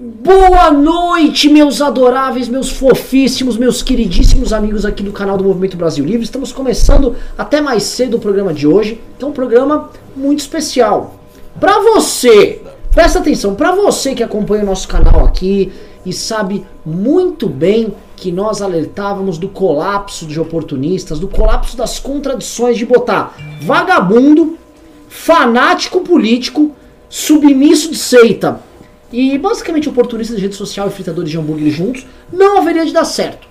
Boa noite, meus adoráveis, meus fofíssimos, meus queridíssimos amigos aqui do canal do Movimento Brasil Livre. Estamos começando até mais cedo o programa de hoje, que é um programa muito especial. Para você, presta atenção, para você que acompanha o nosso canal aqui e sabe muito bem que nós alertávamos do colapso de oportunistas, do colapso das contradições de botar vagabundo, fanático político, submisso de seita e basicamente oportunistas de rede social e fritadores de hambúrguer juntos, não haveria de dar certo.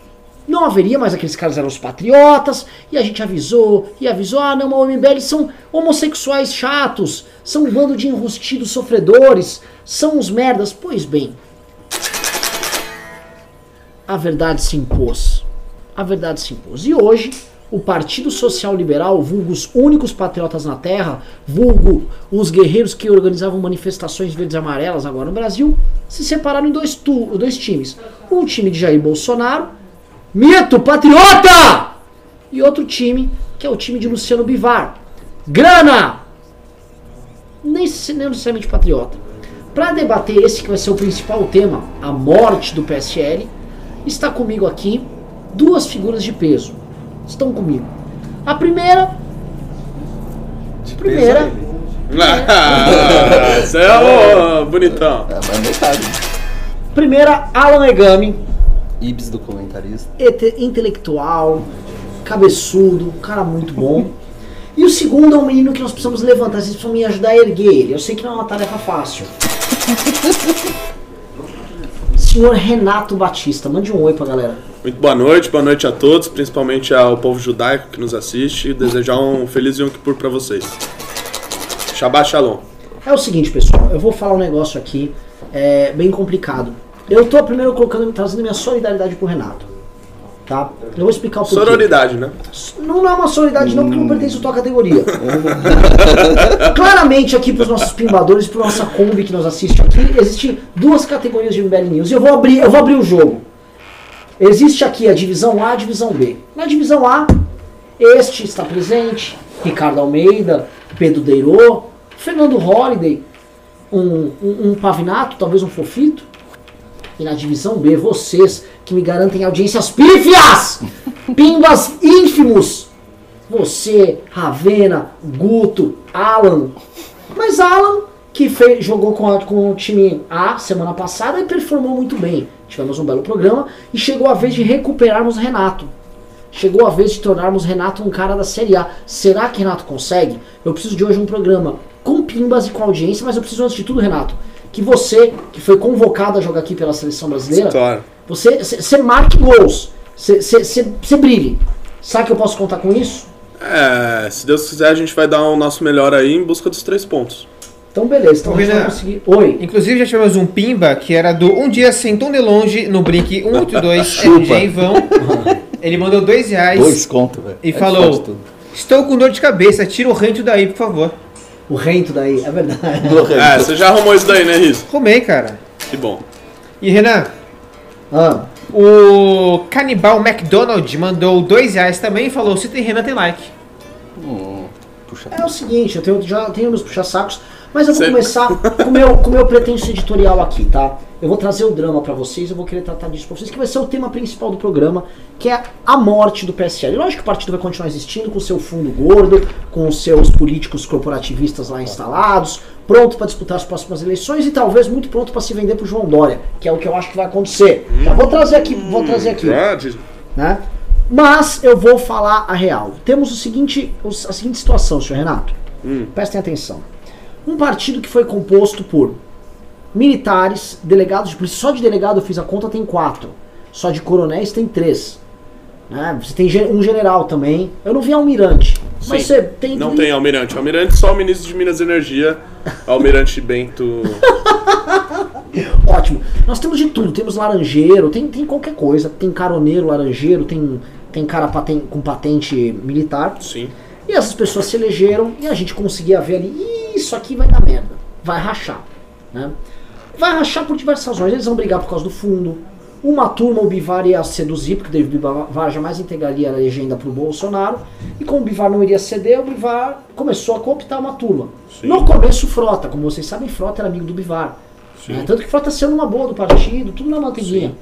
Não haveria, mas aqueles caras eram os patriotas, e a gente avisou, e avisou, ah não, o MBL são homossexuais chatos, são um bando de enrustidos sofredores, são uns merdas. Pois bem, a verdade se impôs. A verdade se impôs. E hoje, o Partido Social Liberal, vulgo os únicos patriotas na Terra, vulgo os guerreiros que organizavam manifestações verdes e amarelas agora no Brasil, se separaram em dois, tu, dois times. Um time de Jair Bolsonaro, mito, patriota! E outro time, que é o time de Luciano Bivar. Grana! Nem necessariamente patriota. Para debater esse que vai ser o principal tema, a morte do PSL, está comigo aqui duas figuras de peso estão comigo. A primeira. De primeira. Ah, Você é o bonitão. É, metade. Primeira, Alan Egami. Ibs do comentarista. intelectual, cabeçudo, um cara muito bom. E o segundo é um menino que nós precisamos levantar, vocês precisam me ajudar a erguer ele. Eu sei que não é uma tarefa fácil. Senhor Renato Batista, mande um oi pra galera. Muito boa noite, boa noite a todos, principalmente ao povo judaico que nos assiste. Desejar um feliz Yom Kippur pra vocês. Shabbat Shalom. É o seguinte, pessoal, eu vou falar um negócio aqui é, bem complicado. Eu tô primeiro colocando, trazendo minha solidariedade pro Renato. Tá? Eu vou explicar o porquê. Sororidade, né? Não, não é uma sororidade não, porque não pertence à tua categoria. Claramente aqui pros nossos pimbadores, pro nossa Kombi que nos assiste aqui, existem duas categorias de MBL News. E eu vou abrir, eu vou abrir o jogo. Existe aqui a divisão A e a divisão B. Na divisão A, este está presente, Ricardo Almeida, Pedro Deirô, Fernando Holliday, um, um, um Pavinato, talvez um Fofito. E na divisão B, vocês que me garantem audiências pífias, pimbas ínfimos. Você, Ravena, Guto, Alan. Mas Alan, que fez, jogou com, a, com o time A semana passada e performou muito bem. Tivemos um belo programa e chegou a vez de recuperarmos Renato. Chegou a vez de tornarmos Renato um cara da Série A. Será que Renato consegue? Eu preciso de hoje um programa com pimbas e com audiência, mas eu preciso antes de tudo, Renato, que você, que foi convocado a jogar aqui pela seleção brasileira, você, você marque gols, você, você, você, você brilhe. Sabe que eu posso contar com isso? É, se Deus quiser, a gente vai dar o nosso melhor aí em busca dos três pontos. Então beleza, então Ô, a gente vai Renan. conseguir. Oi. Inclusive já tivemos um Pimba que era do Um Dia Sem Tão de Longe no Brink 182 Chupa. RG em vão. Ele mandou dois reais Dois conto, velho. e É falou. Estou com dor de cabeça, tira o rento daí, por favor. O rento daí, é verdade. É, você já arrumou isso daí, né, Riz? Rumei, cara. Que bom. E Renan, Ah, o Canibal McDonald mandou dois reais também e falou: se tem Renan, tem like. Hum, puxa. é o seguinte, eu tenho, já tenho meus puxa-sacos, mas eu vou Você- começar com o meu, com o meu pretenso editorial aqui, tá? Eu vou trazer o drama pra vocês, eu vou querer tratar disso pra vocês, que vai ser o tema principal do programa, que é a morte do PSL. Lógico que o partido vai continuar existindo com o seu fundo gordo, com os seus políticos corporativistas lá instalados, pronto pra disputar as próximas eleições e talvez muito pronto pra se vender pro João Dória, que é o que eu acho que vai acontecer. Já vou trazer aqui, vou trazer aqui. Pode. né? Mas eu vou falar a real. Temos o seguinte, a seguinte situação, senhor Renato. Hum. Prestem atenção. Um partido que foi composto por militares, delegados de polícia. Só de delegado eu fiz a conta, tem quatro. Só de coronéis tem três. Né? Você tem um general também. Eu não vi almirante. Mas Sim. você tem. Não tem almirante. Almirante só o ministro de Minas e Energia, Almirante Bento. Ótimo. Nós temos de tudo. Temos laranjeiro, tem, tem qualquer coisa. Tem caroneiro, laranjeiro, tem, tem cara paten- com patente militar. Sim. E essas pessoas se elegeram e a gente conseguia ver ali, "Ih, isso aqui vai dar merda, vai rachar. Né? Vai rachar por diversas razões. Eles vão brigar por causa do fundo. Uma turma o Bivar ia seduzir, porque David Bivar jamais integraria a legenda pro Bolsonaro. E como o Bivar não iria ceder, o Bivar começou a cooptar uma turma. Sim. No começo, Frota, como vocês sabem, Frota era amigo do Bivar. Né? Tanto que tá sendo uma boa do partido, tudo na manteiguinha. Sim.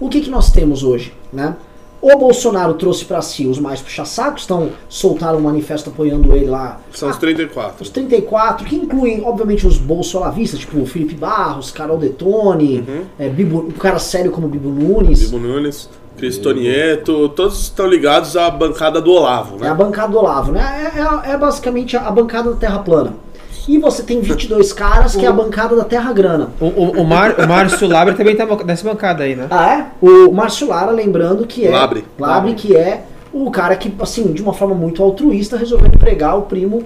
O que, que nós temos hoje? Né? O Bolsonaro trouxe para si os mais puxa-sacos, estão soltaram um manifesto apoiando ele lá. São os Ah, 34. os 34, que incluem, obviamente, os bolsolavistas, tipo o Felipe Barros, Carol Detone, é, Bibo, um cara sério como Bibo Nunes. Bibo Nunes, Cristonieto, todos estão ligados à bancada do Olavo, É a né? bancada do Olavo, né? É, é- é basicamente a bancada da Terra Plana. E você tem 22 caras, que é a bancada da Terra Grana. O, o, o, Mar, o Márcio Labre também tá nessa bancada aí, né? Ah, é? O Márcio Lara, lembrando que é. Labre. Labre, que é o cara que, assim, de uma forma muito altruísta, resolveu pregar o primo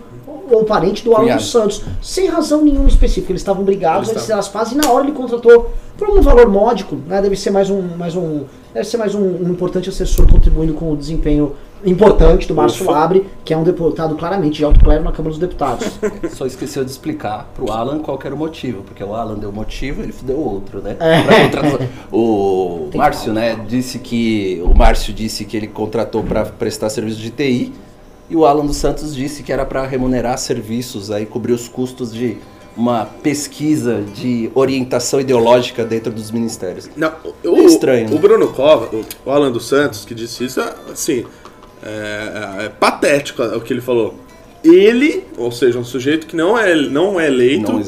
ou parente do Alan dos Santos. Sem razão nenhuma específica. Eles estavam brigados, Eles fizeram as pazes e na hora ele contratou por um valor módico, né? Deve ser mais um. Mais um deve ser mais um, um importante assessor contribuindo com o desempenho importante do Márcio Ufa. Labre, que é um deputado claramente de alto clero na Câmara dos Deputados. Só esqueceu de explicar pro Alan qual era o motivo, porque o Alan deu motivo, ele deu outro, né? É. O Tem Márcio, né, disse que o Márcio disse que ele contratou para prestar serviço de TI e o Alan dos Santos disse que era para remunerar serviços aí cobrir os custos de uma pesquisa de orientação ideológica dentro dos ministérios. Não, É o, estranho, O né? Bruno Cova, o, o Alan dos Santos, que disse isso, é, assim, é, é- é patético o que ele falou. Ele, ou seja, um sujeito que não é, não é eleito, Não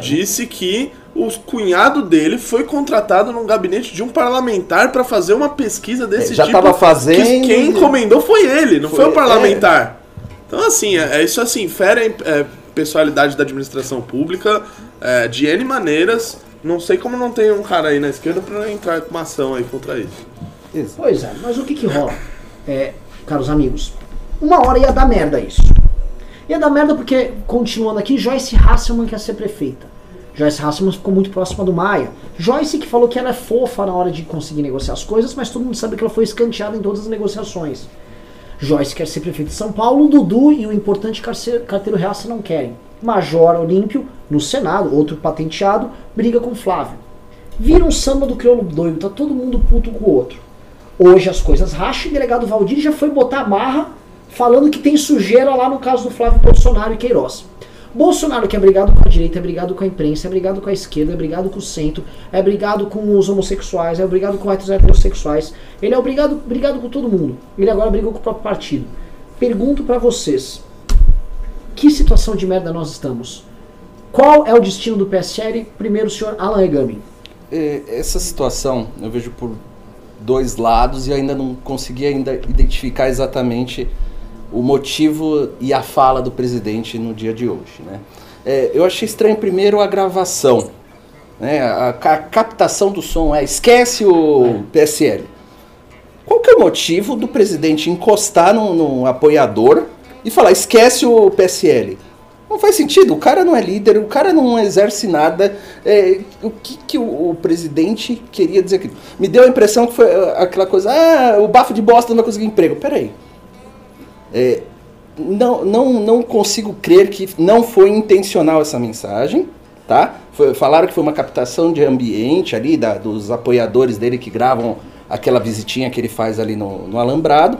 disse que o cunhado dele foi contratado num gabinete de um parlamentar para fazer uma pesquisa desse É, já tipo. tava fazendo Que quem encomendou foi ele, não foi, Foi- o parlamentar. Então, assim, é, é isso assim, fere a é, personalidade da administração pública é, de N maneiras. Não sei como não tem um cara aí na esquerda pra entrar com uma ação aí contra isso. Pois é, mas o que que rola? É, caros amigos, uma hora ia dar merda isso. Ia dar merda porque, continuando aqui, Joyce Hasselman quer ser prefeita. Joyce Hasselman ficou muito próxima do Maia. Joyce que falou que ela é fofa na hora de conseguir negociar as coisas, mas todo mundo sabe que ela foi escanteada em todas as negociações. Joyce quer ser prefeito de São Paulo, Dudu e o importante carteiro reaça não querem. Major Olímpio, no Senado, outro patenteado, briga com Flávio. Vira um samba do crioulo doido, tá todo mundo puto com o outro. Hoje as coisas racham e o delegado Valdir já foi botar a marra falando que tem sujeira lá no caso do Flávio Bolsonaro e Queiroz. Bolsonaro que é brigado com a direita, é brigado com a imprensa, é brigado com a esquerda, é brigado com o centro, é brigado com os homossexuais, é brigado com os heterossexuais. Ele é obrigado, brigado com todo mundo. Ele agora brigou com o próprio partido. Pergunto pra vocês, que situação de merda nós estamos? Qual é o destino do PSL? Primeiro, o senhor Alan Egami. É, essa situação eu vejo por dois lados e ainda não consegui ainda identificar exatamente o motivo e a fala do presidente no dia de hoje. Né? É, eu achei estranho primeiro a gravação, né? a, ca- captação do som, é esquece o PSL. Qual que é o motivo do presidente encostar num, num apoiador e falar esquece o PSL? Não faz sentido, o cara não é líder, o cara não exerce nada. É, o que, que o, o presidente queria dizer aqui? Me deu a impressão que foi ah, aquela coisa, ah, o bafo de bosta não vai conseguir emprego. Peraí. É, não, não, não consigo crer que não foi intencional essa mensagem, tá? Foi- falaram que foi uma captação de ambiente ali, da- dos apoiadores dele que gravam aquela visitinha que ele faz ali no, no alambrado.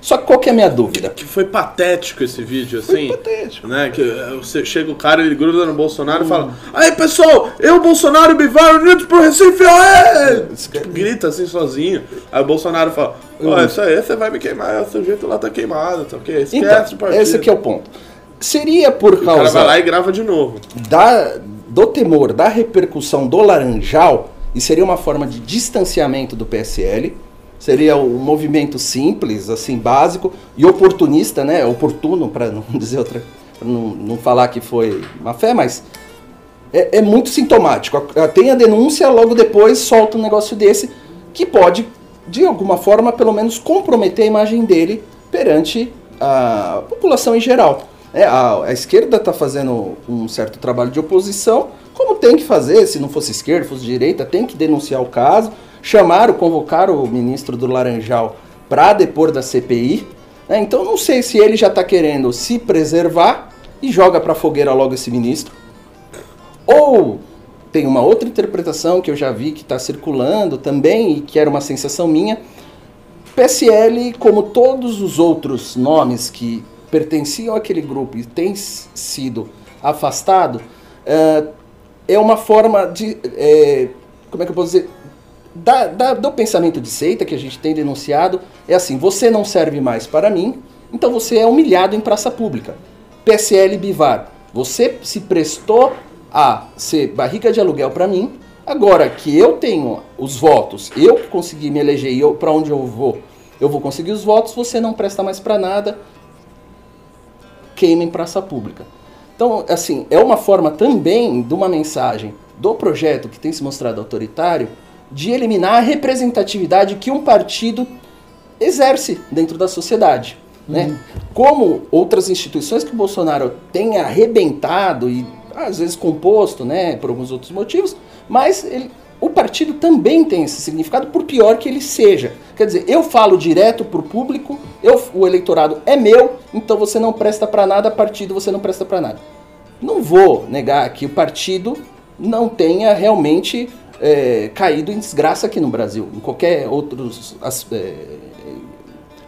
Só que qual que é a minha dúvida? Que foi patético esse vídeo, Foi assim. patético. Né, que eh, você chega o cara, ele gruda no Bolsonaro e fala: Aí pessoal, eu, Bolsonaro Bivar unidos pro Recife, aê! Tipo, grita assim sozinho. Aí o Bolsonaro fala: Ó, isso aí você vai me queimar, o sujeito lá tá queimado, tá ok? Esquece Então, esse aqui é o ponto. Seria por O cara vai causa lá e grava de novo. da, do temor, da repercussão do Laranjal, e seria uma forma de distanciamento do PSL, seria um movimento simples, assim, básico e oportunista, né? Oportuno, para não dizer outra, para não, não falar que foi má fé, mas é, é muito sintomático. Tem a denúncia, logo depois solta um negócio desse que pode, de alguma forma, pelo menos comprometer a imagem dele perante a população em geral. É, a, a esquerda está fazendo um certo trabalho de oposição, como tem que fazer, se não fosse esquerda, fosse direita, tem que denunciar o caso, chamar, convocar o ministro do Laranjal para depor da CPI. né? Então não sei se ele já está querendo se preservar e joga para fogueira logo esse ministro. Ou tem uma outra interpretação que eu já vi que está circulando também e que era uma sensação minha. PSL, como todos os outros nomes que pertenciam àquele grupo e têm sido afastado, eh, é uma forma de. é, como é que eu posso dizer? Da, da- do pensamento de seita que a gente tem denunciado é assim: você não serve mais para mim, então você é humilhado em praça pública. PSL Bivar, você se prestou a ser barriga de aluguel para mim, agora que eu tenho os votos, eu consegui me eleger e para onde eu vou, eu vou conseguir os votos, você não presta mais para nada, queima em praça pública. Então, assim, é uma forma também de uma mensagem do projeto que tem se mostrado autoritário de eliminar a representatividade que um partido exerce dentro da sociedade. Né? Como outras instituições que o Bolsonaro tem arrebentado e às vezes composto né, por alguns outros motivos, mas ele- o partido também tem esse significado, por pior que ele seja. Quer dizer, eu falo direto para o público, eu, o eleitorado é meu, então você não presta para nada, partido você não presta para nada. Não vou negar que o partido não tenha realmente é, caído em desgraça aqui no Brasil. Em qualquer outros as- é,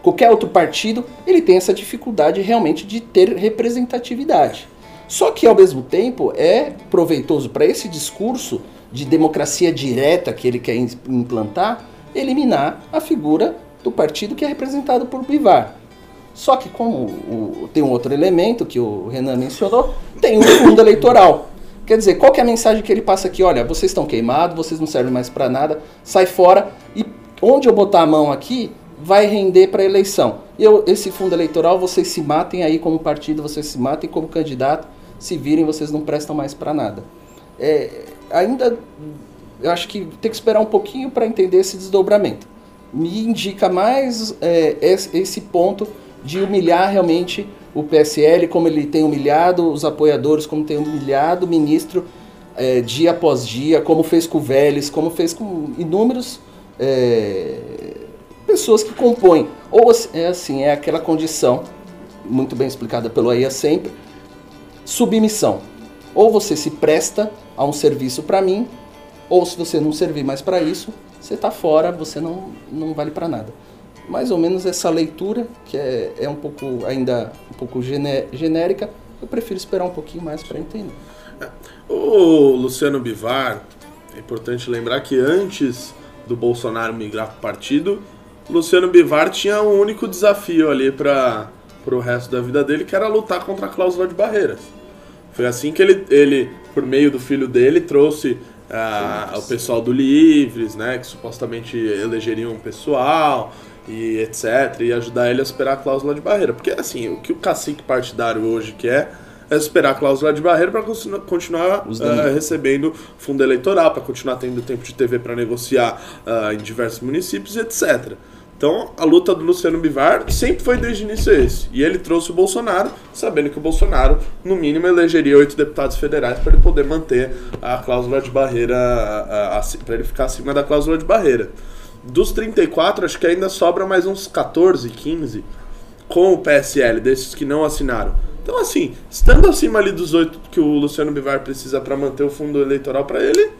qualquer outro partido, ele tem essa dificuldade realmente de ter representatividade. Só que ao mesmo tempo é proveitoso para esse discurso de democracia direta que ele quer im- implantar, eliminar a figura do partido que é representado por Bivar. Só que como o- tem um outro elemento que o Renan mencionou, tem um fundo eleitoral. Quer dizer, qual que é a mensagem que ele passa aqui? Olha, vocês estão queimados, vocês não servem mais para nada, sai fora e onde eu botar a mão aqui vai render para a eleição. E eu, esse fundo eleitoral, vocês se matem aí como partido, vocês se matem como candidato, se virem, vocês não prestam mais para nada. É, ainda, eu acho que tem que esperar um pouquinho para entender esse desdobramento. Me indica mais é, esse, esse ponto de humilhar realmente o PSL, como ele tem humilhado os apoiadores, como tem humilhado o ministro é, dia após dia, como fez com o Vélez, como fez com inúmeros é, pessoas que compõem. Ou é assim, é aquela condição, muito bem explicada pelo AIA sempre, submissão. Ou você se presta a um serviço para mim, ou se você não servir mais para isso, você está fora, você não, não vale para nada. Mais ou menos essa leitura, que é, é um pouco ainda um pouco gené- genérica, eu prefiro esperar um pouquinho mais para entender. O Luciano Bivar, é importante lembrar que antes do Bolsonaro migrar para o partido, Luciano Bivar tinha um único desafio ali para o resto da vida dele, que era lutar contra a cláusula de barreiras. Foi assim que ele, ele por meio do filho dele, trouxe ah, o pessoal do Livres, né, que supostamente elegeriam um pessoal e etc, e ajudar ele a superar a cláusula de barreira. Porque assim, o que o cacique partidário hoje quer é superar a cláusula de barreira para continuar demais. recebendo fundo eleitoral, para continuar tendo tempo de TV para negociar ah, em diversos municípios, etc. Então, a luta do Luciano Bivar sempre foi desde o início esse. E ele trouxe o Bolsonaro, sabendo que o Bolsonaro, no mínimo, elegeria oito deputados federais para ele poder manter a cláusula de barreira, para ele ficar acima da cláusula de barreira. Dos 34, acho que ainda sobra mais uns 14, 15 com o PSL, desses que não assinaram. Então, assim, estando acima ali dos oito que o Luciano Bivar precisa para manter o fundo eleitoral para ele,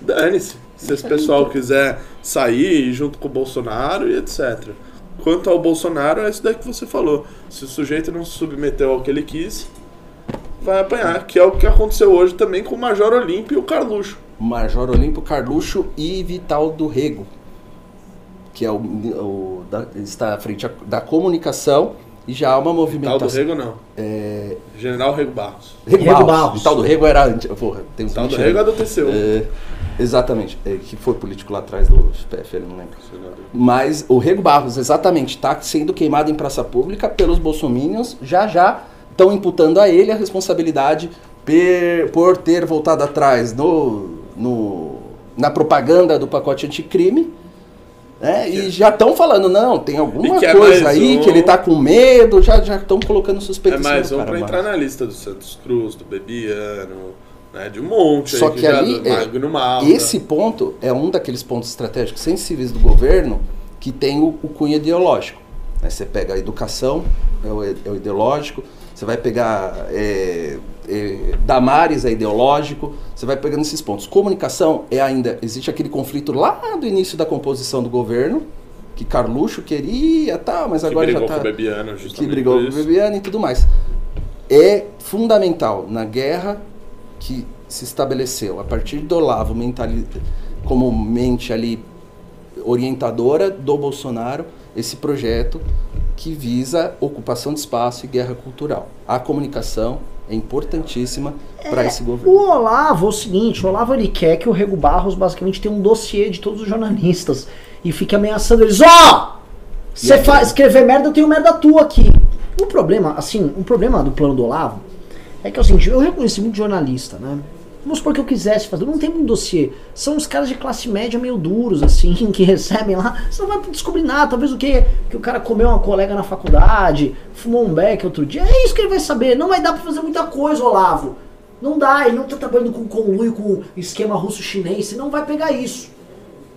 dane-se. Se esse pessoal quiser sair junto com o Bolsonaro e etc. Quanto ao Bolsonaro, é isso daí que você falou. Se o sujeito não se submeteu ao que ele quis, vai apanhar. Que é o que aconteceu hoje também com o Major Olímpio e o Carluxo. Major Olímpio Carluxo e Vital do Rego, que é o, o da, está à frente da comunicação e já há uma Tal do movimentação. Rego, não. É, General Rego Barros. Rego, Rego Barros. Barros. Vital do Rego era antes. Porra, tem uns Tal do 20 Rego é anos. do TCU. É, exatamente, é, que foi político lá atrás do PFL, não lembro. Mas o Rego Barros, exatamente, está sendo queimado em praça pública pelos bolsominions. Já já estão imputando a ele a responsabilidade per- por ter voltado atrás no, no- na propaganda do pacote anticrime. Né? E já estão falando, não, tem alguma que é coisa mais aí um- que ele tá com medo, já estão colocando É suspeita cima mais um mas- entrar na lista do Santos Cruz, do Bebiano, né, de um monte Só aí que já ali, é, esse ponto é um daqueles pontos estratégicos sensíveis do governo que tem o, o cunho ideológico. né? Você pega a educação, é o, é o ideológico, você vai pegar é, é, Damares, é ideológico, você vai pegando esses pontos. Comunicação é ainda, existe aquele conflito lá do início da composição do governo, que Carluxo queria, tal, mas que agora já brigou tá com o Bebiano, justamente que brigou com o. Bebiano e tudo mais. É fundamental na guerra que se estabeleceu a partir do Olavo mentali como mente ali orientadora do Bolsonaro esse projeto que visa ocupação de espaço e guerra cultural. A comunicação é importantíssima para esse governo. O Olavo é o seguinte, o Olavo ele quer que o Rego Barros basicamente tenha um dossiê de todos os jornalistas e fique ameaçando eles, ó! Você aí? faz escrever merda, eu tenho merda tua aqui. O problema, assim, o problema do plano do Olavo é que é o seguinte, eu reconheci muito jornalista, né? Vamos supor que eu quisesse fazer, não tem um dossiê. São uns caras de classe média meio duros, assim, que recebem lá. Você não vai descobrir nada. Talvez o que? Que o cara comeu uma colega na faculdade, fumou um beck outro dia. É isso que ele vai saber. Não vai dar pra fazer muita coisa, Olavo. Não dá, ele não tá trabalhando com conluio, com esquema russo-chinês. Você não vai pegar isso.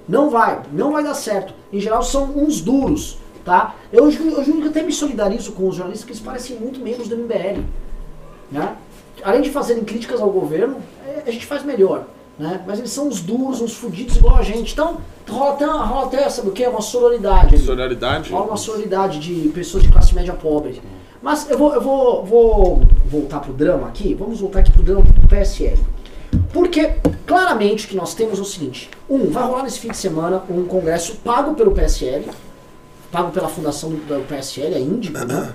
Não vai, não vai dar certo. Em geral são uns duros, tá? Eu, eu que até me solidarizo com os jornalistas que eles parecem muito membros do MBL, né? Além de fazerem críticas ao governo, é, a gente faz melhor, né? Mas eles são uns duros, uns fudidos igual a gente. Então, rola até, rola até sabe o que? Uma sororidade. ali. Solidariedade? Rola uma sororidade de pessoas de classe média pobre. Mas eu vou, eu vou, vou voltar pro drama aqui. Vamos voltar aqui pro drama do PSL. Porque claramente o que nós temos é o seguinte: um, vai rolar nesse fim de semana um congresso pago pelo PSL, pago pela fundação do, do PSL, a Índico, né?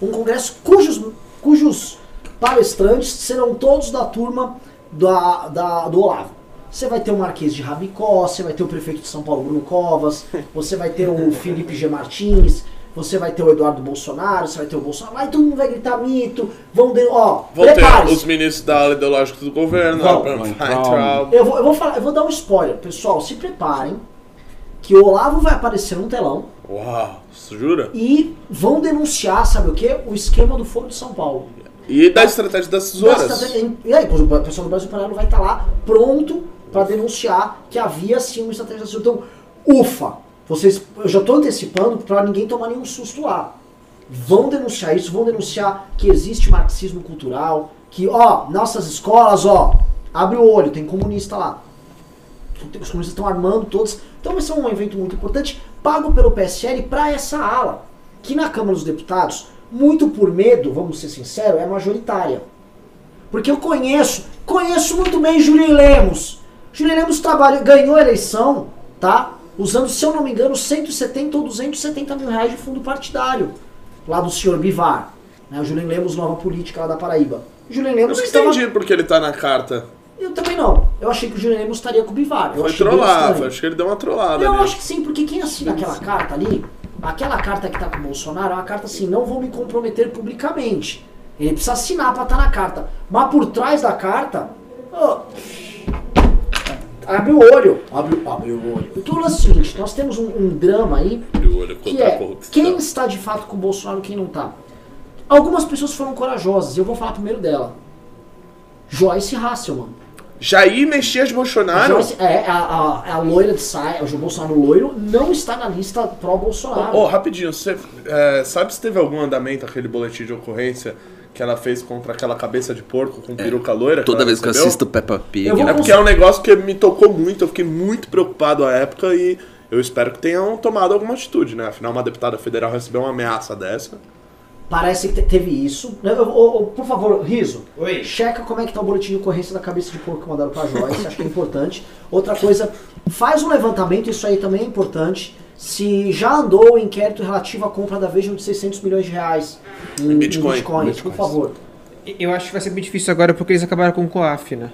Um congresso cujos, cujos palestrantes serão todos da turma da, da- do Olavo. Você vai ter o Marquês de Rabicó, você vai ter o prefeito de São Paulo, Bruno Covas, você vai ter o Felipe G. Martins, você vai ter o Eduardo Bolsonaro, você vai ter o Bolsonaro, aí todo mundo vai gritar mito, vão de, ó, Vão ter os ministros da ala ideológica do governo, Vão. Eu vou, eu, vou falar, eu vou dar um spoiler, pessoal, se preparem, que o Olavo vai aparecer num telão Uau, jura? e vão denunciar, sabe o que? O esquema do Foro de São Paulo. E da estratégia das tesouras. E aí, o pessoal do Brasil Paralelo vai estar lá pronto para denunciar que havia sim uma estratégia da Então, ufa! Vocês, eu já estou antecipando para ninguém tomar nenhum susto lá. Vão denunciar isso, vão denunciar que existe marxismo cultural, que, ó, nossas escolas, ó, abre o olho, tem comunista lá. Os comunistas estão armando todos. Então vai ser um evento muito importante, pago pelo PSL para essa ala, que na Câmara dos Deputados, muito por medo, vamos ser sinceros, é majoritária. Porque eu conheço, conheço muito bem Julinho Lemos. Julinho Lemos trabalhou, ganhou a eleição, tá? Usando, se eu não me engano, 170 ou 270 mil reais de fundo partidário. Lá do senhor Bivar. Né? O Julinho Lemos, nova política lá da Paraíba. Julinho Eu Lemos não que estava... entendi porque ele tá na carta. Eu também não. Eu achei que o Julinho Lemos estaria com o Bivar. Eu Foi estranho. acho que ele deu uma trollada Eu ali. acho que sim, porque quem assina aquela carta ali, aquela carta que tá com o Bolsonaro, é uma carta assim, não vou me comprometer publicamente. Ele precisa assinar pra estar na carta. Mas por trás da carta, ó, abre o olho. Abre, abre o olho. Porque o lance é o seguinte, nós temos um, um drama aí o olho que é quem está de fato com o Bolsonaro e quem não tá. Algumas pessoas foram corajosas, e eu vou falar primeiro dela. Joyce Hasselman. Jair Messias Bolsonaro? Joyce, é, a, a, a loira de saia, o Bolsonaro loiro, não está na lista pró-Bolsonaro. Ô, rapidinho, você é, sabe se teve algum andamento aquele boletim de ocorrência que ela fez contra aquela cabeça de porco com peruca loira? Toda vez que eu recebeu? assisto Peppa Pig, É porque é um negócio que me tocou muito, eu fiquei muito preocupado à época e eu espero que tenham tomado alguma atitude, né? Afinal, uma deputada federal recebeu uma ameaça dessa. Parece que te- teve isso. Eu- eu- eu- por favor, Riso, Oi. checa como é que tá o boletim de ocorrência da cabeça de porco que mandaram pra Joyce, acho que é importante. Outra coisa, faz um levantamento, isso aí também é importante, se já andou o inquérito relativo à compra da Veja de 600 milhões de reais em, em Bitcoin. bitcoins, por Bitcoins. favor. Eu acho que vai ser bem difícil agora porque eles acabaram com o COAF, né?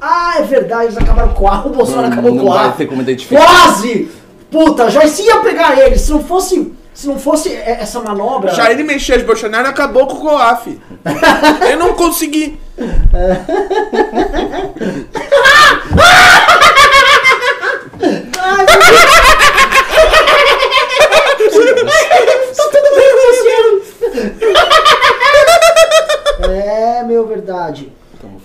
Ah, é verdade, eles acabaram com a o Bolsonaro Não- acabou não com a vai ter como identificar. Quase! Puta, Joyce ia pegar ele, se não fosse, se não fosse essa manobra... Jair Messias Bolsonaro acabou com o COAF. eu não consegui. Tá tudo bem? É, meu, verdade.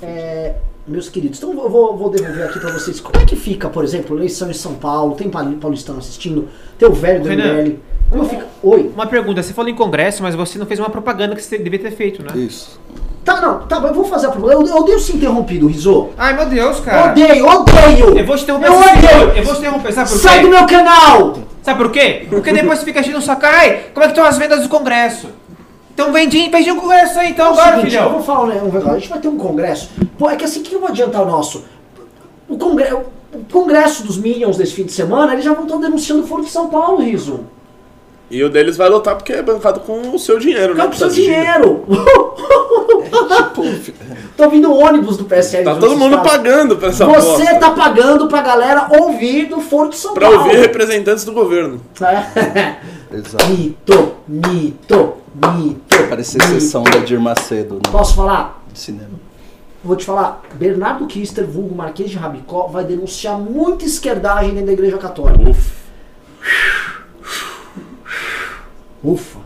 É, meus queridos, então eu vou, vou devolver aqui pra vocês. Como é que fica, por exemplo, eleição em São Paulo? Tem pauli- paulistano assistindo? Tem o velho do Renan. MBL? Como fica? Oi? Uma pergunta, você falou em congresso, mas você não fez uma propaganda que você devia ter feito, né? Isso. Tá, não, tá, mas eu vou fazer a pergunta. Eu, eu odeio ser interrompido, Rizô. Ai, meu Deus, cara. Odeio, odeio! Eu vou te interromper. Eu odeio! Eu vou te interromper, sabe por Sai quê? do meu canal! Sabe por quê? Porque depois você fica achando saco. Ai, como é que estão as vendas do congresso? Então vem de, vem de um congresso aí, então, É o agora, seguinte, eu filhão. vou falar um negócio. A gente vai ter um congresso. Pô, é que assim, o que eu vou adiantar o nosso? O, congre... o congresso dos Minions desse fim de semana, eles já vão estar denunciando o Foro de São Paulo, Riso. E o deles vai lotar porque é bancado com o seu dinheiro, né? Cara, com seu de dinheiro. Tipo, Tô vindo ônibus do PSL. Tá todo mundo pagando pra essa Você bosta. tá pagando pra galera ouvir do Foro de São Pra Paulo. ouvir representantes do governo. É. exato. mito, mito, mito. Parece mito. sessão da Dir Macedo no Posso falar? cinema. Vou te falar, Bernardo Kister, vulgo Marquês de Rabicó, vai denunciar muita esquerdagem dentro da Igreja Católica. Ufa.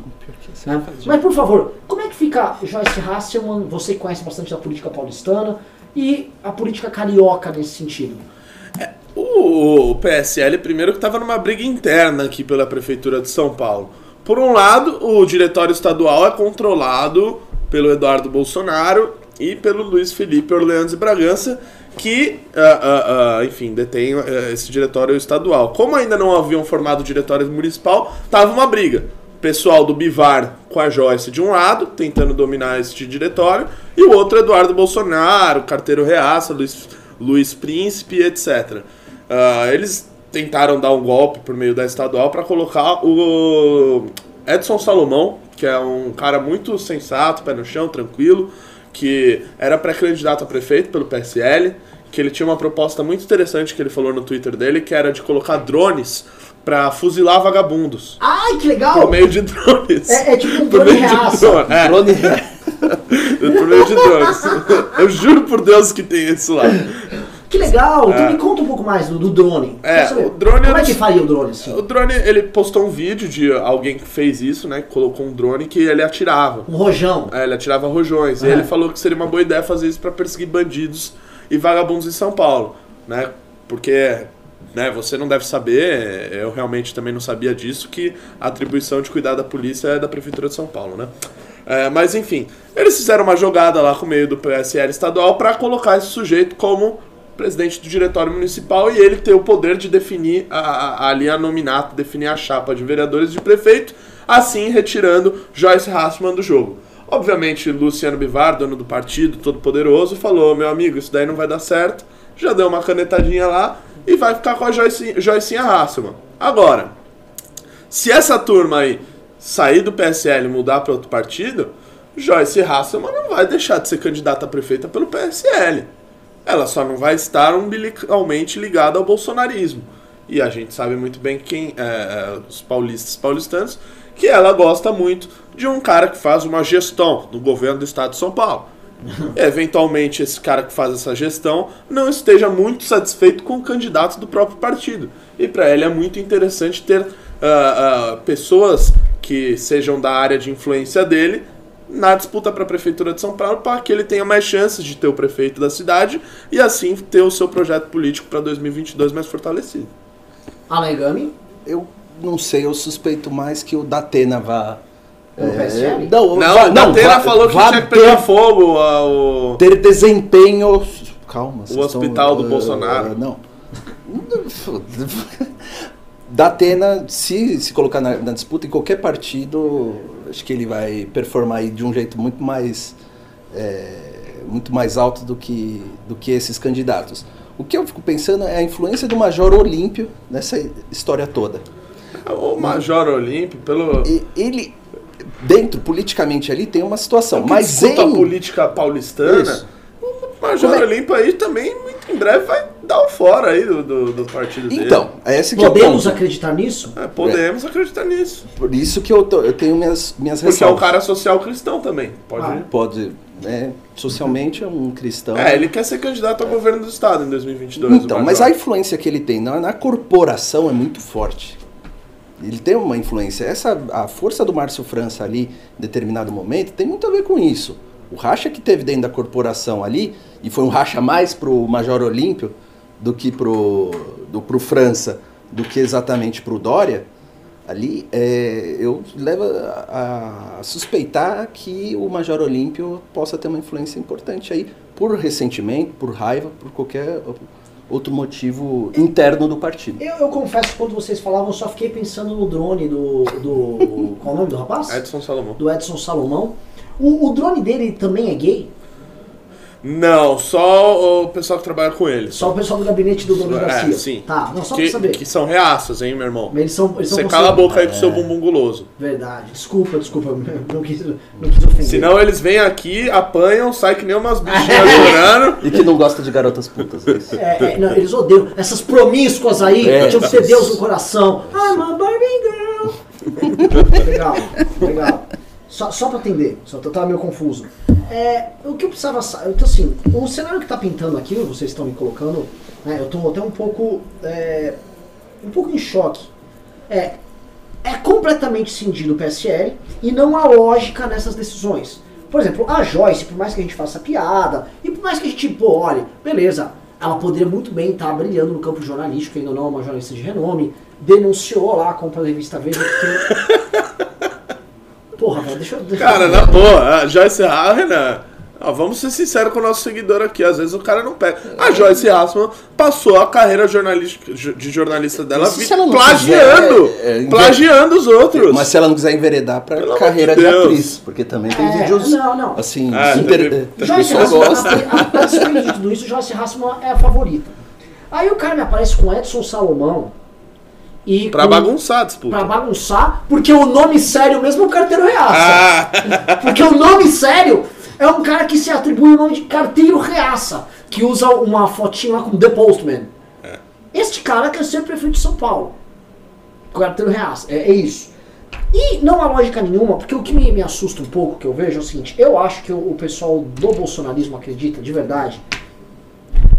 Né? Mas por favor, como é que fica Joyce Hasselman, você conhece bastante da política paulistana, e a política carioca nesse sentido? O PSL, primeiro, que estava numa briga interna aqui pela Prefeitura de São Paulo. Por um lado, o diretório estadual é controlado pelo Eduardo Bolsonaro e pelo Luiz Felipe Orleans e Bragança, que, ah, ah, ah, enfim, detém ah, esse diretório estadual. Como ainda não haviam formado diretório municipal, tava uma briga. Pessoal do Bivar com a Joyce de um lado, tentando dominar este diretório, e o outro Eduardo Bolsonaro, carteiro reaça, Luiz, Luiz Príncipe, etc. Ah, eles tentaram dar um golpe por meio da estadual para colocar o Edson Salomão, que é um cara muito sensato, pé no chão, tranquilo, que era pré-candidato a prefeito pelo PSL, que ele tinha uma proposta muito interessante que ele falou no Twitter dele, que era de colocar drones para fuzilar vagabundos. Ai, que legal! Por meio de drones. É- é tipo um Por drone meio de reaça. drone, é. Drone- por meio de drones. Eu juro por Deus que tem isso lá. Que legal! Então me conta um pouco mais do, do drone. É, o drone Como é que faria o drone assim? O drone, ele postou um vídeo de alguém que fez isso, né? Que colocou um drone que ele atirava. Um rojão. É, ele atirava rojões. E É. ele falou que seria uma boa ideia fazer isso pra perseguir bandidos e vagabundos em São Paulo, né? Porque, né, você não deve saber, eu realmente também não sabia disso, que a atribuição de cuidar da polícia é da Prefeitura de São Paulo, né? É, mas enfim, eles fizeram uma jogada lá com o meio do PSL estadual pra colocar esse sujeito como presidente do diretório municipal e ele ter o poder de definir a, a, ali a nominato, definir a chapa de vereadores e de prefeito, assim retirando Joyce Hassman do jogo. Obviamente, Luciano Bivar, dono do partido, todo poderoso, falou: meu amigo, isso daí não vai dar certo. Já deu uma canetadinha lá e vai ficar com a Joyce, Joycinha Hassman. Agora, se essa turma aí sair do PSL e mudar para outro partido, Joyce Hasselman não vai deixar de ser candidata a prefeita pelo PSL. Ela só não vai estar umbilicalmente ligada ao bolsonarismo. E a gente sabe muito bem quem é, é, os paulistas paulistanos que ela gosta muito de um cara que faz uma gestão no governo do estado de São Paulo. Eventualmente, esse cara que faz essa gestão não esteja muito satisfeito com o candidato do próprio partido. E para ele é muito interessante ter ah, ah, pessoas que sejam da área de influência dele na disputa para a prefeitura de São Paulo para que ele tenha mais chances de ter o prefeito da cidade e assim ter o seu projeto político para 2022 mais fortalecido. Alegami. Eu não sei, eu suspeito mais que o Datena vá. O PSL? não, Não, vá- a Datena vá- falou que tinha que ter- pegar fogo ao... ter desempenho. Calma, vocês hospital do ah, Bolsonaro. Não. Datena, se se colocar na, na disputa em qualquer partido, acho que ele vai performar aí de um jeito muito mais é, muito mais alto do que do que esses candidatos. O que eu fico pensando é a influência do Major Olímpio nessa história toda. O Major Olímpio, pelo... Ele dentro politicamente ali tem uma situação, que mas disputa a em política paulistana, Isso. o Major Como é- Olímpio aí também, muito em breve, vai dar o fora aí do, do, do partido dele. então, é esse que é Podemos acreditar nisso? É, podemos acreditar nisso. Por isso que eu, tô- eu tenho minhas, minhas Porque é um ressalvas. cara social cristão também. Pode Ah. ir. Pode, né, socialmente é um cristão. É, ele quer ser candidato ao governo do estado em 2022. então, mas a influência que ele tem na, na corporação é muito forte. Ele tem uma influência. Essa, a força do Márcio França ali, em determinado momento, tem muito a ver com isso. O racha que teve dentro da corporação ali, e foi um racha mais pro Major Olímpio do que pro, do, pro França, do que exatamente pro Dória, ali é, eu levo a, a suspeitar que o Major Olímpio possa ter uma influência importante aí, por ressentimento, por raiva, por qualquer outro motivo interno do partido. Eu, eu confesso que quando vocês falavam, eu só fiquei pensando no drone do. do qual é o nome do rapaz? Edson Salomão. Do Edson Salomão. O, o drone dele também é gay? Não, só o pessoal que trabalha com ele. Só o pessoal do gabinete do dono É, Garcia. sim. Tá, não, só que, pra saber. que são reaças, hein, meu irmão? Eles são, eles são Você considerados- cala a boca aí com É. seu bumbum guloso. Verdade. Desculpa, desculpa. Não quis, não quis ofender. Senão eles vêm aqui, apanham, saem que nem umas bichinhas chorando. E que não gosta de garotas putas. é isso. É, é, não, eles odeiam. Essas promíscuas aí, É. tinham que ter Deus no coração. I'm a Barbie girl. legal, legal. Só, só pra atender, só eu tava meio confuso. É, o que eu precisava. Então, assim, o cenário que tá pintando aqui, vocês estão me colocando, né, eu tô até um pouco. é, um pouco em choque. É, é completamente cindido o PSL e não há lógica nessas decisões. Por exemplo, a Joyce, por mais que a gente faça piada, e por mais que a gente, pô, olha, beleza, ela poderia muito bem estar brilhando no campo jornalístico, ainda não é uma jornalista de renome, denunciou lá a compra da revista Veja porque... Porra, velho, deixa eu... Cara, na boa, a Joyce Hasselman, Renan, ó, vamos ser sinceros com o nosso seguidor aqui, às vezes o cara não pega. A Joyce Hasselman passou a carreira jornalística, de jornalista dela Mas se vi- ela não plagiando, quiser, é, é, plagiando os outros. Mas se ela não quiser enveredar pra Pelo carreira de de atriz, porque também tem É, vídeos não, não. assim, É, inter... é, Joyce pessoa Hasselman, gosta. a, a, a despeito de tudo isso, Joyce Hasselman é a favorita. Aí o cara me aparece com Edson Salomão e Pra com- bagunçar a disputa. Pra bagunçar, porque o nome sério mesmo é o carteiro reaça. Ah, Porque o nome sério é um cara que se atribui o nome de carteiro reaça, que usa uma fotinha lá com The Postman. Este cara quer ser prefeito de São Paulo. Carteiro reaça, é, é isso. E não há lógica nenhuma, porque o que me, me assusta um pouco, que eu vejo, é o seguinte, eu acho que o, o pessoal do bolsonarismo acredita, de verdade,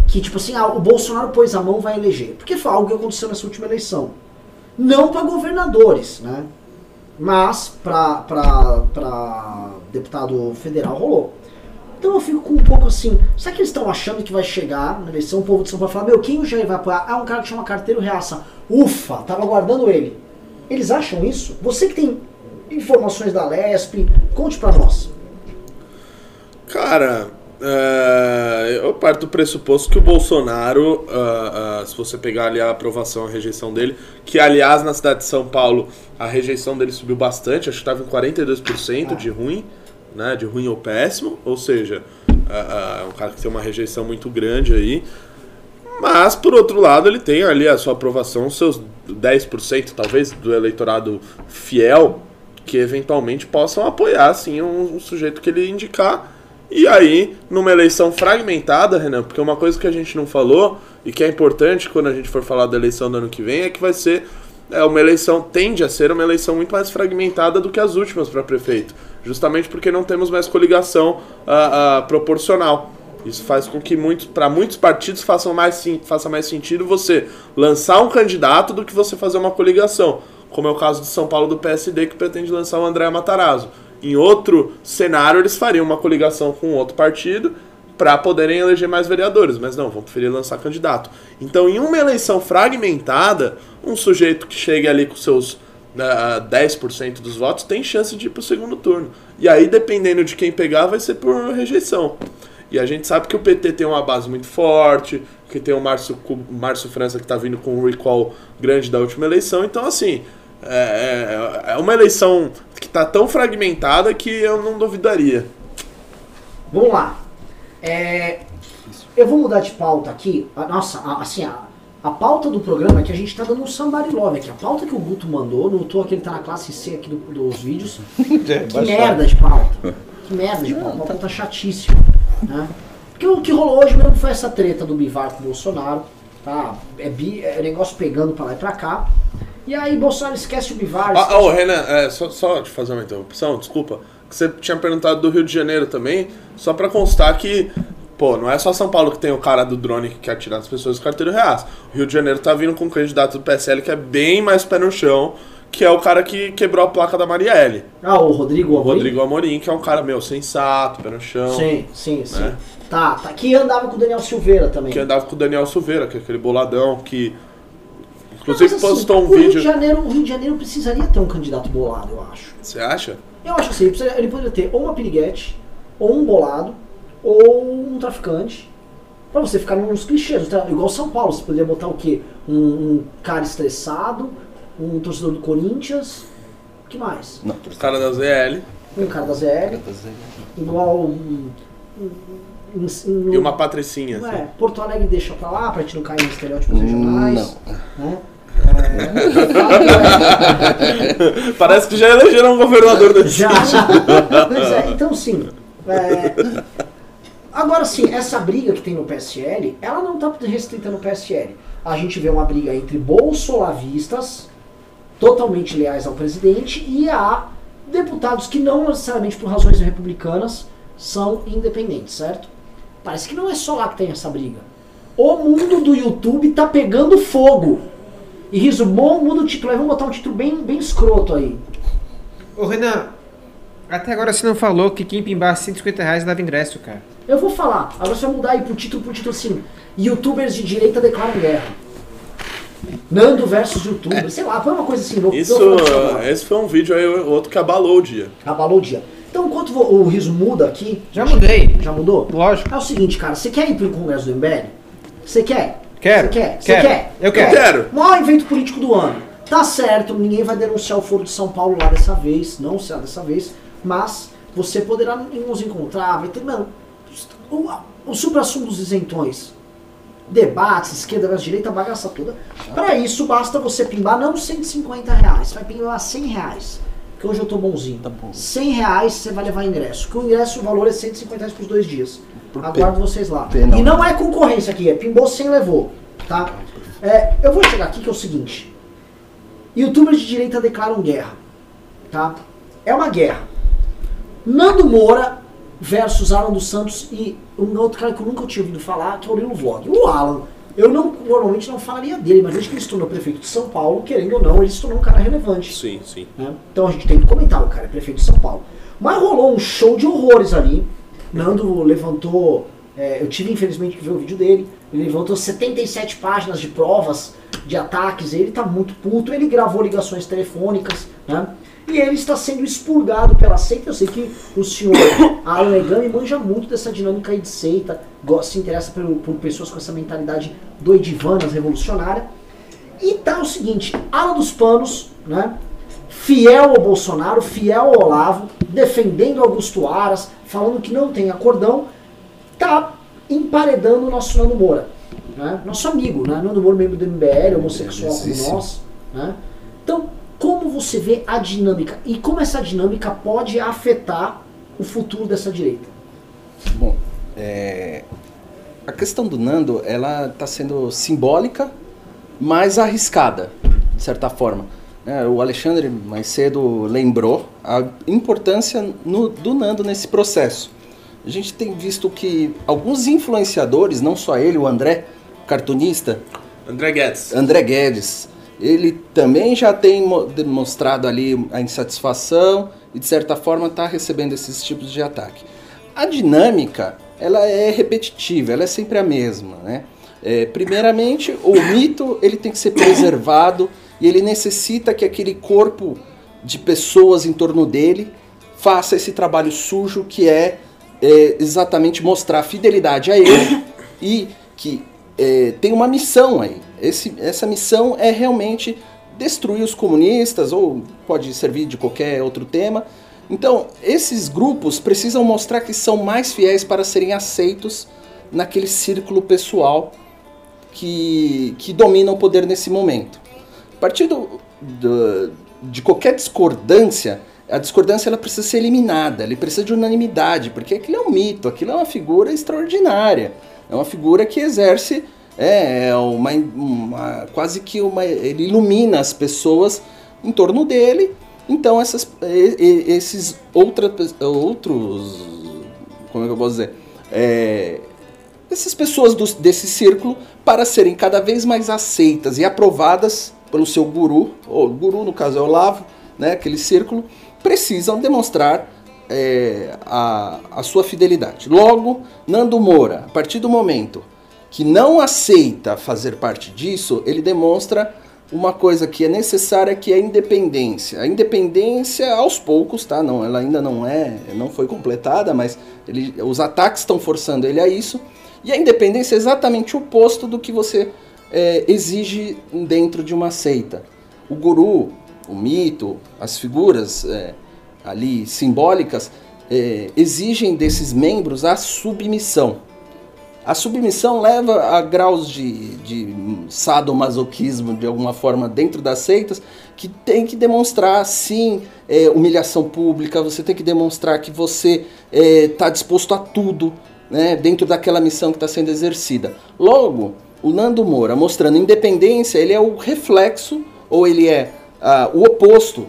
que tipo assim, ah, o Bolsonaro pôs a mão, vai eleger. Porque foi algo que aconteceu nessa última eleição. Não para governadores, né? Mas para deputado federal rolou. Então eu fico um pouco assim, será que eles estão achando que vai chegar na eleição, o povo de São Paulo falar, meu, quem o Jair vai apoiar? Ah, um cara que chama Carteiro Reaça. Ufa, tava aguardando ele. Eles acham isso? Você que tem informações da Lesp, conte pra nós. Cara, é, eu parto do pressuposto que o Bolsonaro, ah, ah, se você pegar ali a aprovação, a rejeição dele, que aliás na cidade de São Paulo a rejeição dele subiu bastante, acho que estava em 42% de ruim, né, de ruim ou péssimo, ou seja, ah, é um cara que tem uma rejeição muito grande aí. Mas, por outro lado, ele tem ali a sua aprovação, seus 10% talvez do eleitorado fiel, que eventualmente possam apoiar assim, um, um sujeito que ele indicar. E aí, numa eleição fragmentada, Renan, porque uma coisa que a gente não falou e que é importante quando a gente for falar da eleição do ano que vem é que vai ser é uma eleição, tende a ser uma eleição muito mais fragmentada do que as últimas para prefeito, justamente porque não temos mais coligação ah, ah, proporcional. Isso faz com que para muitos partidos façam mais, faça mais sentido você lançar um candidato do que você fazer uma coligação, como é o caso de São Paulo do PSD que pretende lançar o André Matarazzo. Em outro cenário, eles fariam uma coligação com outro partido para poderem eleger mais vereadores, mas não, vão preferir lançar candidato. Então, em uma eleição fragmentada, um sujeito que chegue ali com seus ah, 10% dos votos tem chance de ir para o segundo turno. E aí, dependendo de quem pegar, vai ser por rejeição. E a gente sabe que o PT tem uma base muito forte, que tem o Márcio França que está vindo com um recall grande da última eleição. Então, assim, é, é- é uma eleição que está tão fragmentada que eu não duvidaria. Vamos lá. É, eu vou mudar de pauta aqui. A- Nossa, a- assim, a, a pauta do programa é que a gente tá dando um somebody love aqui. A pauta que o Guto mandou, notou que ele tá na classe C aqui do- dos vídeos. Que merda de pauta. Que merda de pauta. Uma pauta chatíssima. Né? Porque o que rolou hoje mesmo foi essa treta do Bivar com o Bolsonaro. Tá? É, bi, é negócio pegando pra lá e pra cá. E aí Bolsonaro esquece o Bivar. Ah, ô, Renan, é, só, só de fazer uma interrupção, desculpa. Que você tinha perguntado do Rio de Janeiro também, só pra constar que, pô, não é só São Paulo que tem o cara do drone que quer atirar nas pessoas do carteiro reais. O Rio de Janeiro tá vindo com um candidato do PSL que é bem mais pé no chão, que é o cara que quebrou a placa da Marielle. Ah, o Rodrigo O Amorim? Rodrigo Amorim, que é um cara, meu, sensato, pé no chão. Sim, sim, sim. Né? Tá, tá. Que andava com o Daniel Silveira também. Que andava com o Daniel Silveira, que é aquele boladão que. Não, Inclusive mas, assim, postou um o Rio vídeo. de, Janeiro, o Rio de Janeiro precisaria ter um candidato bolado, eu acho. Você acha? Eu acho ele, precisaria- ele poderia ter ou uma piriguete, ou um bolado, ou um traficante, Pra você ficar nos clichês, tá? igual São Paulo, você poderia botar o quê? Um, um cara estressado, um torcedor do Corinthians, o que mais? Não, Os caras da ZL. Um cara da ZL, igual um, um, um- um- E uma patricinha. Não assim. é, Porto Alegre deixa pra lá, pra gente não cair em estereótipos regionais. Não. Né? É, Parece que já elegeram um governador desse Já. Pois é, então sim. é, Agora sim, essa briga que tem no PSL, ela não está restrita no PSL. A gente vê uma briga entre bolsolavistas, totalmente leais ao presidente, e há deputados que não necessariamente por razões republicanas são independentes, certo? Parece que não é só lá que tem essa briga. O mundo do YouTube tá pegando fogo. E Riso, bom, muda o título aí, vamos botar um título bem, bem escroto aí. Ô Renan, até agora você não falou que quem pimbar 150 reais leva ingresso, cara. Eu vou falar, agora você vai mudar aí pro título, pro título assim, youtubers de direita declaram guerra. Nando versus youtuber, sei lá, foi uma coisa assim. vou- Isso, vou esse foi um vídeo aí, outro que abalou o dia. Abalou o dia. Então, enquanto o riso muda aqui. Já mudei. Já mudou? Lógico. É o seguinte, cara, você quer ir pro Congresso do MBL? Você quer? Quero. Você quer? Você Quero. quer? Eu quero. Quero. Maior evento político do ano. Tá certo, ninguém vai denunciar o Foro de São Paulo lá dessa vez, não será dessa vez, mas você poderá nos encontrar, vai ter, mano, o, o supra-sumo dos isentões, debates, esquerda versus direita, bagaça toda. Pra isso, basta você pimbar não 150 reais, você vai pimbar 100 reais. Que hoje eu tô bonzinho. Tá bom. 100 reais você vai levar ingresso. Que o ingresso, o valor é 150 reais por dois dias. Aguardo vocês lá. penal. E não é concorrência aqui, é pimbou sem levou. Tá? É, eu vou chegar aqui que é o seguinte. Youtubers de direita declaram guerra. Tá? É uma guerra. Nando Moura versus Alan dos Santos e um outro cara que eu nunca tinha ouvido falar, que é o Lilo Vlog. O Alan, eu não, normalmente não falaria dele, mas desde que ele se tornou prefeito de São Paulo, querendo ou não, ele se tornou um cara relevante. Sim, sim. né? Então a gente tem que comentar, o cara é prefeito de São Paulo. Mas rolou um show de horrores ali. Nando levantou, é, eu tive infelizmente que ver o vídeo dele, ele levantou 77 páginas de provas de ataques, ele tá muito puto, ele gravou ligações telefônicas, né? E ele está sendo expurgado pela seita. Eu sei que o senhor Alan Egami manja muito dessa dinâmica aí de seita, se interessa por, por pessoas com essa mentalidade doidivanas, revolucionária. E tá o seguinte, ala dos panos, né? Fiel ao Bolsonaro, fiel ao Olavo, defendendo Augusto Aras, falando que não tem acordão, tá emparedando o nosso Nando Moura. Né? Nosso amigo, né? Nando Moura, membro do MBL, homossexual como nós. Né? Então, como você vê a dinâmica e como essa dinâmica pode afetar o futuro dessa direita? Bom, é, a questão do Nando, ela está sendo simbólica, mas arriscada, de certa forma. Né? o Alexandre mais cedo lembrou a importância no- do Nando nesse processo. A gente tem visto que alguns influenciadores, não só ele, o André, cartunista, André Guedes. André Guedes, ele também já tem mo- demonstrado ali a insatisfação e de certa forma está recebendo esses tipos de ataque. A dinâmica, ela é repetitiva, ela é sempre a mesma, né? É, primeiramente, o mito ele tem que ser preservado e ele necessita que aquele corpo de pessoas em torno dele faça esse trabalho sujo que é, é, exatamente mostrar fidelidade a ele e que é, tem uma missão aí. Esse, essa missão é realmente destruir os comunistas, ou pode servir de qualquer outro tema. Então, esses grupos precisam mostrar que são mais fiéis para serem aceitos naquele círculo pessoal que, que domina o poder nesse momento. Partir do, do- de qualquer discordância, a discordância ela precisa ser eliminada, ele precisa de unanimidade, porque aquilo é um mito, aquilo é uma figura extraordinária, é uma figura que exerce é, é uma, uma- quase que uma ele ilumina as pessoas em torno dele. Então essas, esses outra, outros como é que eu posso dizer É, essas pessoas do- desse círculo para serem cada vez mais aceitas e aprovadas pelo seu guru, ou guru no caso é o Olavo, né, aquele círculo, precisam demonstrar é, a, a sua fidelidade. Logo, Nando Moura, a partir do momento que não aceita fazer parte disso, ele demonstra uma coisa que é necessária, que é a independência. A independência aos poucos, tá? Não, ela ainda não é, não foi completada, mas ele, os ataques estão forçando ele a isso. E a independência é exatamente o oposto do que você é, exige dentro de uma seita. O guru, o mito, as figuras é, ali simbólicas é, exigem desses membros a submissão. A submissão leva a graus de, de sadomasoquismo, de alguma forma, dentro das seitas, que tem que demonstrar, sim, é, humilhação pública, você tem que demonstrar que você está é, disposto a tudo, né, dentro daquela missão que está sendo exercida. Logo, o Nando Moura mostrando independência, ele é o reflexo, ou ele é ah, o oposto,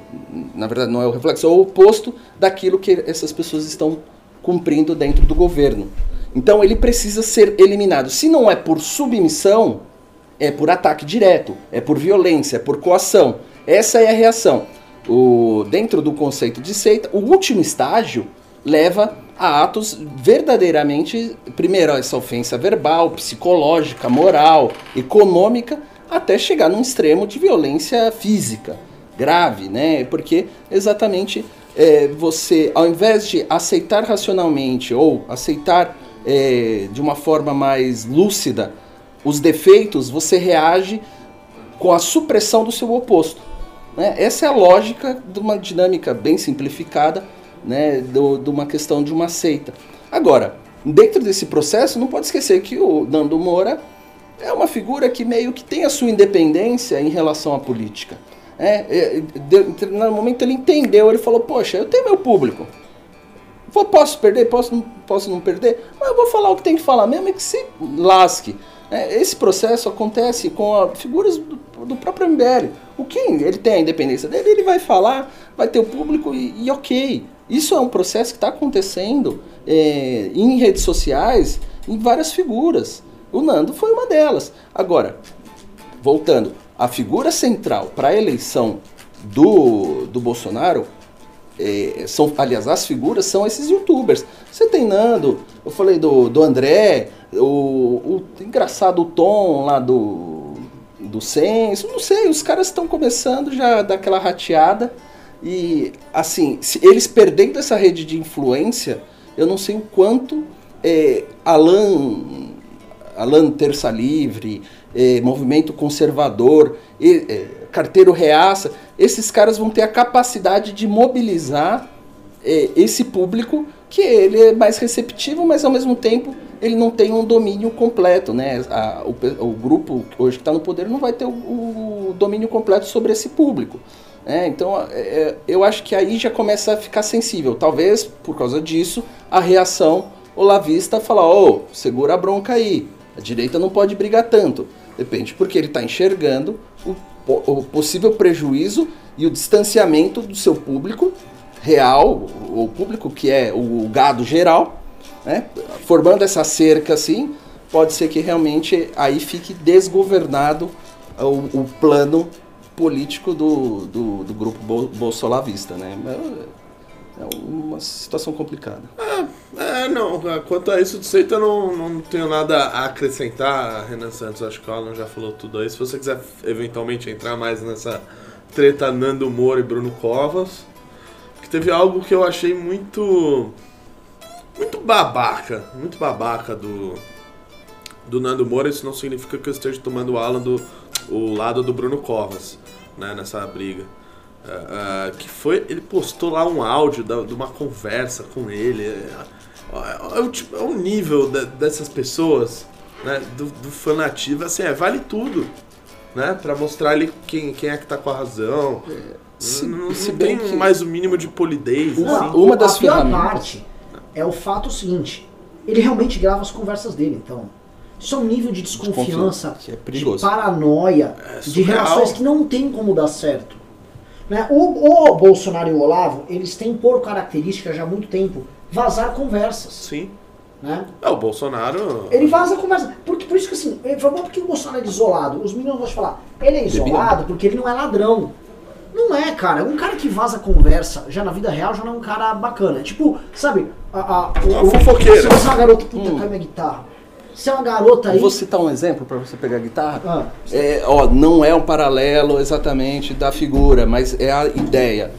na verdade não é o reflexo, é o oposto daquilo que essas pessoas estão cumprindo dentro do governo. Então ele precisa ser eliminado. Se não é por submissão, é por ataque direto, é por violência, é por coação. Essa é a reação. O, dentro do conceito de seita, o último estágio leva a atos verdadeiramente, primeiro, essa ofensa verbal, psicológica, moral, econômica, até chegar num extremo de violência física grave, né? Porque exatamente é, você, ao invés de aceitar racionalmente ou aceitar é, de uma forma mais lúcida os defeitos, você reage com a supressão do seu oposto. Né? Essa é a lógica de uma dinâmica bem simplificada né, de uma questão de uma seita. Agora, dentro desse processo, não pode esquecer que o Nando Moura é uma figura que meio que tem a sua independência em relação à política. É, é, de, no momento ele entendeu, ele falou, poxa, eu tenho meu público. Vou, posso perder, posso, posso não perder, mas eu vou falar o que tem que falar mesmo e que se lasque. É, esse processo acontece com a, figuras do, do, próprio MBL. O que ele tem a independência dele, ele vai falar, vai ter o público e, e ok. Isso é um processo que está acontecendo é, em redes sociais, em várias figuras. O Nando foi uma delas. Agora, voltando, a figura central para a eleição do, do Bolsonaro é, são, aliás, as figuras são esses youtubers. Você tem Nando, eu falei do, do André, o, o engraçado Tom lá do, do Senso, não sei, os caras estão começando já daquela rateada. E, assim, se eles perdendo essa rede de influência, eu não sei o quanto é, Alan, Alan Terça Livre, é, movimento conservador, é, carteiro reaça, esses caras vão ter a capacidade de mobilizar é, esse público que ele é mais receptivo, mas ao mesmo tempo ele não tem um domínio completo, né? A, o, o, grupo hoje que está no poder não vai ter o, o, domínio completo sobre esse público. Né? Então é, é, eu acho que aí já começa a ficar sensível. Talvez por causa disso a reação olavista falar, ô, oh, segura a bronca aí, a direita não pode brigar tanto. Depende, porque ele está enxergando o, o, possível prejuízo e o distanciamento do seu público real, o público que é o gado geral, né? formando essa cerca assim, pode ser que realmente aí fique desgovernado o, o plano político do, do, do grupo bolsolavista. Né? É uma situação complicada. É, é, não. Quanto a isso de seita, eu não, não tenho nada a acrescentar. Renan Santos, acho que o Alan já falou tudo aí. Se você quiser eventualmente entrar mais nessa treta Nando Moura e Bruno Covas, teve algo que eu achei muito. Muito babaca. Muito babaca do. Do Nando Moura, isso não significa que eu esteja tomando o Alan do o lado do Bruno Covas, né, nessa briga. Uh, que foi. Ele postou lá um áudio da, de uma conversa com ele. É, é, o, tipo, é o nível de, dessas pessoas, né? Do, do fanatismo, assim, vale tudo. Né? Pra mostrar ali quem, quem é que tá com a razão. Se, não, se não tem que... mais o mínimo de polidez. Uma, assim. uma das a pior parte é o fato seguinte: ele realmente grava as conversas dele, então. Isso é um nível de desconfiança, é de paranoia, é de relações que não tem como dar certo. Né? O, o Bolsonaro e o Olavo, eles têm por característica já há muito tempo vazar conversas. Sim. Né? É, o Bolsonaro. Ele vaza conversa. Porque, por isso que assim, ele falou, porque o Bolsonaro é isolado? Os meninos vão falar, ele é isolado porque ele não é ladrão. Não é, cara. Um cara que vaza conversa, já na vida real, já não é um cara bacana. É tipo, sabe, a, a, o, fofoqueira. Se você é uma garota, puta, hum. cai minha guitarra. Se é uma garota aí. Vou citar um exemplo para você pegar a guitarra. Ah, é, ó, não é um paralelo exatamente da figura, mas é a ideia.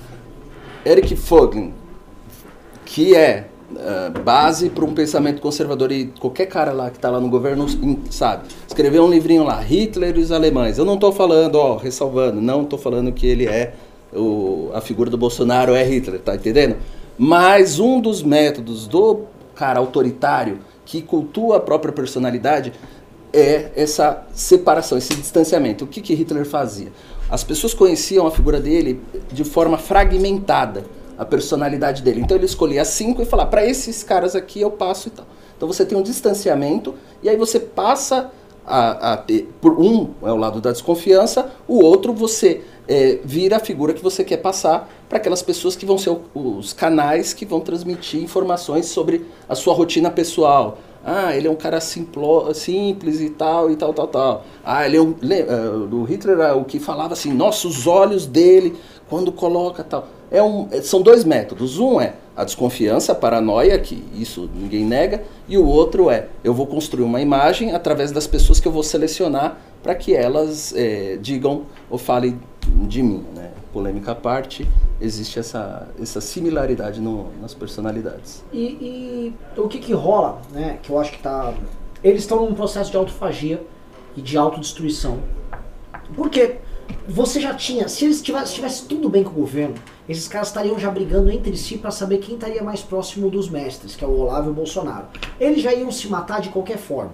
Eric Foglin, que é ah, base para um pensamento conservador e qualquer cara lá que está lá no governo sabe. Escreveu um livrinho lá, Hitler e os alemães. Eu não estou falando, ó, ressalvando, não estou falando que ele é o, a figura do Bolsonaro é Hitler, tá entendendo? Mas um dos métodos do cara autoritário que cultua a própria personalidade é essa separação, esse distanciamento. O que, que Hitler fazia? As pessoas conheciam a figura dele de forma fragmentada, a personalidade dele. Então ele escolhia cinco e falava, para esses caras aqui eu passo e tal. Então você tem um distanciamento e aí você passa a, a ter, por um é o lado da desconfiança, o outro você é, vira a figura que você quer passar para aquelas pessoas que vão ser o- os canais que vão transmitir informações sobre a sua rotina pessoal. Ah, ele é um cara simplo, simples e tal, e tal, tal, tal. Ah, ele é um. le- ah, o Hitler o que falava assim, nossos olhos dele, quando coloca tal. É um, é- são dois métodos. Um é a desconfiança, a paranoia, que isso ninguém nega, e o outro é eu vou construir uma imagem através das pessoas que eu vou selecionar para que elas eh, digam ou falem de mim. Né? Polêmica à parte, existe essa, essa similaridade no- nas personalidades. E, e o que que rola, né? Que eu acho que tá. Eles estão num processo de autofagia e de autodestruição. Porque você já tinha. Se eles tivessem, se tivesse tudo bem com o governo, esses caras estariam já brigando entre si para saber quem estaria mais próximo dos mestres, que é o Olavo e o Bolsonaro. Eles já iam se matar de qualquer forma.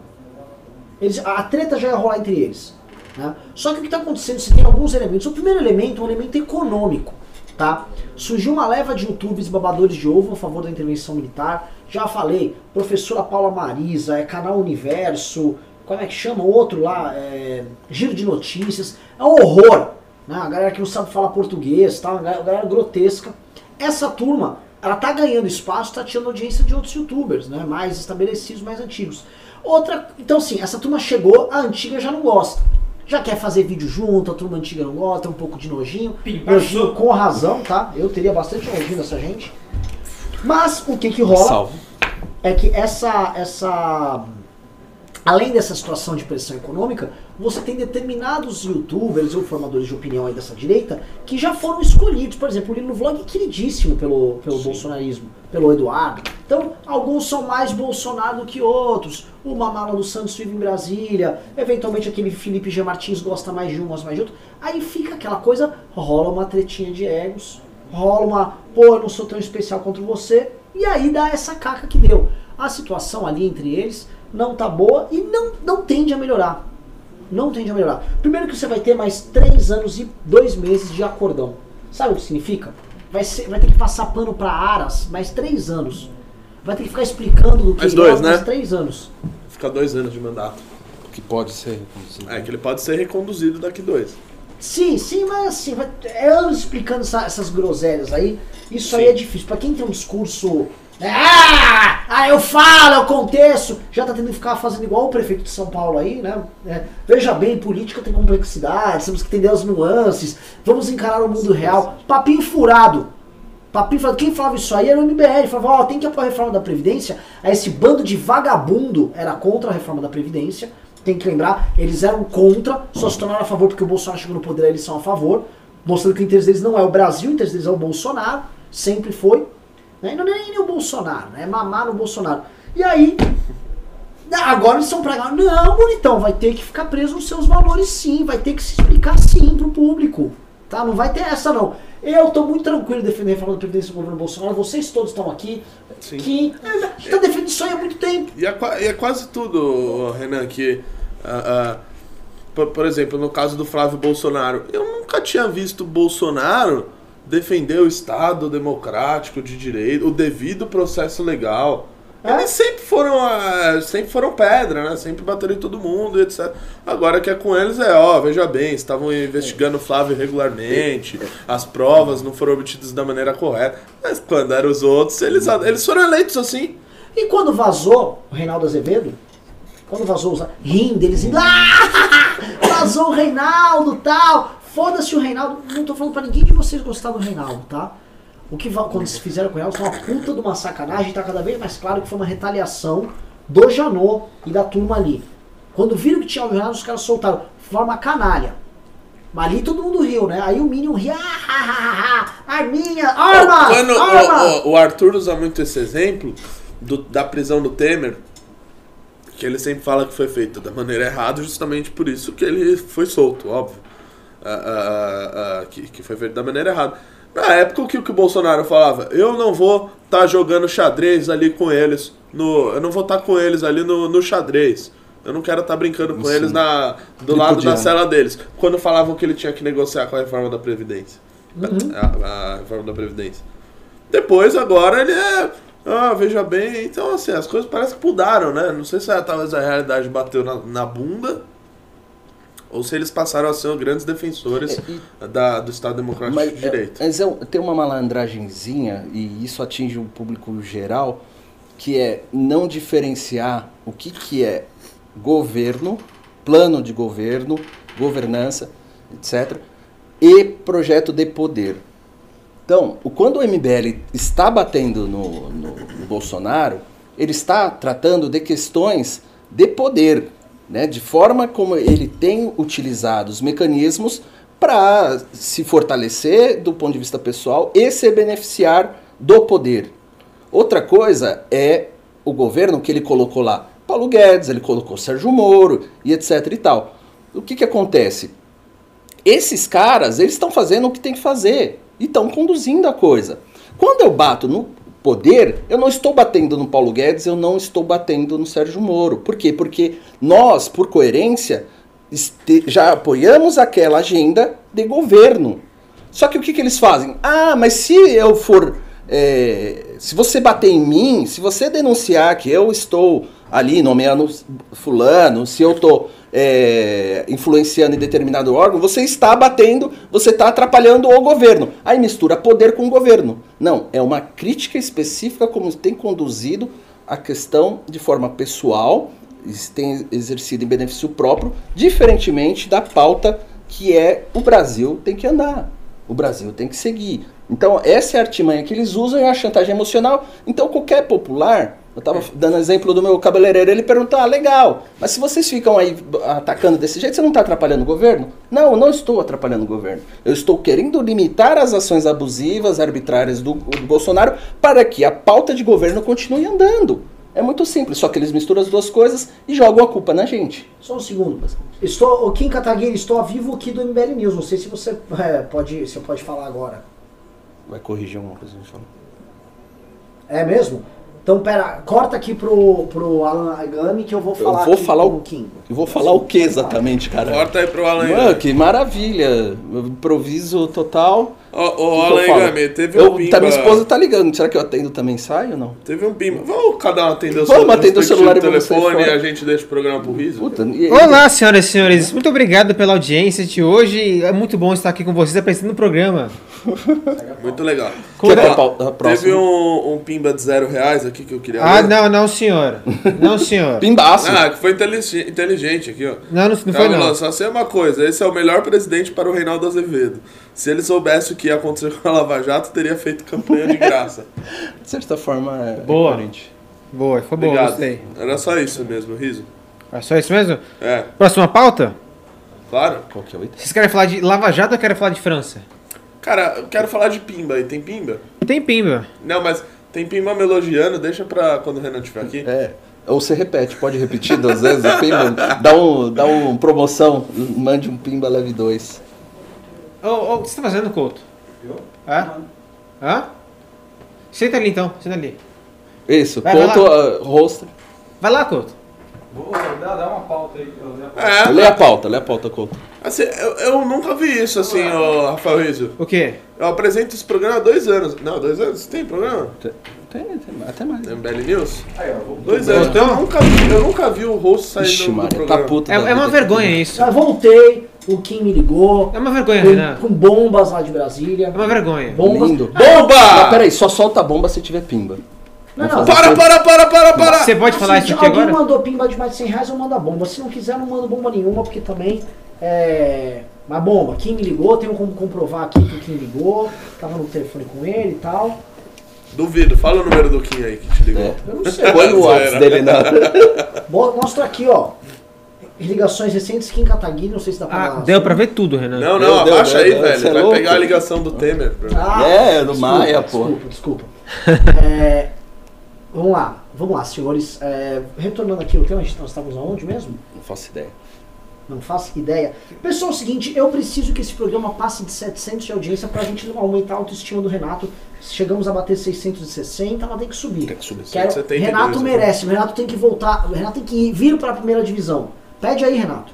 Eles, a treta já ia rolar entre eles. né? Só que o que está acontecendo, você tem alguns elementos. O primeiro elemento é um elemento econômico. Tá? Surgiu uma leva de youtubers babadores de ovo a favor da intervenção militar. Já falei, professora Paula Marisa, é canal Universo, como é que chama? O outro lá, é, Giro de Notícias. É um horror. Né? A galera que não sabe falar português, tá? uma galera, grotesca. Essa turma, ela tá ganhando espaço, tá tirando audiência de outros youtubers, né? mais estabelecidos, mais antigos. Outra, então assim, essa turma chegou, a antiga já não gosta. Já quer fazer vídeo junto, a turma antiga não gosta, um pouco de nojinho. Pimpa Nojinho com razão, tá? Eu teria bastante nojinho dessa gente. Mas o que que rola Salve. é que essa, essa. Além dessa situação de pressão econômica, você tem determinados youtubers ou formadores de opinião aí dessa direita que já foram escolhidos. Por exemplo, o Lino Vlog é queridíssimo pelo, pelo bolsonarismo, pelo Eduardo. Então, alguns são mais Bolsonaro do que outros. O Mamala dos Santos vive em Brasília. Eventualmente, aquele Felipe G. Martins gosta mais de um, gosta mais de outro. Aí fica aquela coisa, rola uma tretinha de egos, rola uma, pô, eu não sou tão especial contra você. E aí dá essa caca que deu. A situação ali entre eles não tá boa e não, não tende a melhorar. Não tende a melhorar. Primeiro que você vai ter mais três anos e dois meses de acordão. Sabe o que significa? Vai, ser, vai ter que passar pano pra Aras mais três anos. Vai ter que ficar explicando do que Mais ele é dois, mais né? três anos. Fica dois anos de mandato. Que pode ser. reconduzido. É que ele pode ser reconduzido daqui dois. Sim, sim, mas assim, vai, é anos explicando essa- essas groselhas aí. Isso aí Sim. é difícil. Pra quem tem um discurso. Né, Ah, ah, eu falo, eu conteço. Já tá tendo que ficar fazendo igual o prefeito de São Paulo aí, né? É, veja bem, política tem complexidade, temos que entender as nuances, vamos encarar o mundo real. Papinho furado. Papinho furado. Quem falava isso aí era o MBL. Falava, ó, tem que apoiar a reforma da Previdência. Aí esse bando de vagabundo era contra a reforma da Previdência. Tem que lembrar, eles eram contra, só se tornaram a favor porque o Bolsonaro chegou no poder, aí eles são a favor. Mostrando que o interesse deles não é o Brasil, o interesse deles é o Bolsonaro. Sempre foi. Né? Não é nem o Bolsonaro, né? é mamar no Bolsonaro. E aí, ah, agora eles são pra. Não, bonitão, vai ter que ficar preso nos seus valores sim, vai ter que se explicar sim pro público. Tá? Não vai ter essa não. Eu tô muito tranquilo defendendo a reforma da Previdência do governo Bolsonaro, vocês todos estão aqui, Sim. que é, tá defendendo isso aí há muito tempo. E é, e é quase tudo, Renan, que. ah, ah, por, por exemplo, no caso do Flávio Bolsonaro, eu nunca tinha visto Bolsonaro defender o Estado democrático de direito, o devido processo legal. É? Eles sempre foram, ah, sempre foram pedra, né? Sempre bateram em todo mundo e etc. Agora que é com eles é, ó, veja bem, estavam investigando o Flávio regularmente, as provas não foram obtidas da maneira correta. Mas quando eram os outros, eles, eles foram eleitos assim. E quando vazou o Reinaldo Azevedo, quando vazou os rindo, eles indo, ah, vazou o Reinaldo tal, foda-se o Reinaldo, não tô falando pra ninguém de vocês gostar do Reinaldo, tá? O que quando se fizeram com o Reinaldo foi uma puta de uma sacanagem, tá cada vez mais claro que foi uma retaliação do Janot e da turma ali. Quando viram que tinha o Reinaldo, os caras soltaram, de forma canalha. Mas ali todo mundo riu, né? Aí o Minion ria, ah, ah, ah, ah, arminha, arma, Quando o- arma. o, o Arthur usa muito esse exemplo do- da prisão do Temer, que ele sempre fala que foi feita da maneira errada, justamente por isso que ele foi solto, óbvio. Ah, ah, que, que foi feito da maneira errada. Na época, o que, o que o Bolsonaro falava? Eu não vou estar jogando xadrez ali com eles. No, eu não vou estar com eles ali no, no xadrez. Eu não quero estar brincando com Sim. eles na, do Ele lado podia, da cela deles. Quando falavam que ele tinha que negociar com a reforma da Previdência. Uhum. A, a reforma da Previdência. Depois, agora, ele é. Ah, veja bem. Então, assim, as coisas parecem que mudaram, né? Não sei se é, talvez a realidade bateu na, na bunda. Ou se eles passaram a ser grandes defensores É, da, do Estado Democrático Mas, de Direito. é, mas é tem uma malandragenzinha, e isso atinge o público geral, que é não diferenciar o que, que é governo, plano de governo, governança, etc., e projeto de poder. Então, quando o MBL está batendo no, no- no Bolsonaro, ele está tratando de questões de poder, né? de forma como ele tem utilizado os mecanismos para se fortalecer do ponto de vista pessoal e se beneficiar do poder. Outra coisa é o governo que ele colocou lá. Paulo Guedes, ele colocou Sérgio Moro e etc e tal. O que, que acontece? Esses caras, eles estão fazendo o que tem que fazer e estão conduzindo a coisa. Quando eu bato no poder, eu não estou batendo no Paulo Guedes, eu não estou batendo no Sérgio Moro. Por quê? Porque nós, por coerência, já apoiamos aquela agenda de governo. Só que o que, que eles fazem? Ah, mas se eu for. é, se você bater em mim, se você denunciar que eu estou ali nomeando fulano, se eu estou influenciando em determinado órgão, você está batendo, você está atrapalhando o governo. Aí mistura poder com governo. Não, é uma crítica específica como tem conduzido a questão de forma pessoal, tem exercido em benefício próprio, diferentemente da pauta que é o Brasil tem que andar. O Brasil tem que seguir. Então, essa é a artimanha que eles usam, é a chantagem emocional. Então, qualquer popular, eu estava dando exemplo do meu cabeleireiro, ele perguntou, ah, legal, mas se vocês ficam aí atacando desse jeito, você não está atrapalhando o governo? Não, eu não estou atrapalhando o governo. Eu estou querendo limitar as ações abusivas, arbitrárias do, do Bolsonaro, para que a pauta de governo continue andando. É muito simples, só que eles misturam as duas coisas e jogam a culpa na gente. Só um segundo. Estou, o Kim Kataguiri, estou ao vivo aqui do MBL News. Não sei se você é, pode, se pode falar agora. Vai corrigir uma coisa que a gente falou. É mesmo? Então, pera, corta aqui pro, pro Alan Agami que eu vou falar eu vou aqui falar com o Kim. Eu vou falar o que exatamente, cara? Corta aí pro Alan Mano, Igami. que maravilha. Improviso total. Ô, ô, O que que eu Alan falo? Igami, teve Eu- um pimba... tá, minha esposa tá ligando. Será que eu atendo também sai ou não? Teve um pimba. Vamos cada um atender o Vamos seu atender o celular e vamos telefone e a gente deixa o programa pro riso? Puta, e- Olá, senhoras e senhores. Muito obrigado pela audiência de hoje. É muito bom estar aqui com vocês apresentando o programa. Muito legal. Quer próxima? Teve um, um pimba de zero reais aqui que eu queria Ah, ler. não, não, senhor. Não, senhor. Pimbaço. Ah, que foi inteligen- inteligente aqui, ó. Não, não, não foi Calma, não. Só sei uma coisa, esse é o melhor presidente para o Reinaldo Azevedo se ele soubesse o que ia acontecer com a Lava Jato, teria feito campanha de graça. de certa forma, é boa. gente, Boa, foi boa, gostei. Era só isso mesmo, riso. É só isso mesmo? É. Próxima pauta? Claro. Qual que é o item? Vocês querem falar de Lava Jato ou querem falar de França? Cara, eu quero falar de Pimba aí. Tem Pimba? Tem Pimba. Não, mas tem Pimba melogiano, deixa pra quando o Renan estiver aqui. É. Ou você repete, pode repetir duas vezes o Pimba. Dá um, dá um promoção, mande um Pimba leve 2. Oh, oh, o que você tá fazendo, Couto? Eu? É? Mano. Hã? Senta ali então, senta ali. Isso, vai, Couto vai uh. Vai lá, Couto. Vou dá, dá uma pauta aí. É, lê a pauta, lê a pauta, Couto. Assim, eu, eu nunca vi isso assim, ô, Rafael Rizzo. O quê? Eu apresento esse programa há dois anos. Não, dois anos? Tem programa? Tem, tem, até mais. Tem MBL News? Aí, ó, dois anos. Então, eu, nunca vi, eu nunca vi o rosto sair Ixi, do, Maria, tá programa. Tá puta é, é uma vergonha isso. Já voltei o Kim me ligou. É uma vergonha, Renan. Com, com bombas lá de Brasília. É uma vergonha. Bombas. Lindo. Bomba! Mas peraí, só solta a bomba se tiver pimba. Não, não. Para, para, para, para, para! Você pode falar Assim, isso se aqui alguém agora? mandou pimba de mais de 100 reais, eu mando a bomba. Se não quiser, eu não mando bomba nenhuma, porque também é. Mas bomba, Kim me ligou, tenho como comprovar aqui que o Kim ligou, tava no telefone com ele e tal. Duvido, fala o número do Kim aí que te ligou. É. Eu não sei. Põe o. WhatsApp dele na. Bo- Mostra aqui, ó. Ligações recentes, Kim Kataguiri, não sei se dá pra Ah, dar- deu pra ver tudo, Renan. Não, não, deu, abaixa deu, aí, deu, velho. é Vai louco. pegar a ligação do Temer. Ah, É, do desculpa, Maia, pô. Desculpa, desculpa. É, vamos lá, vamos lá, senhores. É, retornando aqui, o tema, nós estávamos aonde mesmo? Não faço ideia. Não faço ideia. Pessoal, é o seguinte, eu preciso que esse programa passe de 700 de audiência pra gente aumentar a autoestima do Renato. Chegamos a bater 660, ela tem que subir. Tem que subir. Quero- 172, Renato né? merece, o Renato tem que voltar, o Renato tem que ir- vir pra primeira divisão. Pede aí, Renato.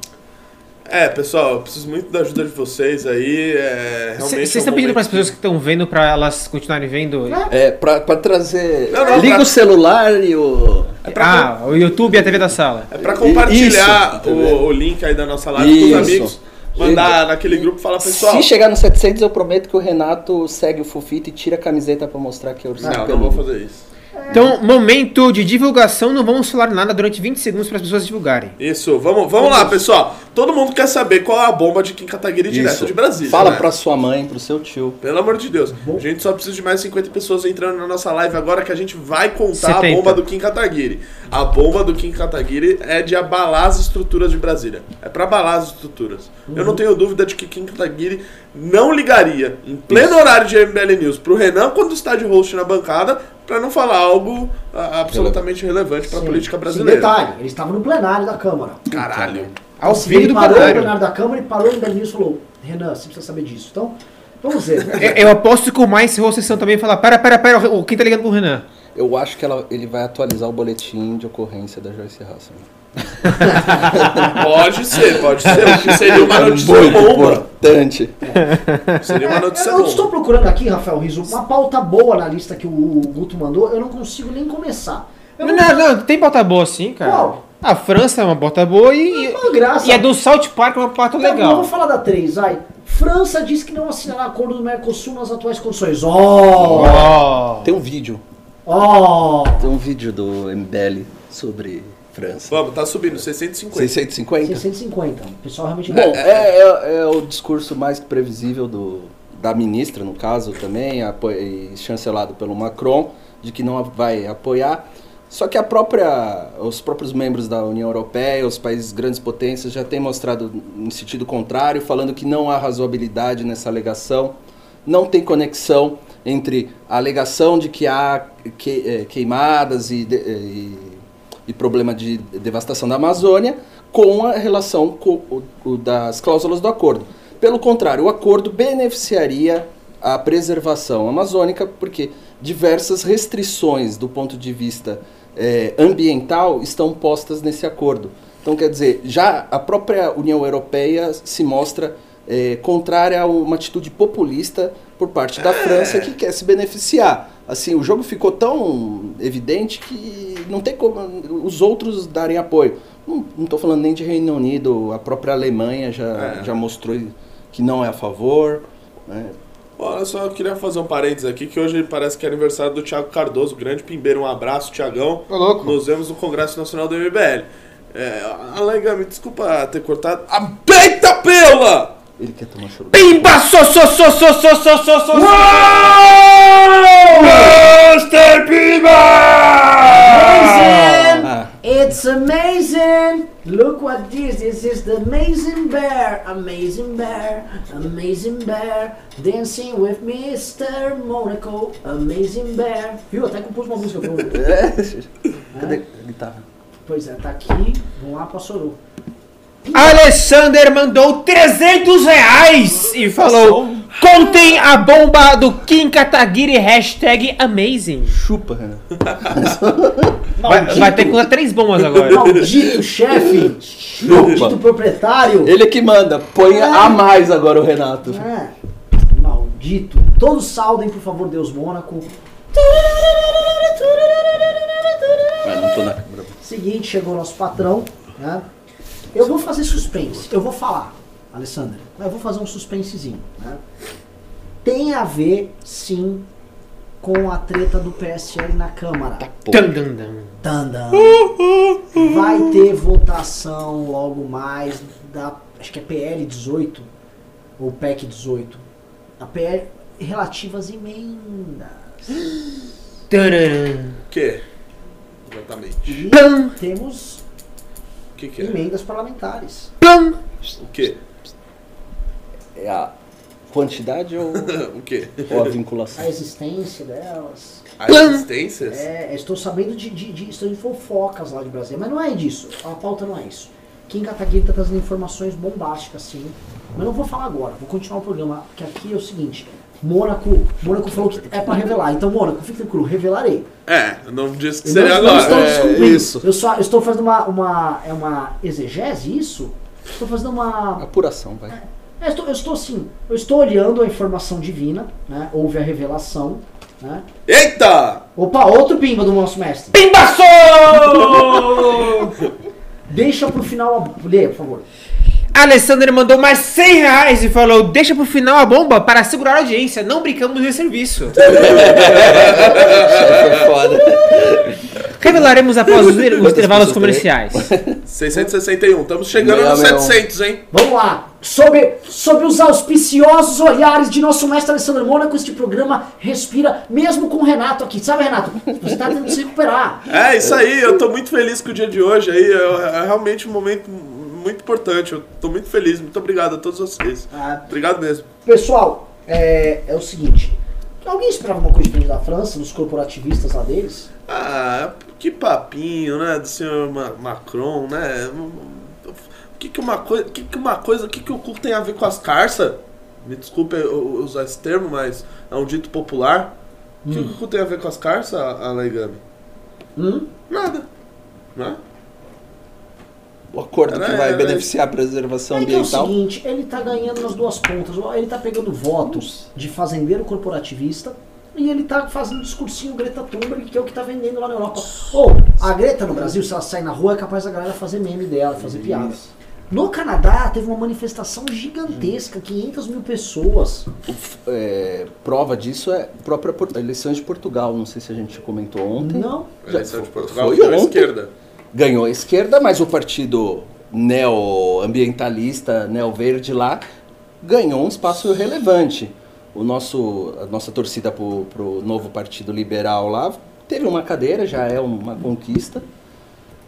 É, pessoal, eu preciso muito da ajuda de vocês aí. É, realmente Vocês é um estão pedindo para as pessoas que estão vendo pra elas continuarem vendo? É. É, pra, pra trazer. Não, não, Liga pra- o celular e o. Ah, o YouTube e a TV da sala. É pra compartilhar Isso, o, o link aí da nossa live com Isso. os amigos. Mandar naquele grupo e falar, pessoal. Se chegar no 700, eu prometo que o Renato segue o Fufito e tira a camiseta pra mostrar que eu ursinho Não, não vou fazer isso. Então, momento de divulgação, não vamos falar nada durante 20 segundos para as pessoas divulgarem. Isso, vamos, vamos lá, pessoal. Todo mundo quer saber qual é a bomba de Kim Kataguiri direto Isso. de Brasília. Fala né? pra sua mãe, pro seu tio. Pelo amor de Deus. A gente só precisa de mais 50 pessoas entrando na nossa live agora que a gente vai contar 70. a bomba do Kim Kataguiri. A bomba do Kim Kataguiri é de abalar as estruturas de Brasília. É pra abalar as estruturas. Eu não tenho dúvida de que Kim Kataguiri não ligaria em pleno horário de MBL News pro Renan quando está de host na bancada pra não falar algo ah, absolutamente relevante pra Sim. política Sim, brasileira. detalhe, ele estava no plenário da Câmara. Caralho. Ao Então, ele do parou no plenário. plenário da Câmara e parou em News e falou, Renan, você precisa saber disso. Então, vamos ver. Eu, eu aposto que o mais a sessão também falar: pera, pera, pera, o- quem tá ligando pro Renan? Eu acho que ela- ele vai atualizar o boletim de ocorrência da Joyce Hasselman. Pode ser, pode ser. Seria uma notícia Muito bomba. importante. Seria uma notícia eu estou bomba. procurando aqui, Rafael Riso, uma pauta boa na lista que o Guto mandou, eu não consigo nem começar. Eu Não, não, não, tem pauta boa sim, cara. Qual? A França é uma pauta boa e, Uma graça. e a do South Park é uma pauta Tá bom, eu legal. vou falar da 3, vai. França diz que não assinará acordo do Mercosul nas atuais condições. Ó! Ó. Tem um vídeo. Ó! Tem um vídeo do MBL sobre França. Vamos, tá subindo, 650. 650? 650. O pessoal realmente Bom, é, é- é o discurso mais previsível do, da ministra, no caso, também, apo- chancelado pelo Macron, de que não vai apoiar. Só que a própria, os próprios membros da União Europeia, os países grandes potências, já têm mostrado em sentido contrário, falando que não há razoabilidade nessa alegação, não tem conexão entre a alegação de que há que- eh, queimadas e, de- eh, e e problema de devastação da Amazônia com a relação com o, das cláusulas do acordo. Pelo contrário, o acordo beneficiaria a preservação amazônica porque diversas restrições do ponto de vista eh, ambiental estão postas nesse acordo. Então, quer dizer, já a própria União Europeia se mostra eh, contrária a uma atitude populista por parte da França que quer se beneficiar. Assim, o jogo ficou tão evidente que não tem como os outros darem apoio. Não estou falando nem de Reino Unido, a própria Alemanha já, É. já mostrou que não é a favor. né? Olha só, eu queria fazer um parênteses aqui, que hoje parece que é aniversário do Thiago Cardoso, grande pimbeiro. Um abraço, Tiagão. Nos vemos no Congresso Nacional do MBL. É, Alenga, me desculpa ter cortado. A peita pela! Ele quer tomar choro. Pimba, so, so, so, so, so, so, so, so, Master Amazing! It's amazing! Look what this This is the amazing bear! Amazing bear! Amazing bear! Dancing with Mr. Monaco! Amazing bear! Viu? Até compus uma música pro. É. Cadê a guitarra? Pois é, tá aqui. Vamos lá pra Soru. Alessander mandou 300 reais e falou: Contem a bomba do Kim Kataguiri, hashtag amazing. Chupa, Renan. Vai, ter que usar três bombas agora. maldito chefe! Maldito proprietário! Ele que manda. Põe a mais agora o Renato. É. Maldito. Todos saudem, por favor, Deus Mônaco. Mas não tô na câmera. Seguinte, chegou o nosso patrão, né? Eu vou fazer suspense, eu vou falar, Alessandra, mas eu vou fazer um suspensezinho, né? Tem a ver, sim, com a treta do PSL na Câmara. Tandam. Vai ter votação logo mais da, acho que é PL 18 ou PEC 18. A PL relativa às emendas. Tararam. O quê? Exatamente. E temos que, que é? Emendas parlamentares. Plum! O quê? É a quantidade ou, o quê? ou a vinculação? A existência delas. As existências? É, estou sabendo de, de, de, estou de fofocas lá de Brasília, mas não é disso. A pauta não é isso. Kim Kataguiri está trazendo informações bombásticas, sim. Mas não vou falar agora, vou continuar o programa, que aqui é o seguinte. Mônaco, Mônaco falou que é para revelar. Então, Mônaco, fique tranquilo, revelarei. É, não disse que Eu seria não, não agora. estou É, descobrindo. isso. Eu, só, eu estou fazendo uma, uma. É uma exegese isso? Estou fazendo uma. Apuração, vai. É, eu estou, eu estou assim, eu estou olhando a informação divina, né? Houve a revelação, né? Eita! Opa, outro pimba do nosso mestre. Pimbaçou! Deixa pro final a. Lê, por favor. Alessandro mandou mais 100 reais e falou: Deixa pro final a bomba para segurar a audiência. Não brincamos de serviço. Foi foda. Revelaremos após os, os intervalos comerciais. 661, estamos chegando no Meu, meu. 700, hein? Vamos lá. Sob, sob os auspiciosos olhares de nosso mestre Alessandro Mônaco, este programa respira, mesmo com o Renato aqui. Sabe, Renato? Você está tentando se recuperar. É, isso aí, eu tô muito feliz com o dia de hoje aí, é, é realmente um momento muito importante, eu tô muito feliz, muito obrigado a todos vocês. Ah, Obrigado mesmo. Pessoal, é, é o seguinte. Alguém esperava uma coisa diferente da França, dos corporativistas lá deles? Ah, que papinho, né, do senhor Ma- Macron, né? O que que uma coisa, que que uma coisa, o que que o cu tem a ver com as carças? Me desculpe eu usar esse termo, mas é um dito popular. O que que o cu tem a ver com as carças, Alaigami? Hum? Nada. Né? O acordo que vai era- beneficiar a preservação É que é o ambiental. seguinte, ele tá ganhando nas duas pontas. Ele tá pegando votos de fazendeiro corporativista e ele tá fazendo discursinho Greta Thunberg, que é o que tá vendendo lá na Europa. Ou, a Greta no Brasil, se ela sair na rua, é capaz da galera fazer meme dela, fazer piadas. No Canadá, teve uma manifestação gigantesca, 500 mil pessoas. É, prova disso é a própria eleições de Portugal. Não sei se a gente comentou ontem. Não. Eleição de Portugal Foi à ontem. esquerda. Ganhou a esquerda, mas o partido neoambientalista, neo-verde lá, ganhou um espaço relevante. O nosso, a nossa torcida para o novo partido liberal lá teve uma cadeira, já é uma conquista.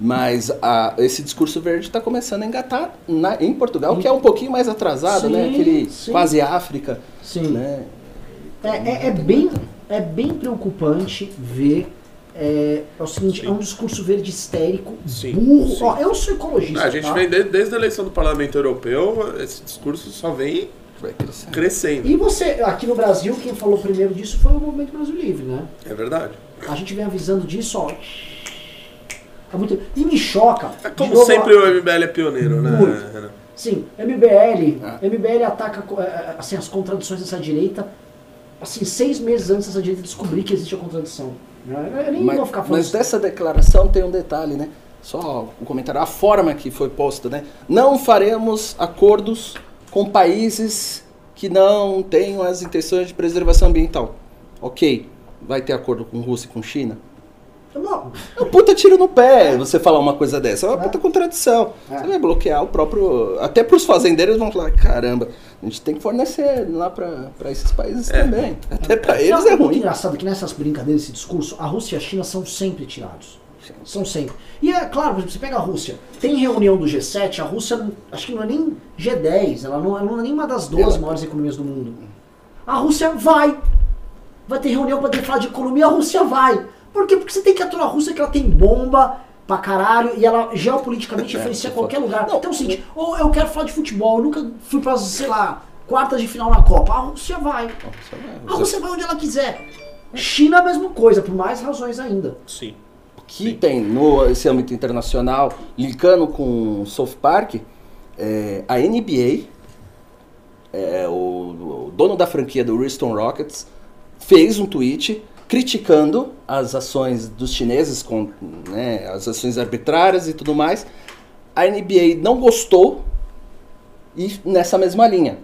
Mas a- esse discurso verde está começando a engatar na- em Portugal, que é um pouquinho mais atrasado, né? Sim, Aquele sim. quase África, Sim. né? É, é- é bem, é bem preocupante ver. É, é o seguinte, Sim. é um discurso verde histérico, Sim, burro. sim. Ó, eu sou ecologista. A gente tá? vem desde, desde a eleição do Parlamento Europeu, esse discurso só vem Vai crescer. crescendo. E você, aqui no Brasil, quem falou primeiro disso foi o Movimento Brasil Livre, né? É verdade. A gente vem avisando disso, ó. É muito... E me choca. É como novo, sempre o MBL é pioneiro, né? Muito. Sim, MBL. Ah. MBL ataca é, é, assim, as contradições dessa direita. Assim, seis meses antes dessa direita descobrir que existe a contradição. Eu nem Mas, vou ficar falando mas dessa declaração tem um detalhe, né? Só um comentário. A forma que foi posta, né? Não faremos acordos com países que não tenham as intenções de preservação ambiental. Ok. Vai ter acordo com Rússia e com China? Não, É um puta tiro no pé você falar uma coisa dessa. É uma É. puta contradição. É. Você vai bloquear o próprio. Até pros fazendeiros vão falar: caramba, a gente tem que fornecer lá pra, pra esses países É. também. Até pra eles é muito ruim. engraçado que nessas brincadeiras, esse discurso, a Rússia e a China são sempre tirados. São sempre. E é claro, por exemplo, você pega a Rússia, tem reunião do G7, a Rússia não- acho que não é nem G10, ela não, ela não é nem uma das 12 Ela- maiores economias do mundo. A Rússia vai. Vai ter reunião para falar de economia, a Rússia vai. Por quê? Porque você tem que aturar a Rússia que ela tem bomba pra caralho e ela geopoliticamente É, influencia qualquer lugar. Não, então é o seguinte, ou eu quero falar de futebol, eu nunca fui pra, sei lá, quartas de final na Copa. A Rússia vai. A Rússia vai onde ela quiser. China a mesma coisa, por mais razões ainda. Sim. que tem no esse âmbito internacional, linkando com o South Park, é, a NBA, é, o, o dono da franquia do Houston Rockets, fez um tweet criticando as ações dos chineses, com, né, as ações arbitrárias e tudo mais. A NBA não gostou e nessa mesma linha,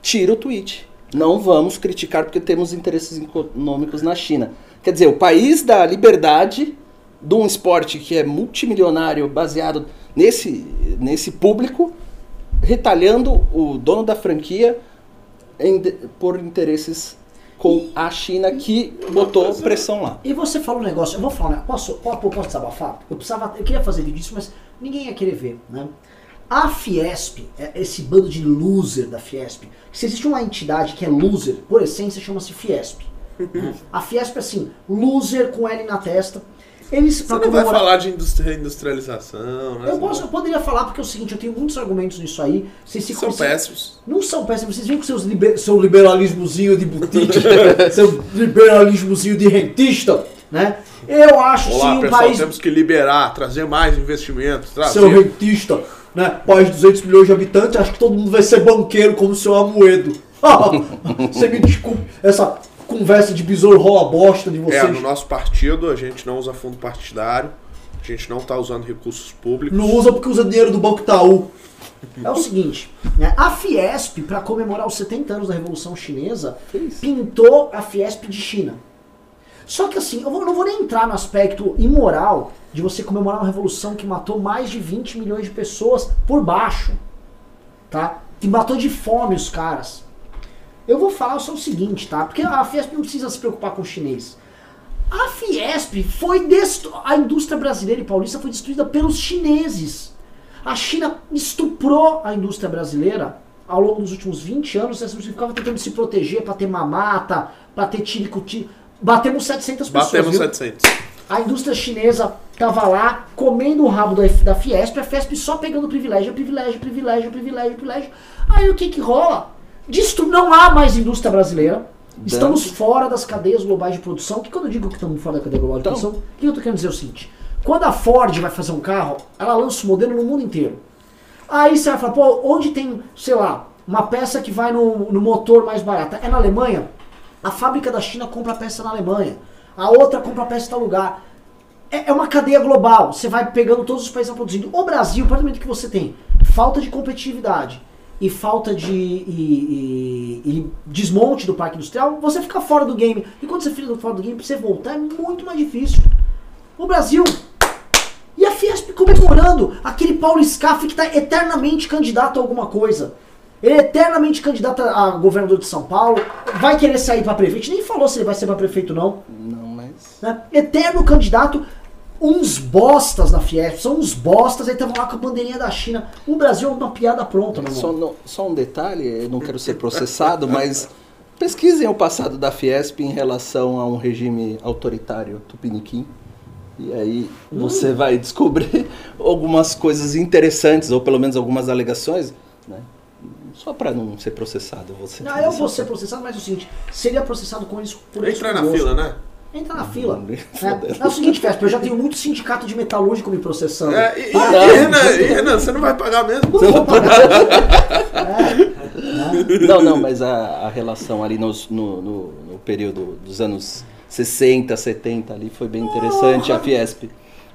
tira o tweet. Não vamos criticar porque temos interesses econômicos na China. Quer dizer, o país da liberdade de um esporte que é multimilionário, baseado nesse, nesse público, retalhando o dono da franquia em por interesses com a China que botou pressão lá. E você fala um negócio, eu vou falar, né? Posso, posso, posso desabafar? Eu precisava, eu queria fazer vídeo disso, mas ninguém ia querer ver, né? A Fiesp, é- esse bando de loser da Fiesp, se existe uma entidade que é loser, por essência chama-se Fiesp. né? A Fiesp é assim, loser com L na testa. Eles, Você não vai falar de industri- industrialização, né? eu, posso, eu poderia falar porque é o seguinte, eu tenho muitos argumentos nisso aí. Vocês se São conhecem- péssimos. Não são péssimos, vocês veem com seus liber, seu liberalismozinho de boutique, seu liberalismozinho de rentista, né? Eu acho Olá, sim um pessoal, país, temos que liberar, trazer mais investimentos, trazer... seu rentista, né? País de 200 milhões de habitantes, acho que todo mundo vai ser banqueiro como o seu Amoedo. Você me desculpe, essa conversa de besouro rola bosta de É, vocês. no nosso partido a gente não usa fundo partidário, a gente não tá usando recursos públicos. Não usa porque usa dinheiro do Banco Itaú. É o seguinte, né, a Fiesp, para comemorar os 70 anos da Revolução Chinesa, pintou a Fiesp de China. Só que assim, eu não vou nem entrar no aspecto imoral de você comemorar uma revolução que matou mais de 20 milhões de pessoas por baixo. Tá? Que matou de fome os caras. Eu vou falar só o seguinte, tá? Porque a Fiesp não precisa se preocupar com o chinês. A Fiesp foi destru... a indústria brasileira e paulista foi destruída pelos chineses. A China estuprou a indústria brasileira ao longo dos últimos 20 anos. Essa indústria ficava tentando se proteger para ter mamata, para ter tiricuti. Batemos 700 pessoas. Batemos viu? 700. A indústria chinesa tava lá comendo o rabo da, da Fiesp, a Fiesp só pegando privilégio, privilégio, privilégio, privilégio, privilégio. Aí o que que rola? Destru... Não há mais indústria brasileira. Estamos fora das cadeias globais de produção. Que quando eu digo que estamos fora da cadeia global de Então. produção, o que eu tô querendo dizer é o seguinte: quando a Ford vai fazer um carro, ela lança o modelo no mundo inteiro. Aí você vai falar, pô, onde tem, sei lá, uma peça que vai no, no motor mais barata? É na Alemanha? A fábrica da China compra a peça na Alemanha. A outra compra a peça em tal lugar. É, é uma cadeia global. Você vai pegando todos os países produzindo. O Brasil, do momento que você tem falta de competitividade e falta de e, e- e desmonte do parque industrial, você fica fora do game. E quando você fica fora do game, pra você voltar é muito mais difícil. O Brasil e a Fiesp comemorando aquele Paulo Scaff que está eternamente candidato a alguma coisa. Ele é eternamente candidato a governador de São Paulo, vai querer sair para prefeito, nem falou se ele vai ser para prefeito não. Não, mas. né? Eterno candidato, uns bostas na Fiesp, são uns bostas, aí estavam lá com a bandeirinha da China. O Brasil é uma piada pronta, meu Só, irmão. no- só um detalhe, eu não quero ser processado, mas pesquisem o passado da Fiesp em relação a um regime autoritário tupiniquim. E aí você vai descobrir algumas coisas interessantes, ou pelo menos algumas alegações, né? Só para não ser processado. Você Não, eu vou ser processado, mas é o seguinte, seria processado com isso por isso Entra na fila, né? Entra na fila. Né? É o seguinte, Fesp, eu já tenho muito sindicato de metalúrgico me processando. É, e, e- Ah, e, Renan, e, Renan, você não vai pagar mesmo? Não vou pagar. É? Não, não, mas a, a relação ali nos- no, no, no período dos anos 60, 70 ali foi bem interessante, a Fiesp.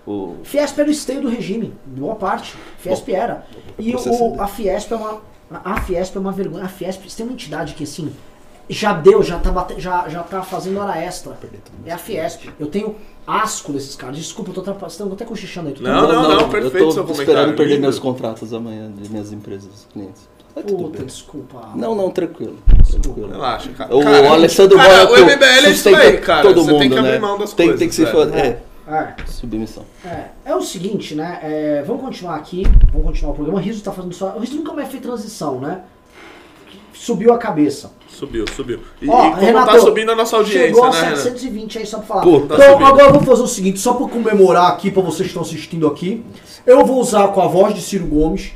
O, Fiesp era o esteio do regime, boa parte. Fiesp era. E o, a Fiesp é uma. A Fiesp é uma vergonha. A Fiesp tem uma entidade que assim. Já deu, já tá, bate- já, já tá fazendo hora extra. É a Fiesp. Eu tenho asco desses caras. Desculpa, eu tô atrapalhando, até cochichando aí. Não, tentando- não, não, perfeito eu tô esperando perder lindo. meus contratos amanhã de minhas empresas, clientes. Tá Puta, desculpa. Não, não, tranquilo. tranquilo. Relaxa, cara. O Cara, Alessandro cara, Boia o MBL é isso aí, cara. todo Você mundo, tem que abrir né? mão das tem, coisas. tem que se velho. foder. É, É, submissão. é, é o seguinte, né? é, vamos continuar aqui. Vamos continuar o programa. O Riso tá fazendo só. O Riso nunca mais fez transição, né? Subiu a cabeça. Subiu, subiu. E, Ó, e como Renato, tá subindo a nossa audiência, Chegou a né, Renan? 720 aí só pra falar. Pô, tá então subindo. agora eu vou fazer o seguinte, só pra comemorar aqui, pra vocês que estão assistindo aqui, eu vou usar com a voz de Ciro Gomes,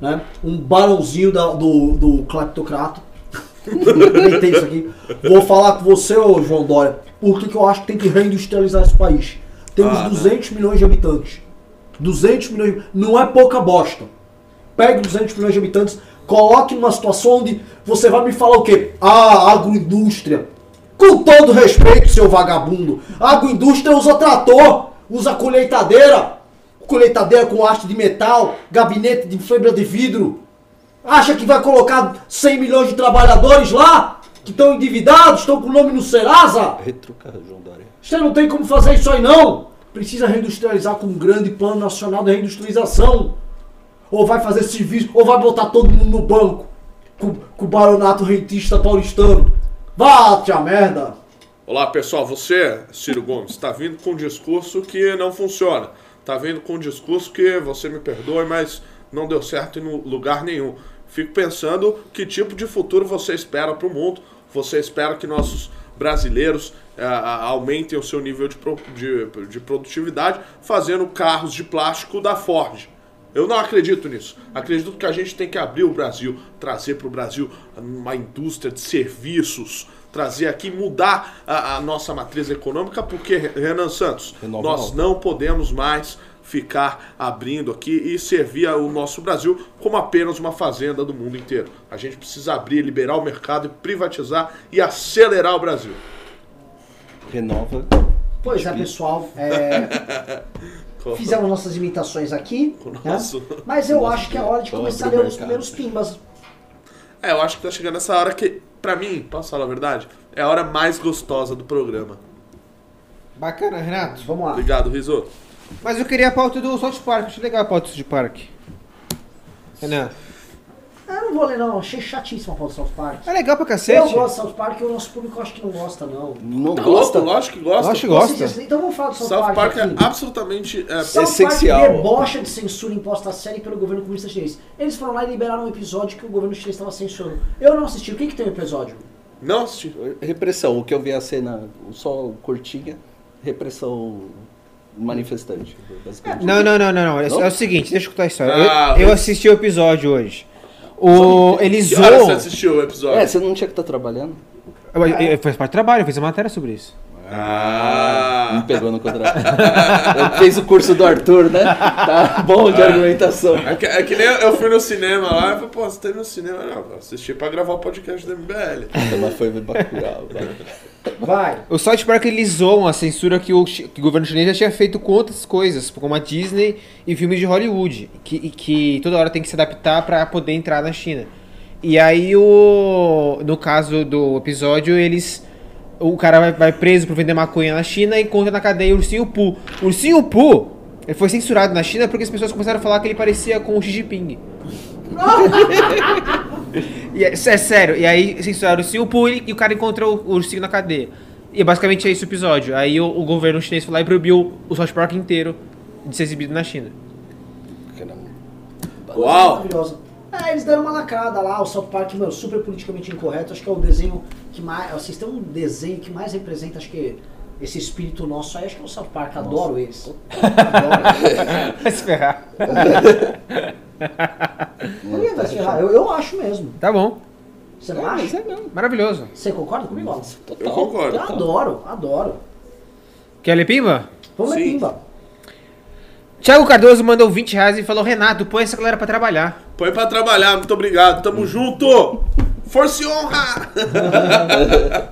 né? Um barãozinho da- do, do Cleptocrato. Inventei isso aqui. Vou falar com você, ô João Dória, por que que eu acho que tem que reindustrializar esse país. Temos Ah, né? 200 milhões de habitantes. 200 milhões. Não é pouca bosta. Pegue 200 milhões de habitantes, coloque numa situação onde você vai me falar o quê? Ah, agroindústria. Com todo respeito, seu vagabundo, agroindústria usa trator, usa colheitadeira, colheitadeira com haste de metal, gabinete de fibra de vidro. Acha que vai colocar 100 milhões de trabalhadores lá? Que estão endividados, estão com o nome no Serasa? Retruca, João Dória. Você não tem como fazer isso aí não. Precisa reindustrializar com um grande plano nacional de reindustrialização. Ou vai fazer serviço, ou vai botar todo mundo no banco. Com, com o baronato rentista paulistano. Bate a merda. Olá, pessoal. Você, Ciro Gomes, está vindo com um discurso que não funciona. tá vindo com um discurso que, você me perdoe, mas não deu certo em lugar nenhum. Fico pensando que tipo de futuro você espera para o mundo. Você espera que nossos brasileiros a- aumentem o seu nível de, pro- de, de produtividade fazendo carros de plástico da Ford. Eu não acredito nisso. Acredito que a gente tem que abrir o Brasil, trazer para o Brasil uma indústria de serviços, trazer aqui, mudar a, a nossa matriz econômica, porque, Renan Santos, Renova nós algo. não podemos mais ficar abrindo aqui e servir o nosso Brasil como apenas uma fazenda do mundo inteiro. A gente precisa abrir, liberar o mercado e privatizar e acelerar o Brasil. Renova. Pois é, pessoal. é, fizemos nossas imitações aqui. Né? Mas eu acho que é hora de começar a ler os primeiros pimbas. É, eu acho que tá chegando essa hora que, pra mim, posso falar a verdade, é a hora mais gostosa do programa. Bacana, Renato. Vamos lá. Obrigado, Risoto. Mas eu queria a pauta do South Park. Acho legal a pauta do South Park. Renan. Eu não vou ler, não. Achei chatíssima a pauta do South Park. É legal pra Eu cacete. gosto do South Park e o nosso público eu acho que não gosta, não. Não Tá gosta? louco? Lógico que gosta. Lógico que gosta. Vocês- Então vamos falar do South, South Park, Park é absolutamente... é, South essencial. Park debocha de censura imposta à série pelo governo comunista chinês. Eles foram lá e liberaram um episódio que o governo chinês estava censurando. Eu não assisti. O que, que tem no episódio? Não assisti. Repressão, o que eu vi a cena só curtinha, repressão manifestante, basicamente. Não, não, não, não, não. É, Não? é o seguinte, deixa eu contar a história. Ah, eu, eu assisti o episódio hoje. O, eles Que hora você assistiu o episódio? É, você não tinha que estar trabalhando? Eu, eu, eu fiz parte do trabalho, eu fiz a matéria sobre isso. Ah, Me pegou no. Eu Fez o curso do Arthur, né? Tá bom de argumentação. É que, é que nem eu fui no cinema lá e falei, pô, você tá indo no cinema? Não, eu assisti pra gravar o podcast do MBL. Mas foi Bacurau. vai. Vai. O South Park eles zoam a censura que o, que o governo chinês já tinha feito com outras coisas, como a Disney e filmes de Hollywood, que, e que toda hora tem que se adaptar pra poder entrar na China. E aí o no caso do episódio eles o cara vai, vai preso por vender maconha na China e encontra na cadeia o ursinho Poo. O ursinho Poo ele foi censurado na China porque as pessoas começaram a falar que ele parecia com o Xi Jinping. E é, é sério, e aí censuraram o ursinho Poo e, e o cara encontrou o ursinho na cadeia. E basicamente é esse o episódio. Aí o, o governo chinês foi lá e proibiu o South Park inteiro de ser exibido na China. Uau! É, eles deram uma lacrada lá, o South Park, meu, super politicamente incorreto. Acho que é o desenho que mais. Vocês têm um desenho que mais representa, acho que esse espírito nosso aí, acho que é o South Park. Adoro eles. Adoro. Vai se ferrar. Por que vai se ferrar? Eu, eu acho mesmo. Tá bom. Você não acha? Maravilhoso. Você concorda comigo, Wallace? Eu concordo. Eu adoro, adoro. Quer ler pimba? Vamos ler pimba. Thiago Cardoso mandou 20 reais e falou: Renato, põe essa galera pra trabalhar. Põe pra trabalhar, muito obrigado. Tamo junto! Força e honra!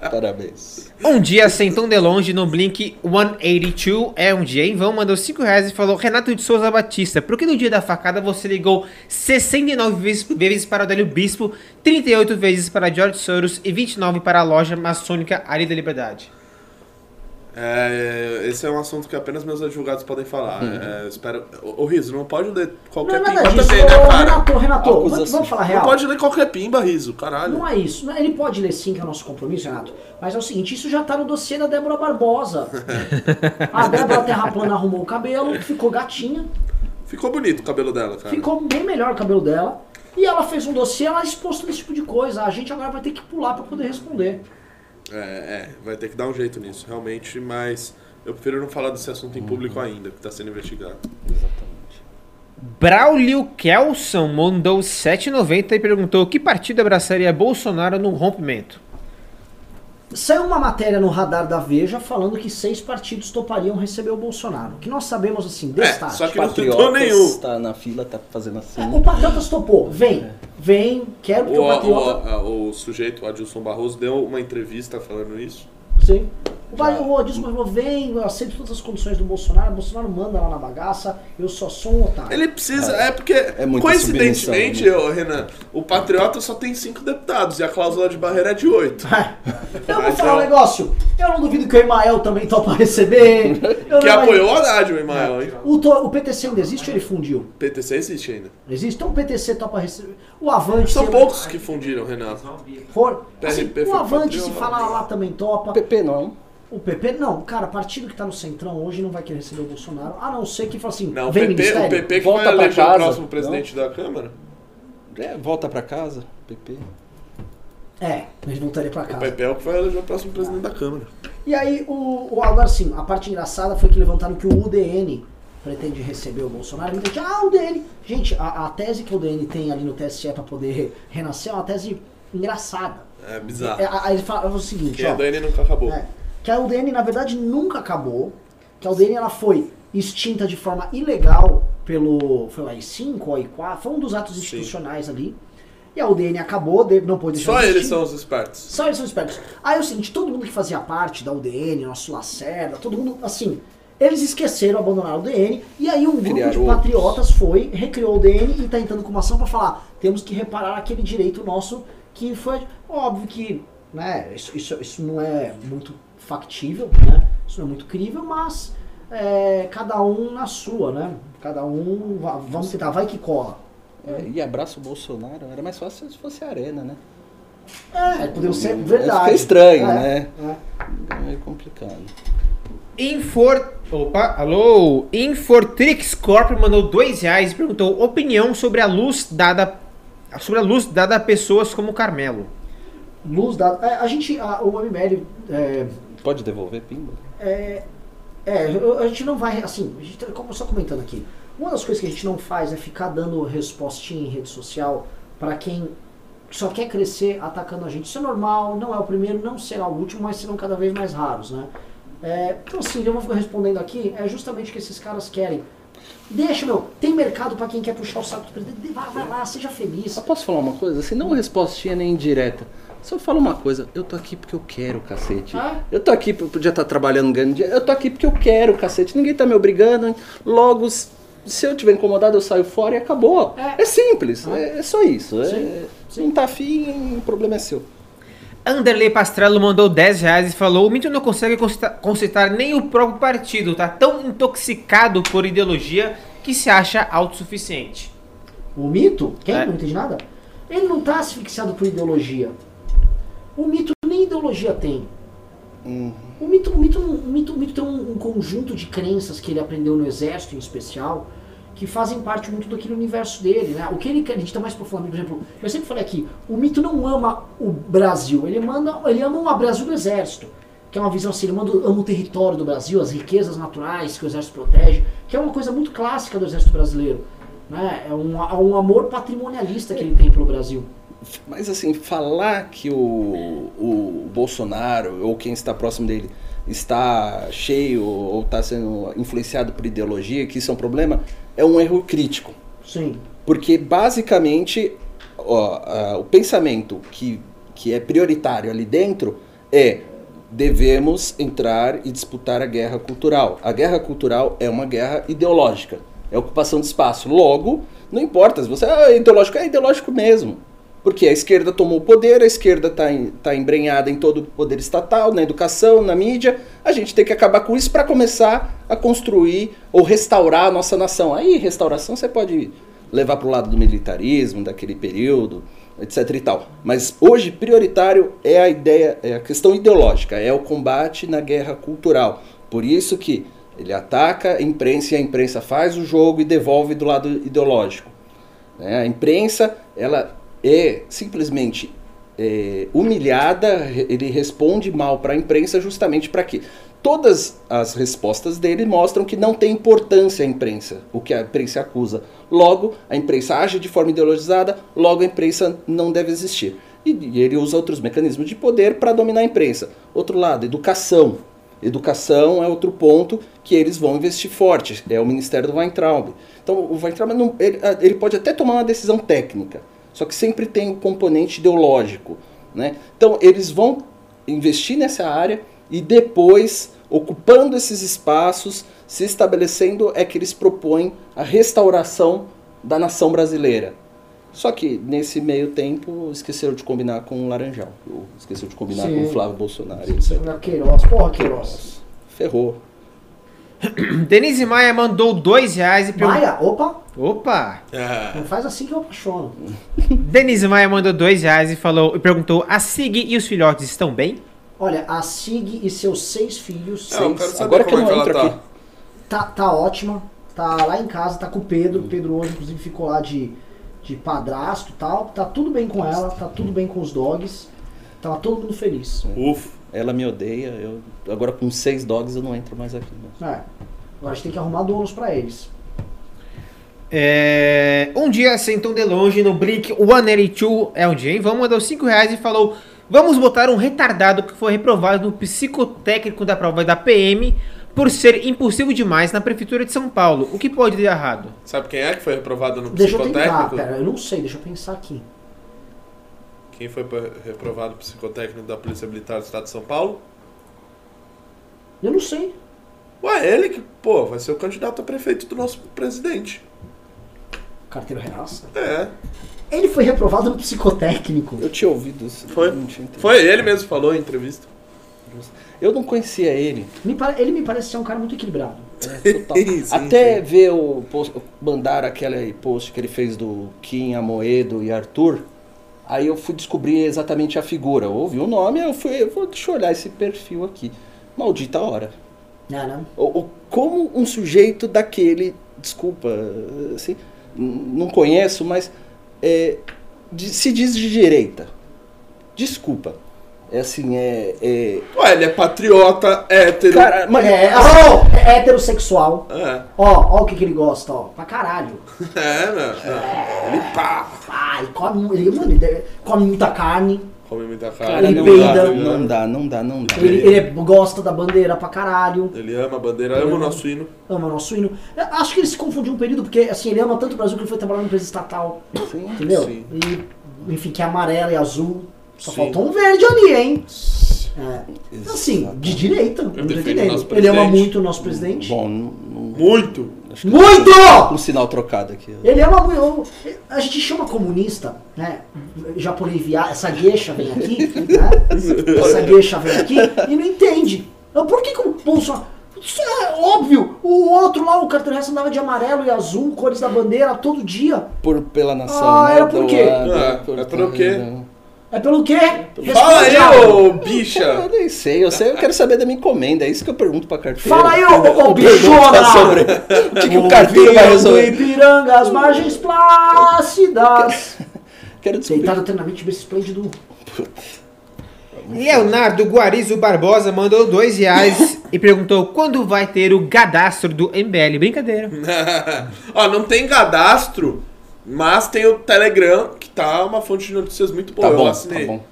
Parabéns. Um dia sem tão de longe no Blink 182 é um dia em vão, mandou 5 reais e falou: Renato de Souza Batista, por que no dia da facada você ligou 69 vezes, vezes para o Délio Bispo, 38 vezes para George Soros e 29 para a loja maçônica Ali da Liberdade? É, esse é um assunto que apenas meus advogados podem falar. É, espero. Ô, Riso, não pode ler Não qualquer é nada pimba disso. também, né, Ô, cara? Renato, Renato, vamos, vamos falar Não real. pode ler qualquer pimba, Riso, caralho. Não é isso. Ele pode ler sim, que é o nosso compromisso, Renato. Mas é o seguinte, isso já tá no dossiê da Débora Barbosa. A Débora Terra Plana arrumou o cabelo, ficou gatinha, Ficou bonito o cabelo dela, cara. ficou bem melhor o cabelo dela. E ela fez um dossiê, ela expôs todo esse tipo de coisa. A gente agora vai ter que pular pra poder responder. É, é, vai ter que dar um jeito nisso, realmente, mas eu prefiro não falar desse assunto em público ainda, que tá sendo investigado. Exatamente. Braulio Kelson mandou 7,90 e perguntou: que partido abraçaria Bolsonaro no rompimento? Saiu uma matéria no radar da Veja falando que seis partidos topariam receber o Bolsonaro. Que nós sabemos assim, destaque. só que não tentou nenhum. tá na fila, tá fazendo assim. O Patriotas topou. Vem, vem, quero que o, O, Patriota... o, o sujeito, o Adilson Barroso, deu uma entrevista falando isso. Sim. O, Vai- o Adilson falou, vem, eu aceito todas as condições do Bolsonaro, o Bolsonaro manda lá na bagaça, eu só sou um otário. Ele precisa, é, porque, muita coincidentemente, submissão, ô, Renan, o Patriota só tem cinco deputados e a cláusula de barreira é de oito. Eu vou Mas falar um eu- negócio, eu não duvido que o Emael também topa receber. Eu Que apoiou o Haddad, o Emael, hein? O, to- o PTC ainda existe ou ele fundiu? PTC existe ainda. Existe? Então o PTC topa receber. O Avante... São poucos que fundiram, Renan. For, assim, o Avante, se falar lá também topa. PP não. O PP, não, cara, partido que tá no centrão hoje não vai querer receber o Bolsonaro, a não ser que fala assim, Não, o vem PP, o. PP que Volta vai eleger o casa. próximo presidente da Câmara. É, volta pra casa, PP. É, eles voltaria pra O casa. PP é o que vai eleger o próximo presidente da Câmara. E aí, o, o agora sim, a parte engraçada foi que levantaram que o UDN pretende receber o Bolsonaro. Gente, ah, o UDN. Gente, a, a tese que o UDN tem ali no TSE pra poder renascer é uma tese engraçada. É bizarro. É, aí ele fala o seguinte, Quem ó. é do N nunca acabou. É, que a UDN, na verdade, nunca acabou. Que a UDN ela foi extinta de forma ilegal pelo. Foi o AI-5 ou AI-4, foi um dos atos Sim. institucionais ali. E a UDN acabou, não pôde deixar Só de eles são os espertos. Só eles são espertos. Aí é o seguinte, todo mundo que fazia parte da UDN, nosso Lacerda, todo mundo, assim, eles esqueceram, abandonaram o UDN, e aí um grupo de patriotas foi, recriou o UDN e tá entrando com uma ação pra falar, temos que reparar aquele direito nosso que foi, óbvio que, né, isso, isso, isso não é muito factível, né, isso não é muito crível, mas é, cada um na sua, né, cada um, va- vamos tentar, vai que cola. É, e abraço o Bolsonaro, era mais fácil se fosse a arena, né? É, poderiam ser verdade. fica estranho, É, né? é. É meio complicado. Infor... Opa, alô? Infortrix Corp mandou dois reais e perguntou opinião sobre a luz dada sobre a luz dada a pessoas como Carmelo. Luz da. é, a gente. A, o MML. É, Pode devolver, Pimba? é, é, eu- a gente não vai. Assim, a gente, tá- só comentando aqui. Uma das coisas que a gente não faz é ficar dando respostinha em rede social pra quem só quer crescer atacando a gente. Isso é normal, não é o primeiro, não será o último, mas serão cada vez mais raros, né? É, então, assim, eu vou ficar respondendo aqui, é justamente o que esses caras querem. Deixa, meu, tem mercado pra quem quer puxar o saco do presidente. Vai, vai lá, seja feliz. Só posso falar uma coisa? Assim, não respostinha nem indireta. Só fala uma coisa, eu tô aqui porque eu quero, cacete. Ah. Eu tô aqui, eu podia estar trabalhando ganhando dinheiro, eu tô aqui porque eu quero, cacete. Ninguém tá me obrigando. Logo, s- se eu tiver incomodado, eu saio fora e acabou. É. É, simples, Ah. é, é só isso. É- Sim, se não tá afim, o problema é seu. Anderley Pastrello mandou 10 reais e falou: O Mito não consegue concitar nem o próprio partido, tá tão intoxicado por ideologia que se acha autossuficiente. O mito, quem É. não entende nada, ele não está asfixiado por ideologia. O mito nem ideologia tem. Hum. O mito, o mito, o mito, o mito tem um, um conjunto de crenças que ele aprendeu no exército em especial, que fazem parte muito daquele universo dele, né? O que ele acredita mais profundamente, por exemplo, eu sempre falei aqui, o mito não ama o Brasil, ele manda, ele ama o Brasil do exército, que é uma visão assim, ele manda, ama o território do Brasil, as riquezas naturais que o exército protege, que é uma coisa muito clássica do exército brasileiro, né? É um, é um amor patrimonialista que ele tem pelo Brasil. Mas assim, falar que o, o Bolsonaro ou quem está próximo dele está cheio ou está sendo influenciado por ideologia, que isso é um problema, é um erro crítico. Sim. Porque basicamente ó, o pensamento que, que é prioritário ali dentro é devemos entrar e disputar a guerra cultural. A guerra cultural é uma guerra ideológica, é ocupação de espaço. Logo, não importa se você é ideológico, é ideológico mesmo. Porque a esquerda tomou o poder, a esquerda está tá embrenhada em todo o poder estatal, na educação, na mídia. A gente tem que acabar com isso para começar a construir ou restaurar a nossa nação. Aí, restauração você pode levar para o lado do militarismo, daquele período, etc e tal. Mas hoje, prioritário é a ideia, é a questão ideológica, é o combate na guerra cultural. Por isso que ele ataca a imprensa e a imprensa faz o jogo e devolve do lado ideológico. né? A imprensa, ela é simplesmente é, humilhada, ele responde mal para a imprensa justamente para quê? Todas as respostas dele mostram que não tem importância a imprensa, o que a imprensa acusa. Logo, a imprensa age de forma ideologizada, logo a imprensa não deve existir. E, e ele usa outros mecanismos de poder para dominar a imprensa. Outro lado, educação. Educação é outro ponto que eles vão investir forte, é o Ministério do Weintraub. Então, o Weintraub não, ele, ele pode até tomar uma decisão técnica, só que sempre tem um componente ideológico. Né? Então, eles vão investir nessa área e depois, ocupando esses espaços, se estabelecendo, é que eles propõem a restauração da nação brasileira. Só que nesse meio tempo esqueceram de combinar com o Laranjal, ou esqueceram de combinar Sim. com o Flávio Bolsonaro. Etc. é Queiroz, porra, Queiroz. Ferrou. Denise Maia mandou dois reais e perguntou. Maia, opa, Opa! Ah, não faz assim que eu apaixono. Denise Maia mandou dois reais e falou e perguntou: a Sig e os filhotes estão bem? Olha, a Sig e seus seis filhos Não, eu quero Seis. saber Agora que como eu é que não ela entro tá. aqui. tá, tá ótima. Tá lá em casa, tá com o Pedro. O Pedro hoje, inclusive, ficou lá de, de padrasto e tal. Tá tudo bem com ela, tá tudo bem com os dogs. Tava todo mundo feliz. Ufa. Ela me odeia. Eu, agora com seis dogs eu não entro mais aqui. né? É. Agora a gente tem que arrumar donos pra eles. É, um dia sentou de longe no Blink 182, é um dia, hein? Vamos mandou 5 reais e falou: Vamos botar um retardado que foi reprovado no psicotécnico da prova da PM por ser impulsivo demais na prefeitura de São Paulo. O que pode dar errado? Sabe quem é que foi reprovado no Deixa eu tentar, psicotécnico? pera, eu não sei, deixa eu pensar aqui. Quem foi reprovado no psicotécnico da Polícia Militar do Estado de São Paulo? Eu não sei. Ué, ele que, pô, vai ser o candidato a prefeito do nosso presidente. Carteiro reaça. É. Ele foi reprovado no psicotécnico. Eu tinha ouvido isso. Foi. Foi ele mesmo que falou em entrevista. Eu não conhecia ele. Me pare- Ele me parece ser um cara muito equilibrado. É, total. Sim, Até sim. ver o post, mandar aquele post que ele fez do Kim, Amoedo e Arthur, aí eu fui descobrir exatamente a figura. Eu ouvi o nome, eu fui, eu vou, deixa eu olhar esse perfil aqui. Maldita hora. Não, não. O, o- como um sujeito daquele, desculpa, assim, não conheço, mas é, de- se diz de direita. Desculpa. É assim, é. é Ué, ele é patriota, hétero. cara, mas É, assim, ó, é heterossexual. É, Ó, ó o que, que ele gosta, ó. Pra caralho. é, meu. Ele pá. Ah, ele come, ele, mano, ele come muita carne. Come muita cara, carne. ele não, dá, não dá, não dá, não dá. Ele, ele gosta da bandeira pra caralho. Ele ama a bandeira, ama o nosso hino. Ama nosso hino. Eu Acho que ele se confundiu um período, porque assim, ele ama tanto o Brasil que ele foi trabalhar numa empresa estatal. Sim. Entendeu? Sim. E, enfim, que é amarela e azul. Só Sim. faltou um verde ali, hein? É. Assim, de direita, o Ele ama muito o nosso presidente. Bom, não, não, Muito. Acho que Muito! um sinal trocado aqui. Ele ama muito. A gente chama comunista, né? Japonês via, essa gueixa vem aqui, né? Essa gueixa vem aqui e não entende. Então, Por que, que o Bolsonaro. Isso é óbvio! O outro lá, o cartão resto andava de amarelo e azul, cores da bandeira, todo dia. Por, pela nação, Ah, né? era por quê? doado, É, é pelo quê? É pelo quê? Fala aí, ô Eu bicha. nem sei, eu sei, eu quero saber da minha encomenda, é isso que eu pergunto pra carteira. Fala aí, ô, ô, Eu bichona! sobre o que, que o carteiro vai Do resolver. Ipiranga, as margens plácidas. Quero descobrir. Deitado eternamente bem esplêndido. Leonardo Guarizo Barbosa mandou 2 reais e perguntou quando vai ter o cadastro do MBL. Brincadeira. Ó, não tem cadastro, mas tem o Telegram, que tá uma fonte de notícias muito boa. Tá Eu bom, tá assinei. bom.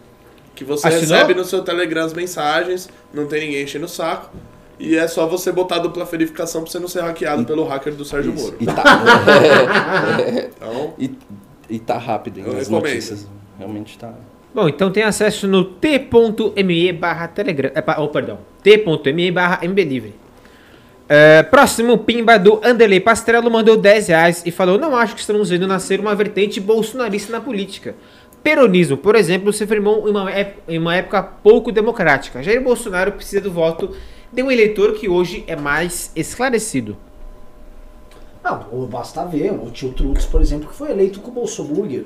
Que você Assinou? recebe no seu Telegram as mensagens, não tem ninguém enchendo o saco. E é só você botar a dupla verificação pra você não ser hackeado pelo hacker do Sérgio Moro. E tá, Então, e, e tá rápido hein, Eu as recomendo. notícias. Realmente tá. Bom, então tem acesso no t.me barra telegram. É, oh, perdão. t.me barra mbelivre. É, próximo pimba do Anderley Pastrello mandou 10 reais e falou: Não acho que estamos vendo nascer uma vertente bolsonarista na política. Peronismo, por exemplo, se firmou em uma, em uma época pouco democrática. Jair Bolsonaro precisa do voto de um eleitor que hoje é mais esclarecido. Não, ou basta ver, o tio Trux, por exemplo, que foi eleito com o Bolsoburger.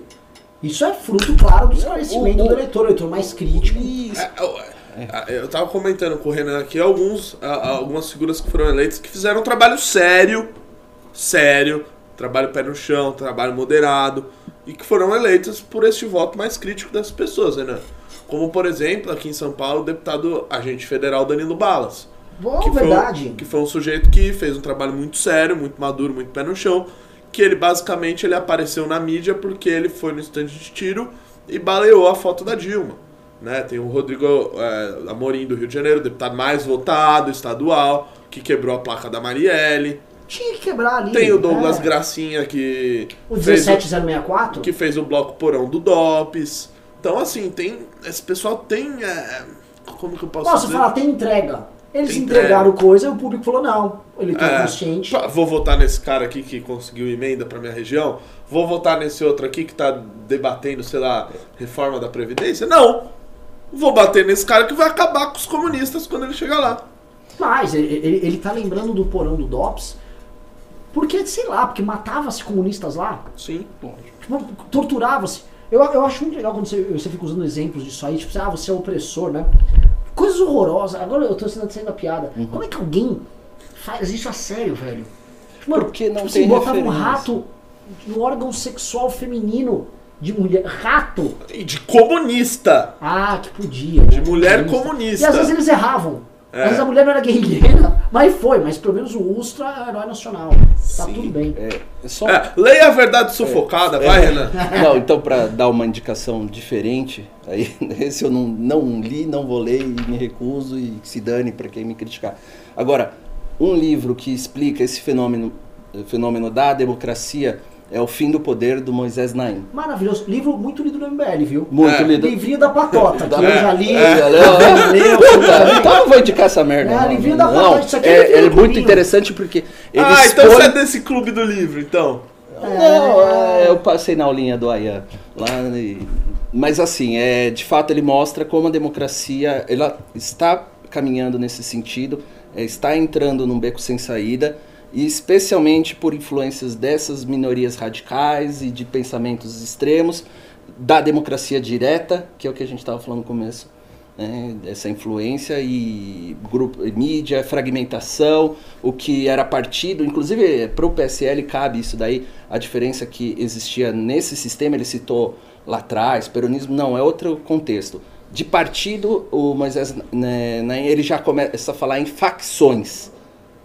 Isso é fruto, claro, do esclarecimento o- o- do eleitor, o eleitor mais crítico. é, eu- é, eu tava comentando com o Renan aqui alguns, a- algumas figuras que foram eleitas que fizeram um trabalho sério, sério, trabalho pé no chão, trabalho moderado, e que foram eleitas por este voto mais crítico das pessoas, Renan. Como, por exemplo, aqui em São Paulo, o deputado agente federal Danilo Balas. Bom, que verdade. Foi, um- que foi um sujeito que fez um trabalho muito sério, muito maduro, muito pé no chão. Que ele basicamente ele apareceu na mídia porque ele foi no estande de tiro e baleou a foto da Dilma. Né? Tem o Rodrigo é, Amorim do Rio de Janeiro, deputado mais votado, estadual, que quebrou a placa da Marielle. Tinha que quebrar ali. Tem o Douglas é. Gracinha que O fez, 17064? que fez o bloco porão do DOPS. Então, assim, tem. Esse pessoal tem. é, como que eu posso Posso dizer? falar, tem entrega. Eles Tem entregaram coisa e o público falou, não. Ele tá É, consciente. Vou votar nesse cara aqui que conseguiu emenda pra minha região. Vou votar nesse outro aqui que tá debatendo, sei lá, reforma da Previdência. Não! Vou bater nesse cara que vai acabar com os comunistas quando ele chegar lá. Mas ele, ele, ele tá lembrando do porão do DOPS. Porque, sei lá, porque matava-se comunistas lá. Sim. Tipo, torturava-se. Eu, eu acho muito legal quando você, você fica usando exemplos disso aí, tipo, ah, você é opressor, né? Coisas horrorosas. Agora eu tô sendo sendo a piada. Uhum. Como é que alguém faz isso a sério, velho? Mano, Porque não tipo tem assim, botava um rato no órgão sexual feminino de mulher. Rato! E de comunista. Ah, que podia. De né? mulher E comunista. às vezes eles erravam. É. Às vezes a mulher não era guerrilheira, mas foi. Mas pelo menos o Ustra é herói nacional. Tá Sim. tudo bem. É, só É, leia a verdade sufocada, vai, Renan. Não, então para dar uma indicação diferente, aí esse eu não, não li, não vou ler e me recuso e se dane para quem me criticar. Agora, um livro que explica esse fenômeno, fenômeno da democracia é O Fim do Poder do Moisés Naim. Maravilhoso. Livro muito lido no MBL, viu? Muito É. lido. Livrinho da Patota, que Da- eu já li. É, já não, leu, Puta, Então eu não vou indicar essa merda. É, não, livrinho da não. Patota, isso aqui é é, é muito interessante porque ele ah, então expõe- você é desse clube do livro, então. Não, é, eu passei na aulinha do Ayan lá. e- Mas assim, é, de fato ele mostra como a democracia ela está caminhando nesse sentido, é, está entrando num beco sem saída, e especialmente por influências dessas minorias radicais e de pensamentos extremos, da democracia direta, que é o que a gente estava falando no começo. né, essa influência e grupo, mídia, fragmentação, o que era partido, inclusive para o PSL cabe isso daí, a diferença que existia nesse sistema, ele citou lá atrás, peronismo não, é outro contexto. De partido, o Moisés né, Naim, ele já começa a falar em facções.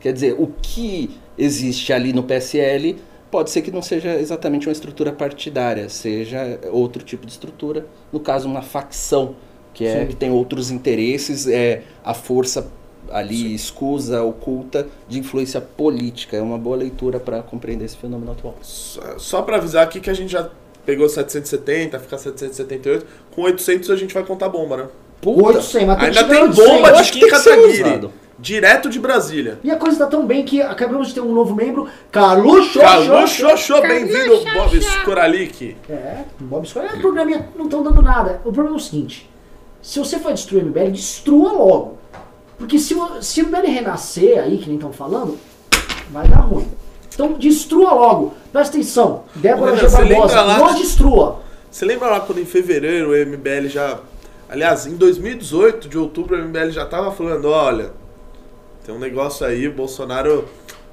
Quer dizer, o que existe ali no PSL pode ser que não seja exatamente uma estrutura partidária, seja outro tipo de estrutura, no caso uma facção, que é Sim. que tem outros interesses, é a força ali escusa, oculta de influência política. É uma boa leitura para compreender esse fenômeno atual. Só, só pra avisar aqui que a gente já pegou 770, fica 778. Com 800 a gente vai contar bomba, né? Puta, 800, mas Ainda tem bomba 800. Eu de acho que Kim Kataguiri. Direto de Brasília. E a coisa tá tão bem que acabamos de ter um novo membro, Carlos Xoxô. Carlos Xoxô, bem-vindo, Bob Skoralik. É, Bob Escolha é um programinha, não estão dando nada. O problema é o seguinte: se você for destruir o MBL, destrua logo. Porque se, o- se o MBL renascer aí, que nem estão falando, vai dar ruim. Então destrua logo. Presta atenção. Débora G. Barbosa, lembra lá- não destrua. Você lembra lá quando em fevereiro o MBL já. Aliás, em 2018, de outubro, o MBL já tava falando: olha, tem um negócio aí, o Bolsonaro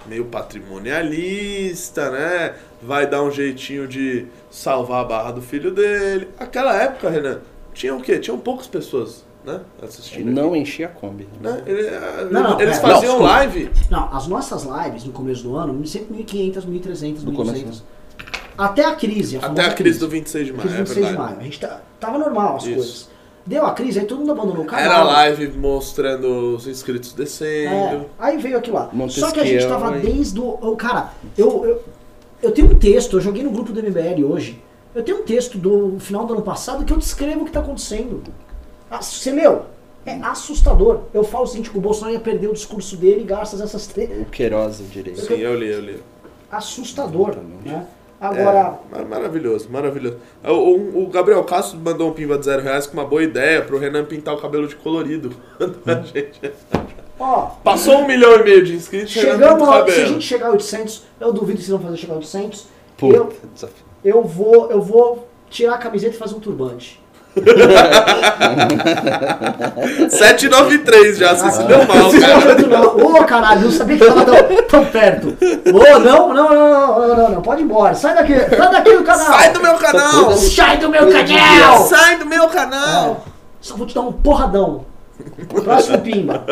meio patrimonialista, né? Vai dar um jeitinho de salvar a barra do filho dele. Aquela época, Renan, tinha o quê? Tinham poucas pessoas, né? Assistindo. não aqui, enchia a Kombi. né? Ele- Não, não, eles é. faziam Não, live. Não, as nossas lives no começo do ano, sempre 1.500, 1.300, No 1.200. começo, Até a crise. A Até a crise do 26 de maio, Crise é 26 de maio. A gente tá, tava normal as Isso. coisas. Deu a crise, aí todo mundo abandonou o canal. Era live mostrando os inscritos descendo. É, aí veio aquilo lá. Só que a gente tava aí. desde o. o- Cara, eu, eu, eu tenho um texto, eu joguei no grupo do MBL hoje. Eu tenho um texto do final do ano passado que eu descrevo o que tá acontecendo. Ah, Você leu? É assustador. Eu falo o seguinte: que o Bolsonaro ia perder o discurso dele graças a essas três. O Queiroz, eu diria. Sim, eu li, eu li. Assustador. Exatamente. Né? Agora. É, mar- maravilhoso, maravilhoso. O, o- o Gabriel Castro mandou um pimba de zero reais com uma boa ideia pro Renan pintar o cabelo de colorido. Gente- Ó, Passou um milhão e meio de inscritos, chegamos a, se a gente chegar a 800, eu duvido que vocês vão fazer chegar a 800. Puta, Eu, desafio. eu vou, eu vou tirar a camiseta e fazer um turbante. 793 já, você se deu mal, cara. Ô, caralho, não sabia que tava tão, tão perto. Ô, não, não, não, não, não, não, pode ir embora. Sai daqui, sai daqui do canal. Sai do meu canal! Sai do meu canal. Sai do meu canal! Só vou te dar um porradão. Próximo pimba.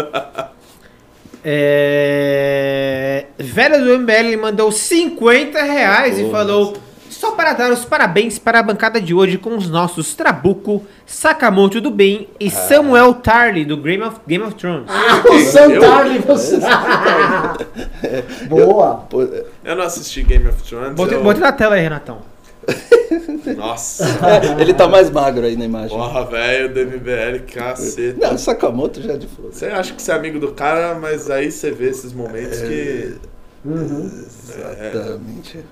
É... Velho do MBL mandou 50 reais e falou: Só para dar os parabéns para a bancada de hoje com os nossos Trabuco, Sakamoto do Bem e Samuel Tarly do Game of, Game of Thrones. Ah, o Santarli, você. Boa. Pô, Eu não assisti Game of Thrones. Botei, eu- botei na tela aí, Renatão. Nossa. é, ele tá mais magro aí na imagem. Porra, velho, do MBL, caceta. Não, Sakamoto já é de foda. Você acha que você é amigo do cara, mas aí você vê esses momentos que. Exatamente.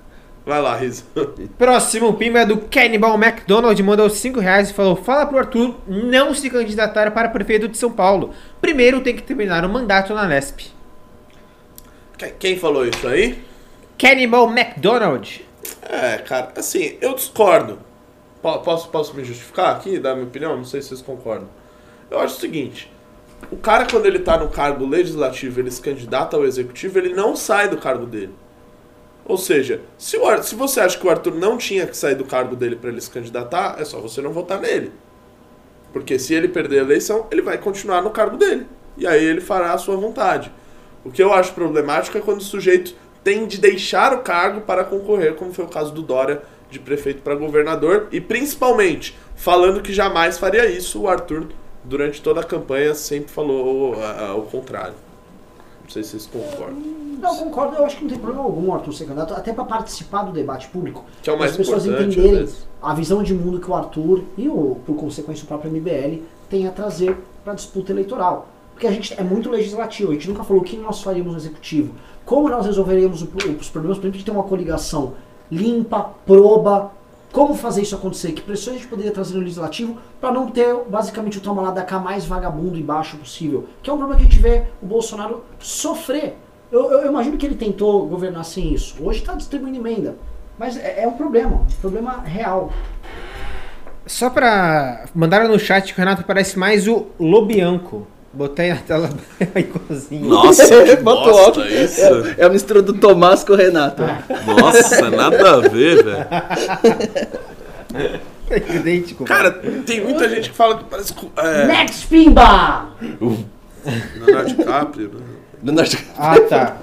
Vai lá, Riso. Próximo pimba é do Cannibal McDonald, mandou 5 reais e falou: Fala pro Arthur não se candidatar para prefeito de São Paulo. Primeiro tem que terminar o mandato na Lesp. Que- Quem falou isso aí? Cannibal McDonald. É, cara, assim, eu discordo. Po- Posso, posso me justificar aqui, dar minha opinião? Não sei se vocês concordam. Eu acho o seguinte: o cara, quando ele tá no cargo legislativo, ele se candidata ao executivo, ele não sai do cargo dele. Ou seja, se, o se você acha que o Arthur não tinha que sair do cargo dele para ele se candidatar, é só você não votar nele. Porque se ele perder a eleição, ele vai continuar no cargo dele. E aí ele fará a sua vontade. O que eu acho problemático é quando o sujeito tem de deixar o cargo para concorrer, como foi o caso do Dória, de prefeito para governador, e principalmente falando que jamais faria isso, o Arthur, durante toda a campanha, sempre falou ah, ah, o contrário. Não sei se vocês concordam. Não, concordo, eu acho que não tem problema algum Arthur ser candidato, até para participar do debate público. Que é o mais as pessoas entenderem a visão de mundo que o Arthur e, o, por consequência, o próprio MBL tem a trazer para a disputa eleitoral. Porque a gente é muito legislativo, a gente nunca falou o que nós faríamos no executivo, como nós resolveríamos o- os problemas, por exemplo, de ter uma coligação limpa, proba, como fazer isso acontecer, que pressões a gente poderia trazer no legislativo para não ter basicamente o toma lá da cá mais vagabundo e baixo possível, que é um problema que a gente vê o Bolsonaro sofrer. Eu, eu- eu imagino que ele tentou governar sem isso. Hoje está distribuindo emenda. Mas é, é um problema, um problema real. Só pra. Mandaram no chat que o Renato parece mais o Lobianco. Botei na tela igualzinho. Nossa, que Botou bosta óculos. isso. É, é a mistura do Tomás com o Renato. Nossa, nada a ver, velho. É idêntico. Cara, tem muita gente que fala que parece com. É, Next Pimba! Leonardo DiCaprio, né? Leonardo- Ah, tá.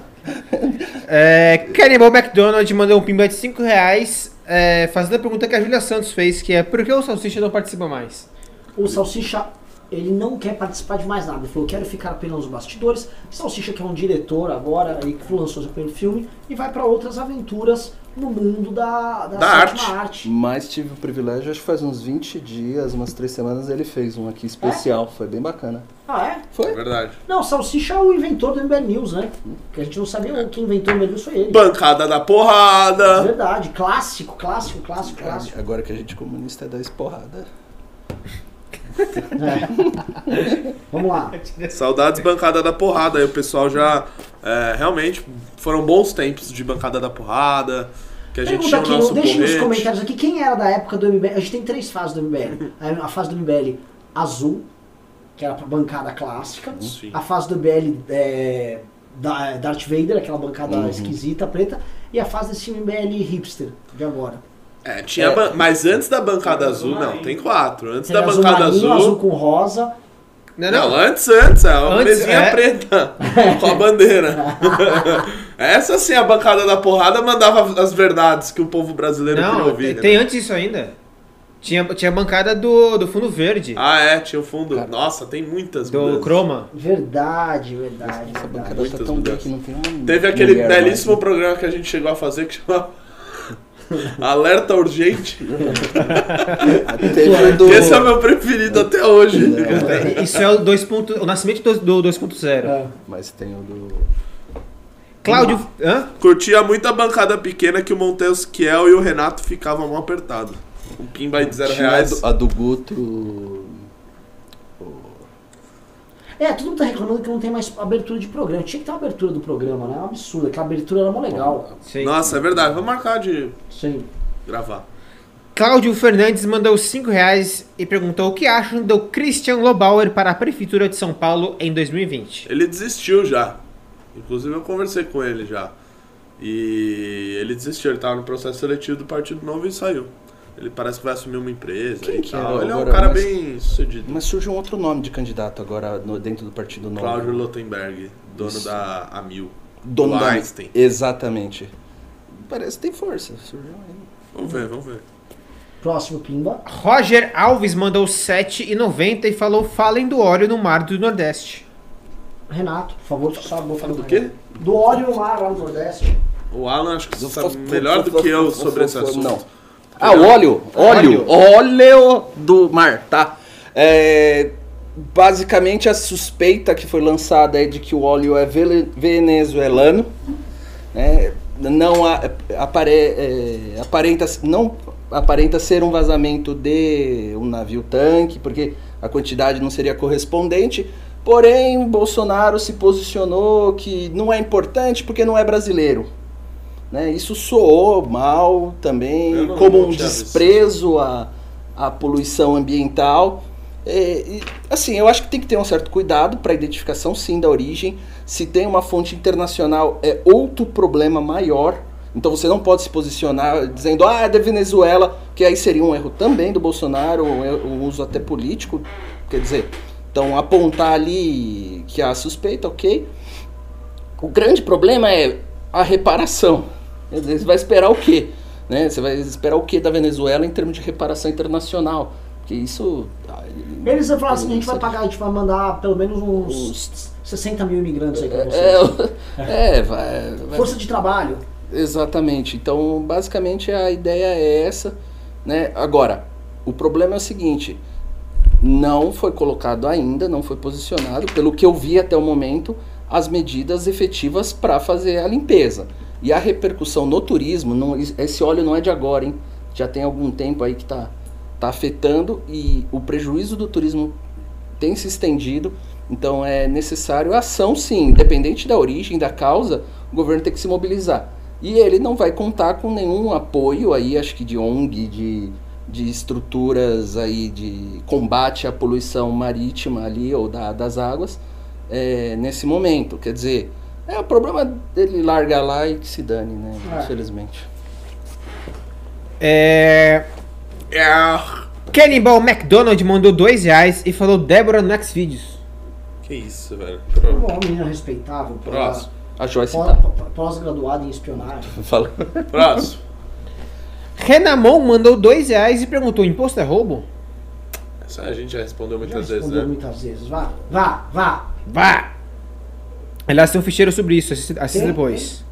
É, Cannibal McDonald mandou um pimba de 5 reais é, fazendo a pergunta que a Julia Santos fez, que é por que o Salsicha não participa mais? O Salsicha, ele não quer participar de mais nada. Ele falou, quero ficar apenas nos bastidores. Salsicha, que é um diretor agora, aí que lançou seu primeiro filme, e vai para outras aventuras no mundo da, da, Da sétima arte. Mas tive o privilégio, acho que faz uns 20 dias, umas 3 semanas, ele fez um aqui especial. Foi bem bacana. Ah, é? É Foi? verdade. Não, Salsicha é o inventor do MBL News, né? Que a gente não sabia quem inventou o MBL News foi ele. Bancada da porrada. Verdade, clássico, clássico, clássico, clássico. Agora que a gente é comunista é dar esporrada. É. Vamos lá. Saudades bancada da porrada. Aí o pessoal já. é, realmente foram bons tempos de bancada da porrada. Que a gente Pergunta o aqui, nosso deixa nos comentários aqui quem era da época do MBL. A gente tem três fases do MBL. A fase do MBL azul, que era a bancada clássica. Sim. A fase do MBL é, da Darth Vader, aquela bancada Uhum. esquisita, preta. E a fase desse MBL hipster de agora. É, tinha ban- Mas antes da bancada azul, não, tem quatro. Antes da azul bancada marinho, azul. azul com rosa. Não, Não, não. antes, antes, é uma Antes, mesinha é. preta com a bandeira. Essa sim, a bancada da porrada mandava as verdades que o povo brasileiro queria Não, ouvir. tem, né? tem antes disso ainda. Tinha, tinha a bancada do, do fundo verde, Ah, é, tinha o fundo. Nossa, tem muitas do mudanças. Chroma. Verdade, verdade, Essa verdade. bancada tá Muitas tão bem mudanças. que não tem uma Teve aquele belíssimo né? programa que a gente chegou a fazer que chama Alerta Urgente. Do... Esse é o meu preferido até hoje. Isso é o, 2 ponto- o nascimento do, do 2.0. É. Mas tem o do... Cláudio. Hã? Curtia muito a bancada pequena que o Montesquiel e o Renato ficavam mão apertado. Um pimba aí de zero Tinha a reais. do, a do Guto... É, todo mundo tá reclamando que não tem mais abertura de programa. Tinha que ter uma abertura do programa, né? É um absurdo. Aquela abertura era mó legal. Sim. Nossa, é verdade. Vamos marcar de Sim. gravar. Cláudio Fernandes mandou 5 reais e perguntou o que acham do Christian Lobauer para a Prefeitura de São Paulo em 2020. Ele desistiu já. Inclusive eu conversei com ele já. E ele desistiu, ele tava no processo seletivo do Partido Novo e saiu. Ele parece que vai assumir uma empresa Quem e que tal. é Ele é um agora? cara Mas- bem sucedido. Mas surge um outro nome de candidato agora no- dentro do Partido Novo. Cláudio Lotenberg, dono Isso. da Amil. Dono do da... Einstein. Exatamente. Parece que tem força. Surgiu aí. Vamos ver, vamos ver. Próximo Pimba. Roger Alves mandou 7,90 e falou: falem do óleo no mar do Nordeste. Renato, por favor, só vou falar Do quê? Do óleo no mar lá no Nordeste. O Alan acho que sabe melhor do que eu sobre esse assunto. Não. Ah, o óleo. Óleo. Óleo do mar, tá? É, basicamente a suspeita que foi lançada é de que o óleo é venezuelano. né? Não a- apare, é, aparenta, não aparenta ser um vazamento de um navio tanque, porque a quantidade não seria correspondente. Porém, Bolsonaro se posicionou que não é importante porque não é brasileiro. Né? Isso soou mal também, como um desprezo à, à poluição ambiental. É, e, assim, eu acho que tem que ter um certo cuidado para identificação, sim, da origem. Se tem uma fonte internacional, é outro problema maior. Então você não pode se posicionar dizendo, ah, é da Venezuela, que aí seria um erro também do Bolsonaro, um, um uso até político. Quer dizer, então apontar ali que há suspeita, ok. O grande problema é a reparação. Você vai esperar o quê? Né? Você vai esperar o quê da Venezuela em termos de reparação internacional? Porque isso. ah, Eles vão falar assim, a gente vai pagar, a gente vai mandar pelo menos uns Os- 60 mil imigrantes aí pra vocês. É, é, vai, vai- Força de trabalho. Exatamente. Então, basicamente a ideia é essa, né? Agora, o problema é o seguinte: não foi colocado ainda, não foi posicionado, pelo que eu vi até o momento, as medidas efetivas para fazer a limpeza. E a repercussão no turismo, não- esse óleo não é de agora, hein? Já tem algum tempo aí que está tá afetando e o prejuízo do turismo tem se estendido. Então é necessário ação, sim, independente da origem, da causa, o governo tem que se mobilizar. E ele não vai contar com nenhum apoio aí, acho que de ONG, de, de estruturas aí de combate à poluição marítima ali ou da- das águas é, nesse momento. Quer dizer, é o problema dele largar lá e que se dane, né? É. Infelizmente. É. Cannibal McDonald mandou dois reais e falou Débora no Xvideos. Que isso, velho. Uma menina respeitável, Próximo. A Joyce tá. pós-graduada em espionagem. Fala. Próximo. Renamon mandou dois reais e perguntou: imposto é roubo? Essa a gente já respondeu Já muitas vezes, respondeu né? muitas vezes. Vá, vá, vá. Vá! Aliás, tem um ficheiro sobre isso, assista, assista depois.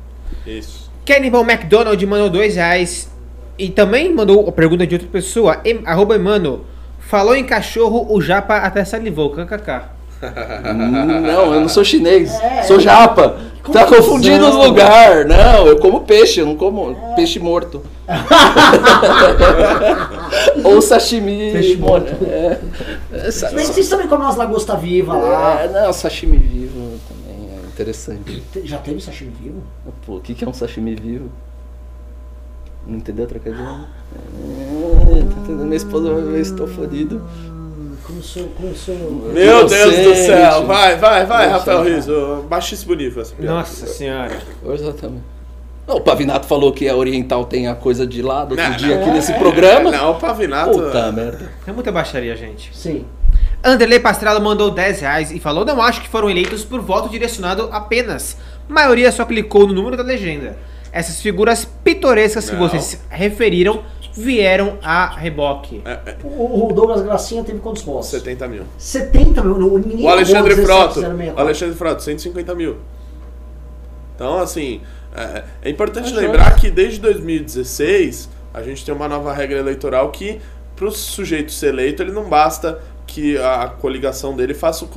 Isso. Cannibal McDonald mandou dois reais e também mandou a pergunta de outra pessoa. Em, arroba Emano. Falou em cachorro, o japa até salivou. KKK. Não, eu não sou chinês. É, sou japa. Tá confusão. confundindo os lugares. Não, eu como peixe, eu não como peixe morto. Ou sashimi. Peixe morto. É, é, que vocês também comem umas lagosta viva lá. é, não, sashimi vivo é interessante. Te- Já teve sashimi vivo? Pô, o que, que é um sashimi vivo? Não entendeu a trocadilho? É, tá entendendo? Minha esposa vai ver, estou fodido. Hum, Começou, começou. Meu Deus do céu. Vai, vai, vai. Rafael Rizzo. Baixíssimo nível essa piada. Nossa senhora. Exatamente. Não, o Pavinato falou que a Oriental tem a coisa de lá do outro Não, dia não. aqui nesse programa. Não, o Pavinato. Puta merda. É muita baixaria, gente. Sim. Anderley Pastrello mandou 10 reais e falou: Não acho que foram eleitos por voto direcionado apenas. A maioria só clicou no número da legenda. Essas figuras pitorescas que Não. vocês referiram vieram a reboque. É, é, O, o Douglas Gracinha teve quantos votos? 70 mil. 70 mil. Ninguém O Alexandre arrumou Frotto. 17,064. O Alexandre Frotto, 150 mil. Então, assim, é, é importante Tá lembrar que desde 2016 a gente tem uma nova regra eleitoral que, para o sujeito ser eleito, ele não basta que a coligação dele faça o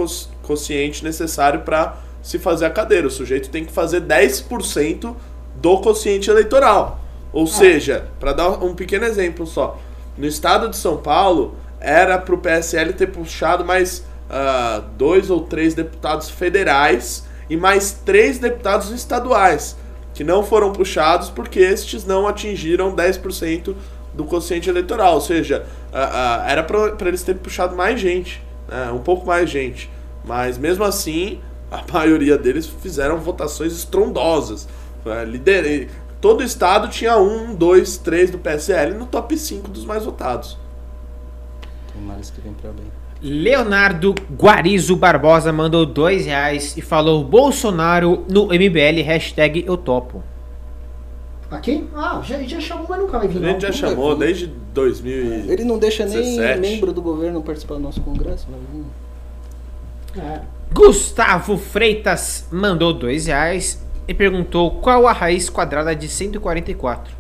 quociente necessário para se fazer a cadeira. O sujeito tem que fazer 10% do quociente eleitoral. Ou seja, para dar um pequeno exemplo só, no estado de São Paulo era para o PSL ter puxado mais ah, dois ou três deputados federais e mais três deputados estaduais, que não foram puxados porque estes não atingiram 10% do quociente eleitoral. Ou seja, era para eles terem puxado mais gente, né, um pouco mais gente. Mas mesmo assim, a maioria deles fizeram votações estrondosas. É, lider- Todo estado tinha um, dois, três do PSL no top 5 dos mais votados. Tem males que vem pra bem. Leonardo Guarizo Barbosa mandou 2 reais e falou Bolsonaro no MBL, hashtag eu topo. Aqui? Ah, já, já chamou, mas nunca vai vir. A gente já chamou desde 2000 e... Ele não deixa nem 17. membro do governo participar do nosso congresso. Vai vir. É. Gustavo Freitas mandou 2 reais e perguntou qual a raiz quadrada de 144.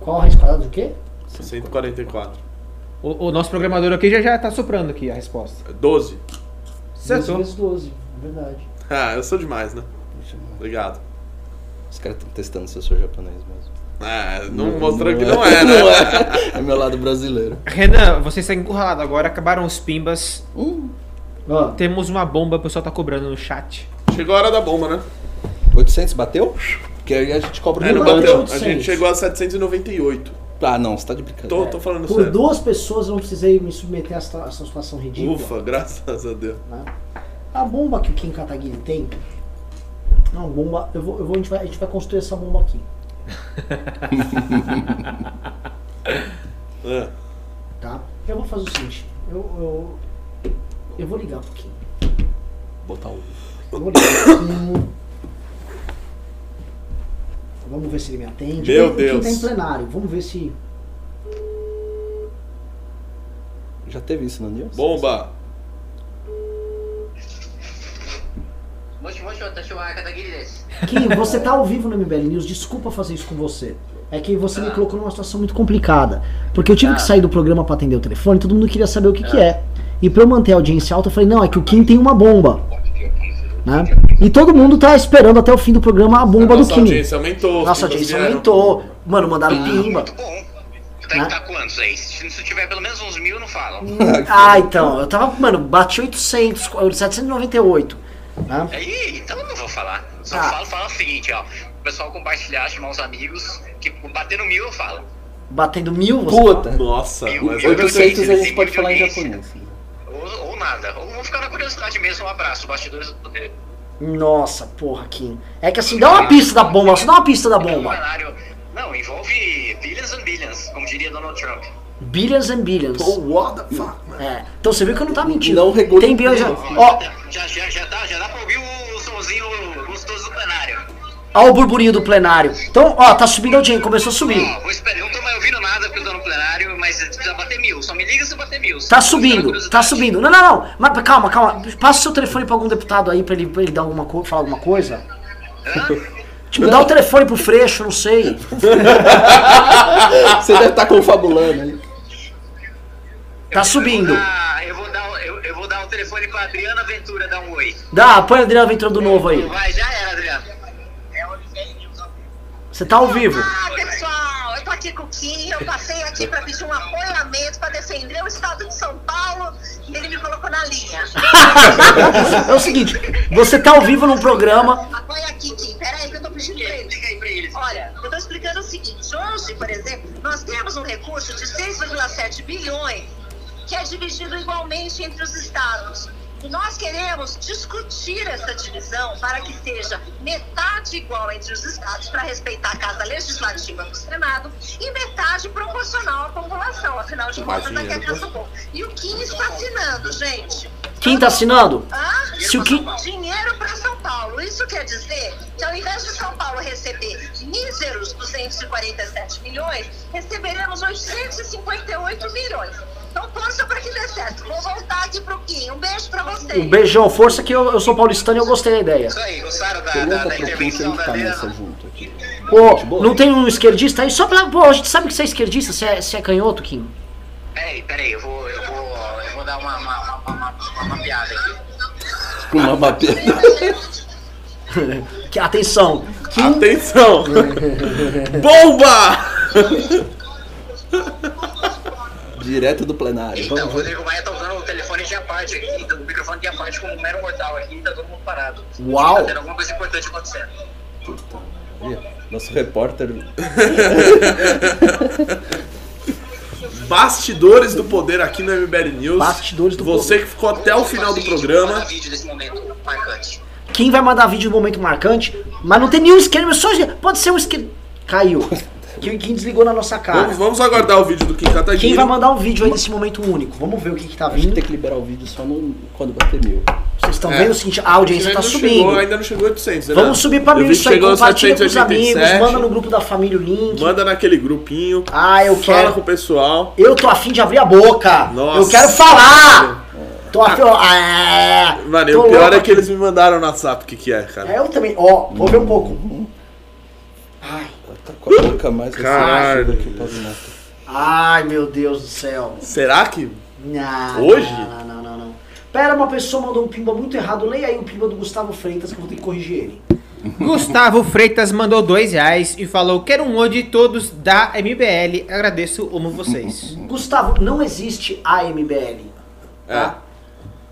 Qual a raiz quadrada do quê? 144. O, o nosso programador aqui já, já tá soprando aqui a resposta. 12. 12 Acertou. vezes 12, é verdade. Ah, eu sou demais, né? Eu- Obrigado. Os caras estão testando se eu sou japonês mesmo. Ah, não, mostrou que não é, né? Não é. É meu lado brasileiro. Renan, você está encurralado agora, acabaram os pimbas. Hum, Ó, Temos uma bomba, o pessoal tá cobrando no chat. Chegou a hora da bomba, né? 800 bateu? Porque aí a gente cobra É, no não bateu. A 800. gente chegou a 798. Ah, não, você tá de brincadeira. Tô, tô falando Por sério. duas pessoas eu não precisei me submeter a essa, a essa situação ridícula. Ufa, graças a Deus. né? A bomba que o Kim Kataguiri tem. Uma bomba. Eu vou, eu vou, a, gente vai, a gente vai construir essa bomba aqui. É. Tá? Eu vou fazer o seguinte. Eu, eu, eu vou ligar pro Kim. Botar o. Eu vou ligar Kim. Vamos ver se ele me atende. Meu Kim Deus. tá em plenário. Vamos ver se. Já teve isso no News? Bomba. Kim, você tá ao vivo no MBL News. Desculpa fazer isso com você. É que você me colocou numa situação muito complicada. Porque eu tive que sair do programa pra atender o telefone, todo mundo queria saber o que, que é. E pra eu manter a audiência alta, eu falei, não, é que o Kim tem uma bomba. Né? E todo mundo tá esperando até o fim do programa a bomba do Nossa Kim. audiência aumentou. Nossa audiência vieram. aumentou. Mano, mandaram pimba. Muito bom. Tá, Né? tá quantos aí? Se, se tiver pelo menos uns mil, não falam. Ah, então. Eu tava, mano, bati 800, 798. Né? Aí, então eu não vou falar. Só Ah. falo, falo o seguinte, ó. O pessoal compartilhar, chamar os amigos, que bater no mil eu falo. Batendo mil, você Puta! Nossa, Mil, mas mil, eu não mil, sei. 800 a gente pode falar em japonês. Ou, ou nada. Ou vou ficar na curiosidade mesmo. Um abraço, bastidores do poder. Nossa, porra, Kim. É que assim, dá uma pista da bomba, só dá uma pista da Um bomba. Não, envolve billions and billions, como diria Donald Trump. Billions and billions. Oh, what the fuck, man? É. Então você viu que eu não tava mentindo. Não regula Tem bilhões. Já... Ó, Já, já, já, dá, já dá pra ouvir o somzinho gostoso do plenário. ó o burburinho do plenário. Então, ó, tá subindo a audiência, começou a subir. Ó, vou esperar. Eu não tô mais ouvindo nada porque eu tô no plenário, mas precisa bater mil. Só me liga se bater mil. Tá subindo, tá subindo. Não, não, não. Mas calma, calma. Passa o seu telefone pra algum deputado aí pra ele, pra ele dar alguma coisa, falar alguma coisa. Hã? Tipo, dá o telefone pro Freixo, não sei. Você deve estar confabulando aí. Tá Eu subindo. vou dar- eu, vou dar, eu, eu vou dar o telefone pra Adriana Ventura dar um oi. Dá, põe a Adriana Aventura do novo aí. Vai, já era, Adriana. É o Você tá ao vivo. Ah, pessoal, eu tô aqui com o Kim, eu passei aqui para pedir um apoiamento para defender o estado de São Paulo e ele me colocou na linha. É o seguinte, você tá ao vivo num programa. Apoia aqui, Kim, peraí que eu tô pedindo pra ele. Pra. Olha, eu tô explicando o seguinte, hoje, por exemplo, nós temos um recurso de 6,7 bilhões que é dividido igualmente entre os estados. E nós queremos discutir essa divisão para que seja metade igual entre os estados para respeitar a casa legislativa do Senado e metade proporcional à população. Afinal de contas, aqui é a casa do povo. E o Kim está assinando, gente. Quem tá assinando? Hã? Se o Kim. Dinheiro para São Paulo. Isso quer dizer que ao invés de São Paulo receber míseros 247 milhões, receberemos 858 milhões. Então torça para que dê certo. Vou voltar aqui pro Kim. Um beijo para vocês. Um beijão, força que eu, eu sou paulistano e eu gostei da ideia. Isso aí, gostaram da, da, Pergunta da quem intervenção que da tá nessa junto aqui. Pô, não tem um esquerdista aí? Só pra. Pô, a gente sabe que você é esquerdista, você é, você é canhoto, Kim. Peraí, peraí, eu vou, eu vou, eu vou dar uma, uma, uma, uma, uma, piada aqui. Uma mapeada. Que, atenção, Kim. Atenção! Bomba! Direto do plenário. Então, o Rodrigo Maia tá usando o telefone de parte aqui, o microfone de parte como um mero mortal aqui, tá todo mundo parado. Uau. Tá tendo alguma coisa importante acontecendo. Ih, Nosso repórter. Bastidores do poder aqui no MBL News. Bastidores do Você que ficou até o final do programa. mandar vídeo desse momento marcante. Quem vai mandar vídeo no momento marcante, mas não tem nenhum esquerdo, só pode ser um esquerdo. Caiu. Quem, quem desligou na nossa cara. Vamos, vamos aguardar o vídeo do Kim Kataguiri. Quem vai mandar um vídeo aí desse momento único? Vamos ver o que, que tá A gente vindo. tem que liberar o vídeo só no, quando bater mil. Vocês estão É. vendo o seguinte, a audiência tá não subindo. Chegou, ainda não chegou a 800, né? Vamos subir pra Eu mil que isso aí, chegou compartilha com os amigos, 787. manda no grupo da família o link. Manda naquele grupinho. Ah, eu Fala quero. com o pessoal. Eu tô afim de abrir a boca. Nossa. Eu quero falar. Tô afim. ó, Ah, Mano, tô o pior louco é que eles me mandaram no WhatsApp o que, que é, cara. É, eu também. Ó, vou ver um pouco. Ai, Tá com a boca mais Caralho. aqui pra vir. ai, meu Deus do céu. Será que. Não, Hoje? Não, não, não, não. Pera, uma pessoa mandou um pimba muito errado. Leia aí o pimba do Gustavo Freitas que eu vou ter que corrigir ele. Gustavo Freitas mandou dois reais e falou: Quero um oi de todos da MBL. Agradeço, amo vocês. Gustavo, não existe a MBL. É.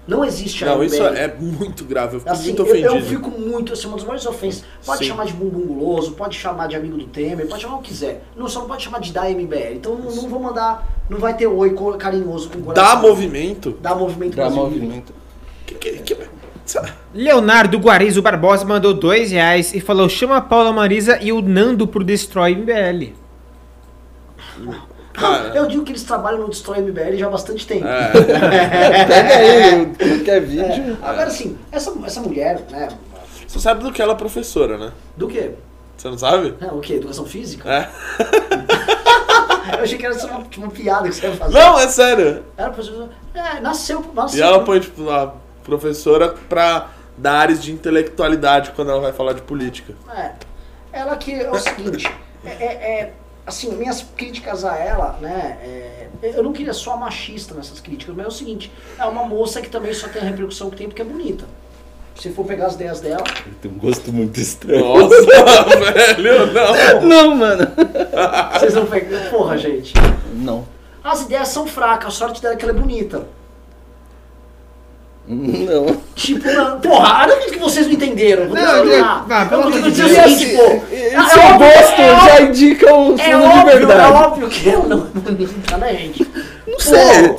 Não existe a Não, isso é muito grave. Eu fico Assim, muito eu, ofendido. eu fico muito, assim, uma das maiores ofensas. Pode Sim. chamar de bumbum guloso, pode chamar de amigo do Temer, pode chamar o que quiser. Não, só não pode chamar de da MBL. Então não, não vou mandar, não vai ter oi carinhoso com o coração. Dá movimento. Dá movimento Pra brasileiro. movimento. Que, que, que- Leonardo Guarizo Barbosa mandou dois reais e falou: chama a Paula Marisa e o Nando pro Destroy MBL. Cara. Eu digo que eles trabalham no Destrói MBL já há bastante tempo. É. Pega aí, quer vídeo. É, Agora assim, essa, essa mulher, né? Você sabe do que ela é professora, né? Do quê? Você não sabe? É, o quê? Educação física? É. Eu achei que era só uma, tipo, uma piada que você ia fazer. Não, é sério. Era professora. É, nasceu, nasceu. E ela põe, tipo, a professora pra dar áreas de intelectualidade quando ela vai falar de política. É. Ela que é o seguinte, é, é- é, assim, minhas críticas a ela, né? é, eu não queria só machista nessas críticas, mas é o seguinte, é uma moça que também só tem a repercussão que tem porque é bonita. Se for pegar as ideias dela, Tem um gosto muito estranho. Nossa, velho, não. Não, mano. vocês não pegam. Porra, gente. Não. As ideias são fracas, a sorte dela é que ela é bonita. Não. Tipo, não, porra, não que vocês não entenderam. Vou Não, terminar. não, pelo Eu amor vou de dizer Deus. o seguinte, pô. Esse é seu óbvio- gosto é o É óbvio, é óbvio que ela não é né, gente? Não sei.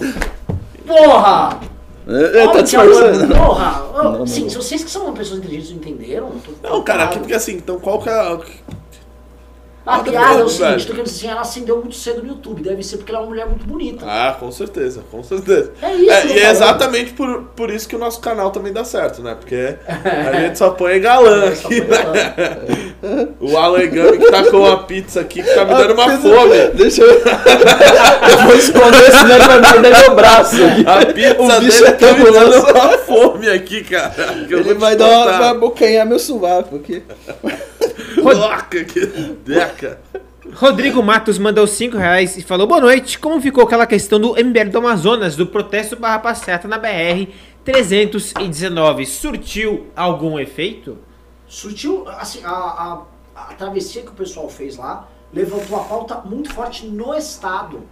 Porra! É, tá que amor, disfarçando. Porra! Não, não, sim, não. vocês que são pessoas inteligentes entenderam, eu tô Não, cara, aqui, porque assim, então qual que é. A Nada piada é o seguinte, velho. tô querendo dizer assim, ela acendeu muito cedo no YouTube. Deve ser porque ela é uma mulher muito bonita. Ah, com certeza, com certeza. É isso que eu e é exatamente por, por isso que o nosso canal também dá certo, né? Porque a gente só põe galã Só aqui, né? O Alan Gami que tá com a pizza aqui que tá me dando uma fome. Deixa eu. eu vou esconder, senão ele vai morder meu braço. A pizza O bicho dele é tá me dando uma fome aqui, cara. Ele vai dar uma, vai abocanhar meu sovaco aqui. Nossa, que deca. Rodrigo Matos mandou 5 reais e falou: Boa noite, como ficou aquela questão do MBL do Amazonas, do protesto barra passeata na BR 319? Surtiu algum efeito? Surtiu, assim, a, a, a travessia que o pessoal fez lá levantou a pauta muito forte no Estado.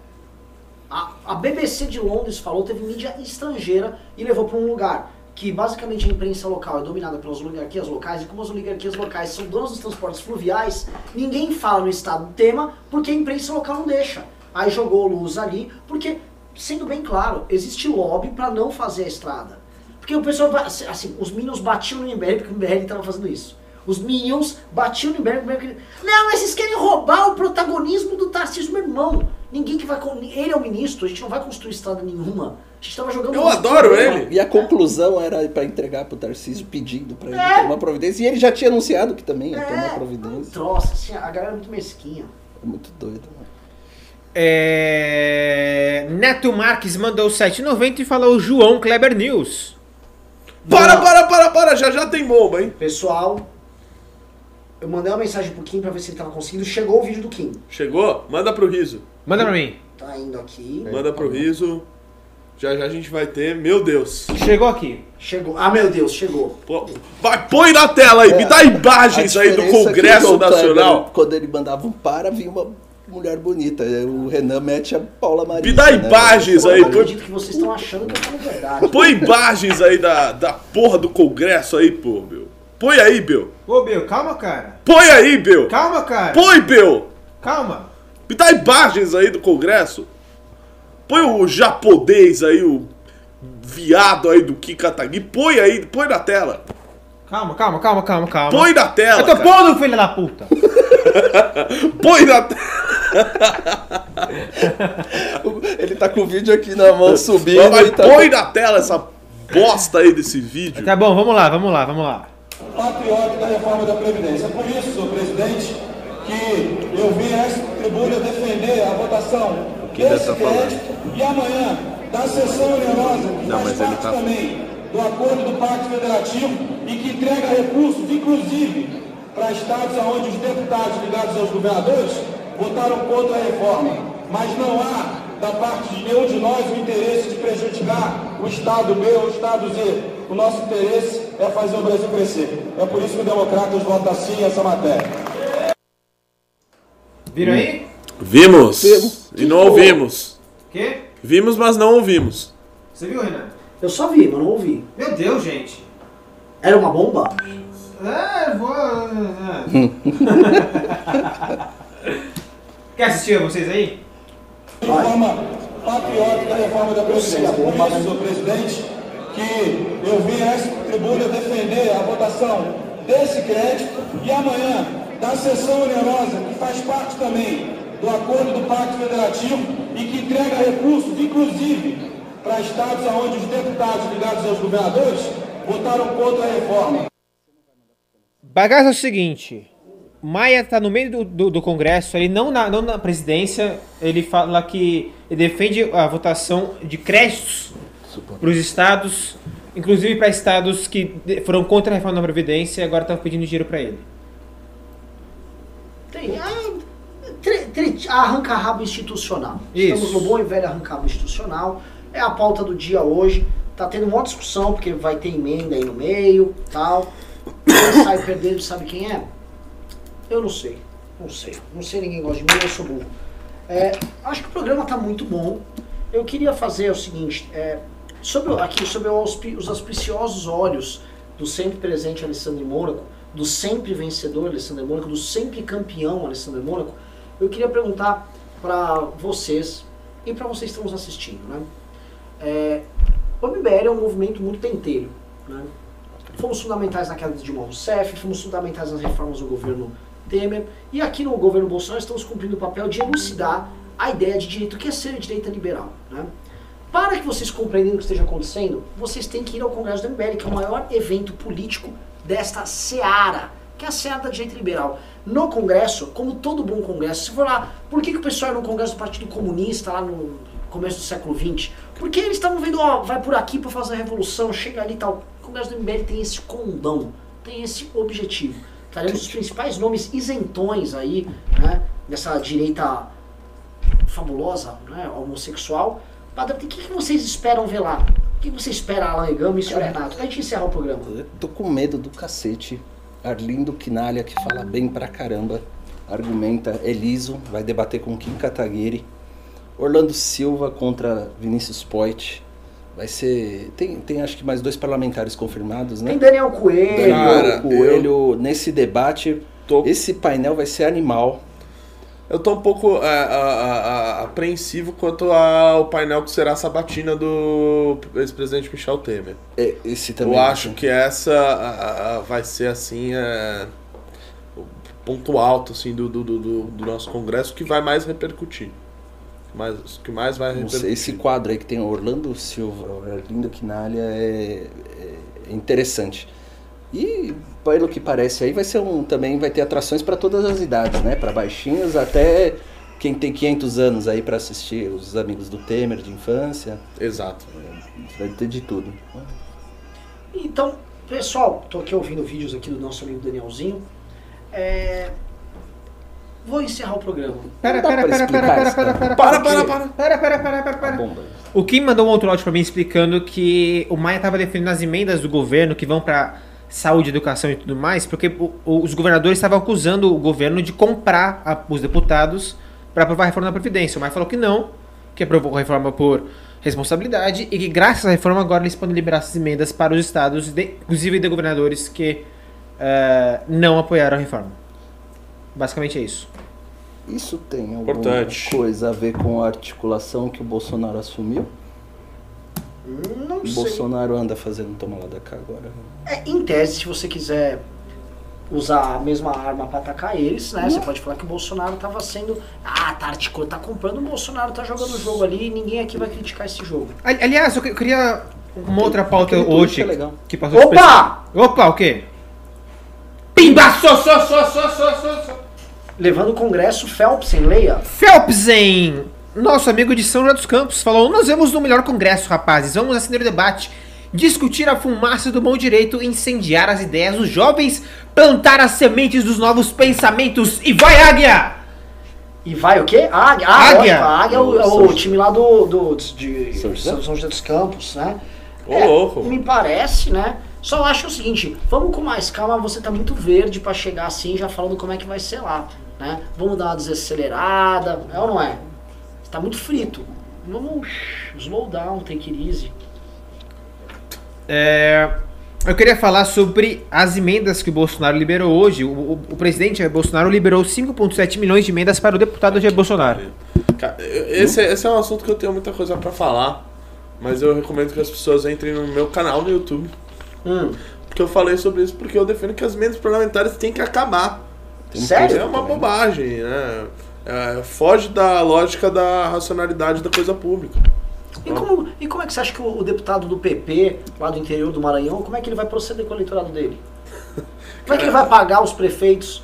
A, a BBC de Londres falou, teve mídia estrangeira e levou para um lugar que basicamente a imprensa local é dominada pelas oligarquias locais e como as oligarquias locais são donas dos transportes fluviais, ninguém fala no Estado do tema porque a imprensa local não deixa. Aí jogou luz ali, porque, sendo bem claro, existe lobby para não fazer a estrada. Porque o pessoal, vai- assim, os Minions batiam no MBL porque o MBL estava fazendo isso. Os Minions batiam no MBL porque. Não, mas vocês querem roubar o protagonismo do Tarcísio, meu irmão. Ninguém que vai... Ele é o ministro, a gente não vai construir estrada nenhuma. A gente tava jogando... Eu adoro ele. E a conclusão era pra entregar pro Tarcísio pedindo pra ele É. tomar providência. E ele já tinha anunciado que também ia tomar É, um providência. troço, assim, a galera é muito mesquinha. É muito doido, mano. É... Neto Marques mandou 7,90 e falou João Kleber News. Para, para, para, para, já já tem bomba, hein? Pessoal, eu mandei uma mensagem pro Kim pra ver se ele tava conseguindo. Chegou o vídeo do Kim. Chegou? Manda pro riso. Manda pra mim. Tá indo aqui. Manda pro riso. Já já a gente vai ter. Meu Deus. Chegou aqui. Chegou. Ah, meu Deus, chegou. Pô, Vai, põe na tela aí, me dá imagens aí do é Congresso Kleber, Nacional. quando ele mandava um para, vinha uma mulher bonita. O Renan mete a Paula Maria. Me dá imagens Eu aí, não põe, acredito que vocês estão achando que eu falo verdade. põe imagens aí da, da porra do Congresso aí, pô, meu. Põe aí, Bill. Ô, Bill, calma, cara. Põe aí, Bill. Calma, cara. Põe, Bill. Calma. Me dá imagens aí do Congresso. Põe o japonês aí, o viado aí do Kikatagi. Põe aí, põe na tela. Calma, calma, calma, calma, calma. Põe na tela. Eu tô cara. pondo, filho da puta. Põe na tela. Ele tá com o vídeo aqui na mão subindo. Mas, tá... põe na tela essa bosta aí desse vídeo. Tá bom, vamos lá, vamos lá, vamos lá. patriota da reforma da Previdência. É por isso, senhor presidente, que eu vim a esta tribuna defender a votação desse crédito e amanhã da sessão onerosa, que Não, faz parte tá- também do acordo do Pacto Federativo e que entrega recursos, inclusive, para estados onde os deputados ligados aos governadores votaram contra a reforma. Mas não há, da parte de nenhum de nós, o interesse de prejudicar o Estado B ou o Estado Z. O nosso interesse é fazer o Brasil crescer. É por isso que o Democratas vota sim essa matéria. Viram aí? Vimos. Vimos. E não ouvimos. Quê? Vimos, mas não ouvimos. Você viu, Renan? Eu só vi, mas não ouvi. Meu Deus, gente. Era uma bomba? É, vou. Quer assistir vocês aí? De forma patriótica a reforma da Previdência. Isso, senhor presidente, que eu vim a essa tribuna defender a votação desse crédito e amanhã da sessão onerosa, que faz parte também do acordo do Pacto Federativo e que entrega recursos, inclusive, para estados onde os deputados ligados aos governadores votaram contra a reforma. Bagaço é o seguinte. Maia tá no meio do, do, do Congresso, ele não na, não na presidência, ele fala que ele defende a votação de créditos para os estados, inclusive para estados que foram contra a reforma da Previdência e agora estão pedindo dinheiro para ele. Tem. Arranca-rabo institucional. Isso. Estamos no bom e velho arranca-rabo institucional. É a pauta do dia hoje. Tá tendo uma discussão, porque vai ter emenda aí no meio tal. Quem sai perdendo sabe quem é? Eu não sei. Não sei. Não sei, ninguém gosta de mim, eu sou burro. É, acho que o programa tá muito bom. Eu queria fazer o seguinte, é, sobre, aqui sobre os auspiciosos olhos do sempre presente Alessandro Mônaco, do sempre vencedor Alessandro Mônaco, do sempre campeão Alessandro Mônaco, eu queria perguntar para vocês e para vocês que estão nos assistindo, né? É, o MBL é um movimento muito tenteiro, né? Fomos fundamentais na queda de Dilma Rousseff, fomos fundamentais nas reformas do governo Temer, e aqui no governo Bolsonaro estamos cumprindo o papel de elucidar a ideia de direito, que é ser direita liberal, né? Para que vocês compreendam o que esteja acontecendo, vocês têm que ir ao Congresso do MBL, que é o maior evento político desta seara, que é a seara da direita liberal. No Congresso, como todo bom Congresso, se for lá, por que, que o pessoal era no Congresso do Partido Comunista, lá no começo do século XX? Porque eles estavam vendo, ó, vai por aqui para fazer a revolução, chega ali e tal. O Congresso do MBL tem esse condão, tem esse objetivo. Teremos os principais nomes isentões aí, né, dessa direita fabulosa, né, homossexual. Padre, o que, que vocês esperam ver lá? O que você espera, Alan Gama e Sr. Renato? Pra gente encerrar o programa. Eu tô com medo do cacete. Arlindo Quinalha, que fala bem pra caramba, argumenta, é liso, vai debater com Kim Kataguiri. Orlando Silva contra Vinícius Poit. Vai ser. Tem, tem acho que mais dois parlamentares confirmados, né? Tem Daniel Coelho. Daniel Cara, Coelho, nesse debate, Tô- esse painel vai ser animal. Eu tô um pouco é, a- a- a- apreensivo quanto ao painel que será a sabatina do ex-presidente Michel Temer. É, Esse também. Eu acho que essa a- vai ser assim é, o ponto alto assim do, do, do- do- nosso congresso que vai mais repercutir. Mas que mais vai repercutir. sei, esse quadro aí que tem Orlando Silva, Arlindo Quinalha é, é interessante. E pelo que parece aí vai ser um também vai ter atrações para todas as idades, né? Para baixinhos até quem tem 500 anos aí para assistir os amigos do Temer de infância, Exato. vai ter de tudo. Então, pessoal, tô aqui ouvindo vídeos aqui do nosso amigo Danielzinho. É, Vou encerrar o programa. Pera, pera, pera, pera, pera, pera, pera, Para, pera, para, pera, para. pera, pera, pera, pera, pera. Bomba. O Kim mandou um outro áudio pra mim explicando que o Maia tava defendendo as emendas do governo que vão pra saúde, educação e tudo mais, porque o- o- os governadores estavam acusando o governo de comprar a- os deputados pra aprovar a reforma da Previdência. O Maia falou que não, que aprovou a reforma por responsabilidade e que graças à reforma agora eles podem liberar essas emendas para os estados, de- inclusive de governadores que eh, não apoiaram a reforma. Basicamente é isso. Isso tem alguma Importante. coisa a ver com a articulação que o Bolsonaro assumiu? Não O sei. Bolsonaro anda fazendo toma lá da cá agora. É, em tese, se você quiser usar a mesma arma pra atacar eles, né? Você pode falar que o Bolsonaro tava sendo. Ah, tá articulando, tá comprando, o Bolsonaro tá jogando o jogo ali e ninguém aqui vai criticar esse jogo. Ali- Aliás, eu que- queria uma outra pauta aquele hoje é legal. que passou Opa! Opa, o quê? Pimba! Só, só, só, só, só, só, só. Levando o Congresso Phelpsen, leia. Phelpsen, nosso amigo de São José dos Campos, falou: Nós vemos no melhor congresso, rapazes. Vamos acender o debate, discutir a fumaça do bom direito, incendiar as ideias dos jovens, plantar as sementes dos novos pensamentos e vai, Águia! E vai o quê? Águia. Ah, Águia. a Águia é o, é o time lá do, do de São José? São José dos Campos, né? Ô, louco. Me parece, né? Só acho o seguinte, vamos com mais calma, você tá muito verde pra chegar assim, já falando como é que vai ser lá, né? Vamos dar uma desacelerada, é ou não é? Você tá muito frito. Vamos slow down, take it easy. É, eu queria falar sobre as emendas que o Bolsonaro liberou hoje. O, o- o presidente Jair Bolsonaro liberou 5,7 milhões de emendas para o deputado Jair Bolsonaro. Esse, esse é um assunto que eu tenho muita coisa pra falar, mas eu recomendo que as pessoas entrem no meu canal no YouTube. Hum, Porque eu falei sobre isso, porque eu defendo que as emendas parlamentares têm que acabar. sério? É uma bobagem, né? É, foge da lógica da racionalidade da coisa pública. E como, e como é que você acha que o, o deputado do PP, lá do interior do Maranhão, como é que ele vai proceder com o eleitorado dele? Como é que ele vai pagar os prefeitos?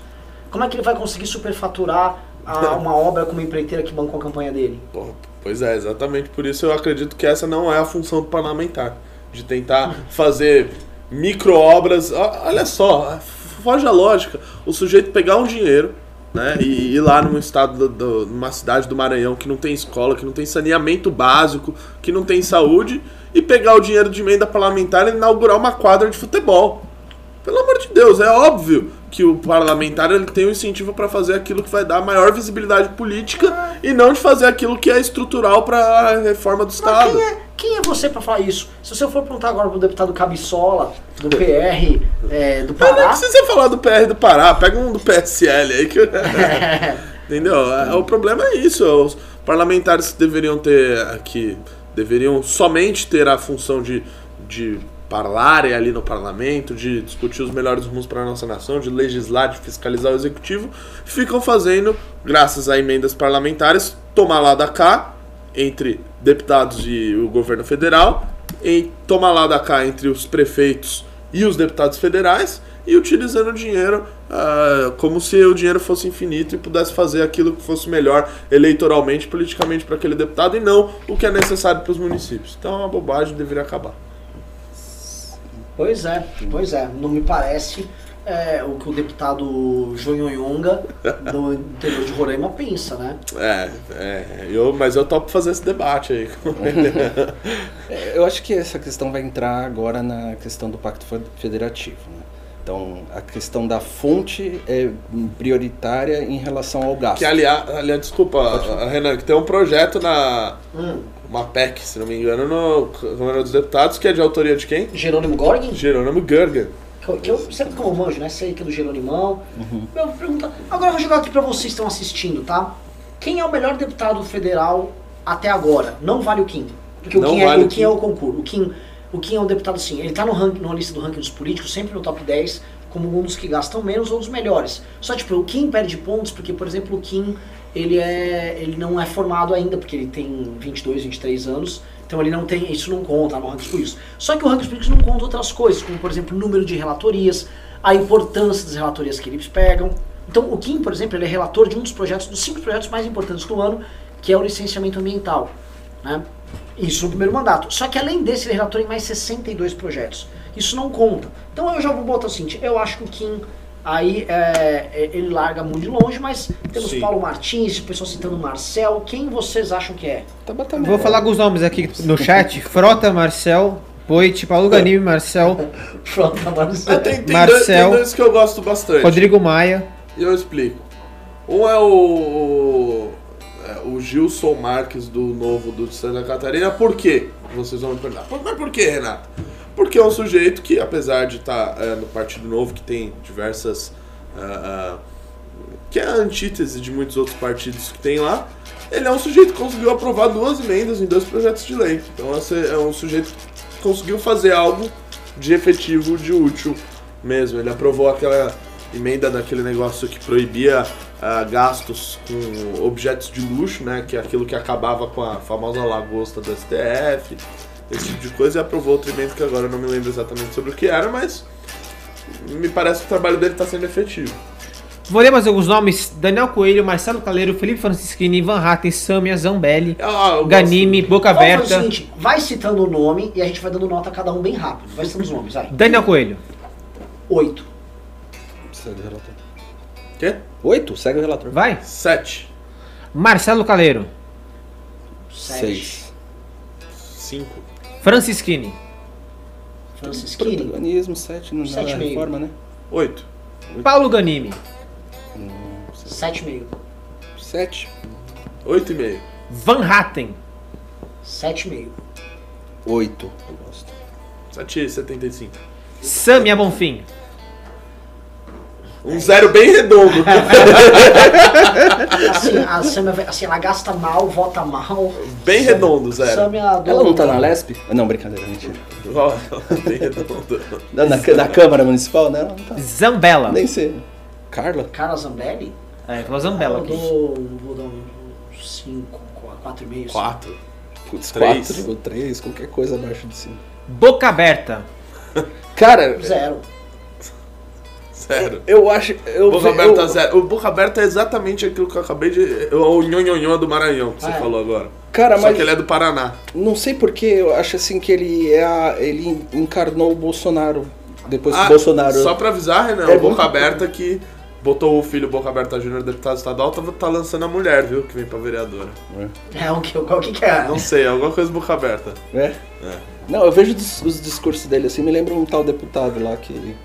Como é que ele vai conseguir superfaturar a- uma obra com uma empreiteira que bancou a campanha dele? Pô, pois é, exatamente por isso eu acredito que essa não é a função do parlamentar. De tentar fazer micro-obras. Ó, Olha só, foge a lógica. O sujeito pegar um dinheiro, né, e ir lá num estado, do- do- numa cidade do Maranhão que não tem escola, que não tem saneamento básico, que não tem saúde, e pegar o dinheiro de emenda parlamentar e inaugurar uma quadra de futebol. Pelo amor de Deus, é óbvio que o parlamentar ele tem o incentivo para fazer aquilo que vai dar maior visibilidade política e não de fazer aquilo que é estrutural para a reforma do Mas Estado. quem é, quem é você pra falar isso? Se você for perguntar agora pro deputado Cabiçola, do PR, é, do Mas não Pará... precisa falar do PR do Pará, pega um do PSL aí que. Entendeu? É, o problema é isso. Os parlamentares deveriam ter aqui. Deveriam somente ter a função de, de parlarem ali no parlamento, de discutir os melhores rumos para a nossa nação, de legislar, de fiscalizar o executivo, ficam fazendo, graças a emendas parlamentares, tomar lá da cá, entre deputados e o governo federal, em tomar lá da cá entre os prefeitos e os deputados federais, e utilizando o dinheiro ah, como se o dinheiro fosse infinito e pudesse fazer aquilo que fosse melhor eleitoralmente, politicamente para aquele deputado e não o que é necessário para os municípios. Então é uma bobagem, deveria acabar. Pois é, pois é. Não me parece é, o que o deputado Jonhonhonga, do interior de Roraima, pensa, né? É, é eu, mas eu topo fazer esse debate aí. Eu acho que essa questão vai entrar agora na questão do Pacto Fe- Federativo. né? Então, a questão da fonte é prioritária em relação ao gasto. que aliás, aliás desculpa, Renan, que tem um projeto na. Hum. Uma PEC, se não me engano, no Câmara dos Deputados, que é de autoria de quem? Jerônimo Gorgin, Jerônimo Gergen. Que eu, que eu sempre eu manjo, né? Sei que é do Jeronimão. Eu vou perguntar. Agora eu vou jogar aqui pra vocês que estão assistindo, tá? Quem é o melhor deputado federal até agora? Não vale o Kim. Porque o Não Kim, é, vale o o Kim é o concurso. O Kim, o Kim é um deputado assim, ele tá no ranking, numa lista do ranking dos políticos, sempre no top 10, como um dos que gastam menos ou dos melhores. Só tipo, o Kim perde pontos porque, por exemplo, o Kim, ele é ele não é formado ainda, porque ele tem 22, 23 anos. Então ele não tem, isso não conta no ranking dos políticos. Só que o ranking dos políticos não conta outras coisas, como por exemplo, o número de relatorias, a importância das relatorias que eles pegam. Então o Kim, por exemplo, ele é relator de um dos projetos, dos cinco projetos mais importantes do ano, que é o licenciamento ambiental. Né? Isso no primeiro mandato. Só que além desse, ele é relator em mais 62 projetos. Isso não conta. Então eu já vou botar o seguinte, eu acho que o Kim aí é, é, ele larga muito de longe, mas temos Sim. Paulo Martins, o pessoal citando Marcel. Quem vocês acham que é? Tá batendo. Vou falar alguns nomes aqui no chat. Frota, Marcel, Poit, Paulo Ganime, Marcel, Pronto, Marcel. Ah, tem, tem, Marcel. dois, tem dois que eu gosto bastante. Rodrigo Maia. E eu explico. Um é o, é o Gilson Marques do Novo do de Santa Catarina. Por quê? Vocês vão me perguntar. "Por- Mas por quê, Renato? Porque é um sujeito que, apesar de estar é, no Partido Novo, que tem diversas. ah, ah, que é a antítese de muitos outros partidos que tem lá, ele é um sujeito que conseguiu aprovar duas emendas em dois projetos de lei. Então é um sujeito que conseguiu fazer algo de efetivo, de útil mesmo. Ele aprovou aquela emenda daquele negócio que proibia ah, gastos com objetos de luxo, né? Que é aquilo que acabava com a famosa lagosta do STF, esse tipo de coisa, e aprovou outro emenda que agora eu não me lembro exatamente sobre o que era, mas me parece que o trabalho dele está sendo efetivo. Vou ler mais alguns nomes: Daniel Coelho, Marcelo Caleiro, Felipe Francisquini, Ivan Hatten, Samia, Zambelli, Ah, Ganime, Boca Vamos Aberta. seguinte, vai citando o nome e a gente vai dando nota a cada um bem rápido. Vai citando os nomes, vai. Daniel Coelho. Oito. Segue o relator. Quê? Oito? Segue o relator. Vai. Sete. Marcelo Caleiro. Sete. Seis. Cinco. Francisquini. Francisquini. Protagonismo, sete, não Sete meio. reforma, né? Oito. Paulo Ganime. Sete e meio. Sete. Oito e meio. Van Hatten. Sete e meio. Oito. Eu gosto. 7,75. Samia Bonfim. Um zero bem redondo. Assim, a Samia, assim, ela gasta mal, vota mal. Bem redondo, zero. Samia Ela não tá na Lesp? Não, brincadeira, mentira. Bem redondo. Na, na, na Câmara Municipal, né? Ela não tá. Zambella. Nem sei. Carla? Carla Zambelli? É, falou Zambella Eu aqui. dou, vou dar um 5, 4,5. Quatro. Putz, Três. 4 ou 3, qualquer coisa abaixo de 5. Boca aberta. Cara, Zero. Zero. eu acho. Eu, Boca eu- aberta zero. O boca aberta é exatamente aquilo que eu acabei de. O nhonhonhon do Maranhão que você Ah, é. falou agora. Cara, Só mas que ele é do Paraná. não sei porque eu acho assim que ele é a- ele encarnou o Bolsonaro. Depois que Ah, o Bolsonaro. Só pra avisar, Renan, É o Boca Aberta que botou o filho Boca Aberta Júnior deputado estadual, tá, tá lançando a mulher, viu? Que vem pra vereadora. É o que, qual que, que é? Não sei, alguma coisa Boca Aberta. É? Não, eu vejo os discursos dele assim, me lembra um tal deputado lá que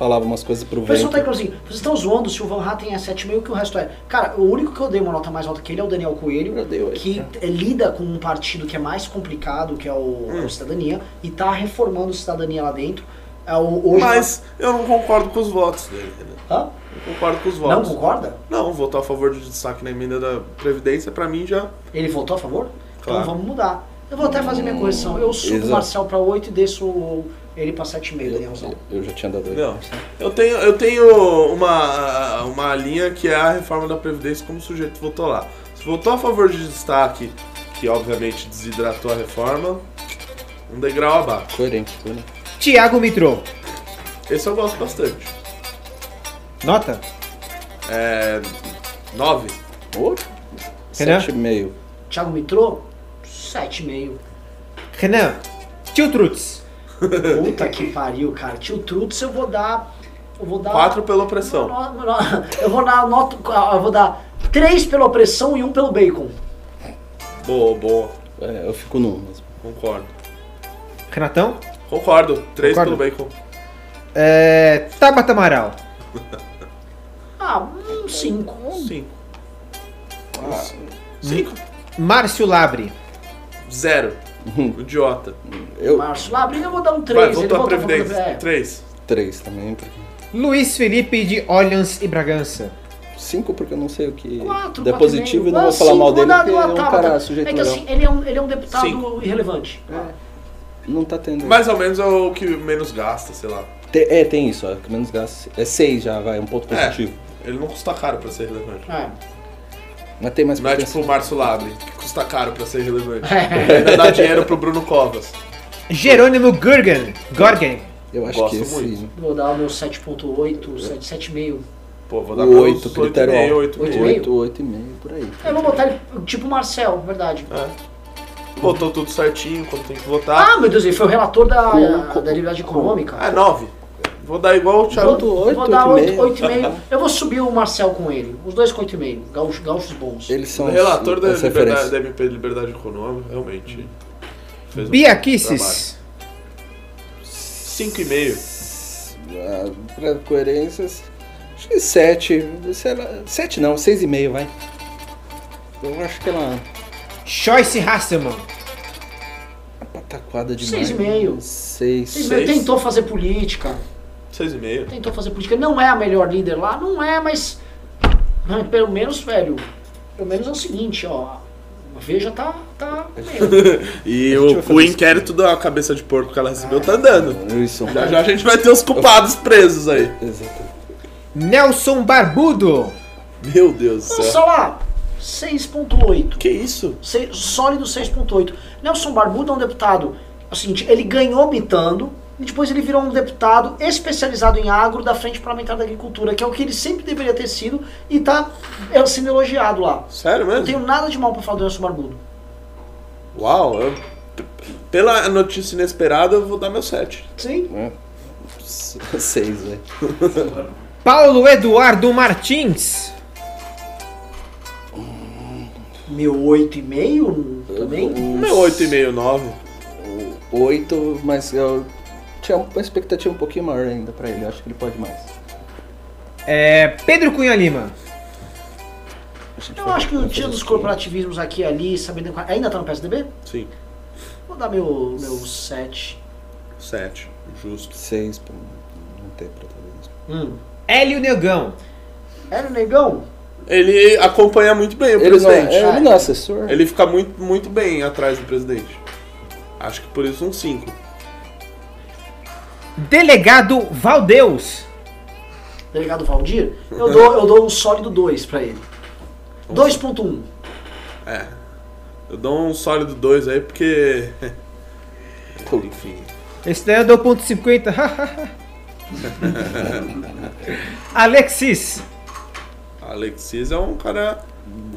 falava umas coisas pro O pessoal vento. tá incluindo assim, vocês estão zoando se o Van Hatten é 7,5 que o resto é. Cara, o único que eu dei uma nota mais alta que ele é o Daniel Coelho, Eu dei oito, que eh, lida com um partido que é mais complicado, que é o, Hum. o Cidadania, e tá reformando o Cidadania lá dentro. É o, hoje Mas eu não concordo com os votos dele, Renan. Hã? Não concordo com os Não votos. concorda? Não, votar a favor de destaque na emenda da Previdência, pra mim já. Ele votou a favor? Claro. Então vamos mudar. Eu vou até fazer minha correção. Eu subo o. Marcel pra 8 e desço o- ele pra 7,5, Danielzão. Eu, eu já tinha dado oito. Não. Eu tenho, eu tenho uma, uma linha que é a reforma da Previdência como o sujeito votou lá. Se votou a favor de destaque, que obviamente desidratou a reforma, um degrau abaixo. Coerente, coerente. Tiago Mitrô. Esse eu gosto bastante. Nota? É. 9. Ô, Renan? Sete e meio. Thiago Mitrô, 7,5. Renan. Tio Trutz. Puta que pariu, cara. Tio Trutz eu vou dar. Eu vou dar. 4 pela opressão. No- no- no- Eu vou dar nota. Eu vou dar 3 pela opressão e 1 pelo bacon. Boa, boa. É, eu fico num mesmo. Concordo. Renatão. Concordo. 3 Concordo. pelo bacon. É, Tabata Amaral. Ah, um 5. 5. Ah, 5. Márcio Labre. 0. Idiota. eu. Márcio Labrinha eu vou dar um 3. Vai, ele voltou a Previdência. da- é. 3. Três também. Luiz Felipe de Orleans e Bragança. Cinco porque eu não sei o que. Quatro, é quatro positivo e não Ah, vou falar cinco, mal dele dar porque é uma um cara sujeito É que assim, ele é um, ele é um deputado Cinco. irrelevante. Não tá tendo. Mais ou menos é o que menos gasta, sei lá. Te- é, tem isso, ó, que menos gasto. É seis já, vai, um ponto É. positivo. Ele não custa caro pra ser relevante. É. Mas tem mais Não é tipo o Márcio Labre, que custa caro pra ser relevante. É. Ainda dá dinheiro pro Bruno Covas. Jerônimo Gurgen. Gorgen. Eu acho Gosto que esse. muito. Vou dar o meu 7.8, 7, 7,5. Pô, vou dar O meus oito, critério 8,5, alto. 8,5. Oito. Oito, oito e meio, por aí. Eu vou botar ele tipo Marcel, verdade. Botou tudo certinho quando tem que votar. Ah, meu Deus, ele foi o relator da, Com- da liberdade econômica. Ah, 9. Vou dar igual o Thiago. Vou, oito, vou dar oito 8, e meio. 8,5. Eu vou subir o Marcel com ele. Os dois com 8,5. Gaúchos, gaúchos bons. Eles são O relator os- da, as liberdade, da MP de Liberdade Econômica, realmente. Fez um Bia. Kisses. 5,5. Ah, pra coerências, acho que sete. sei lá, Sete não, seis e meio, vai. Eu acho que ela Joyce Hasselman. pataquada demais. Seis e meio. Seis. Ele Seis. tentou fazer política. 6,5. Tentou fazer política. Não é a melhor líder lá, não é, mas. mas pelo menos, velho. Pelo menos é o seguinte, ó. A Veja tá. tá meio. E o, o inquérito da cabeça de porco que ela recebeu tá andando. Isso. Já já a gente vai ter os culpados presos aí. Exato. Nelson Barbudo. Meu Deus do Nossa céu. lá, 6.8. Que isso? Se- Sólido 6.8. Nelson Barbudo é um deputado. É o seguinte, ele ganhou mitando e depois ele virou um deputado especializado em agro da Frente Parlamentar da Agricultura, que é o que ele sempre deveria ter sido e tá é, sendo elogiado lá. Sério Não mesmo? tenho nada de mal pra falar do Nelson Barbudo. Uau, eu- pela notícia inesperada eu vou dar meu 7. Sim. S- Seis, velho. Paulo Eduardo Martins. Meu 8,5 também. Meu 8,5, 9. Oito, mas eu tinha uma expectativa um pouquinho maior ainda pra ele. Acho que ele pode mais. É, Pedro Cunha Lima. Eu acho que o dia dos isso. corporativismos aqui e ali, sabendo. Ainda tá no PSDB? Sim. Vou dar meu, meu 7. 7. Justo. Seis, pô, não tem protagonismo. Hum. Hélio Negão. Era o negão? Ele acompanha muito bem o Ele não, presidente. é, ele não é assessor? Ele fica muito, muito bem atrás do presidente. Acho que por isso um 5. Delegado Valdeus. Delegado Valdir? Eu dou, eu dou um sólido 2 pra ele. 2.1. É. Eu dou um sólido 2 aí porque. Enfim. Esse daí eu dou ponto 50. Alexis. Alexis é um cara.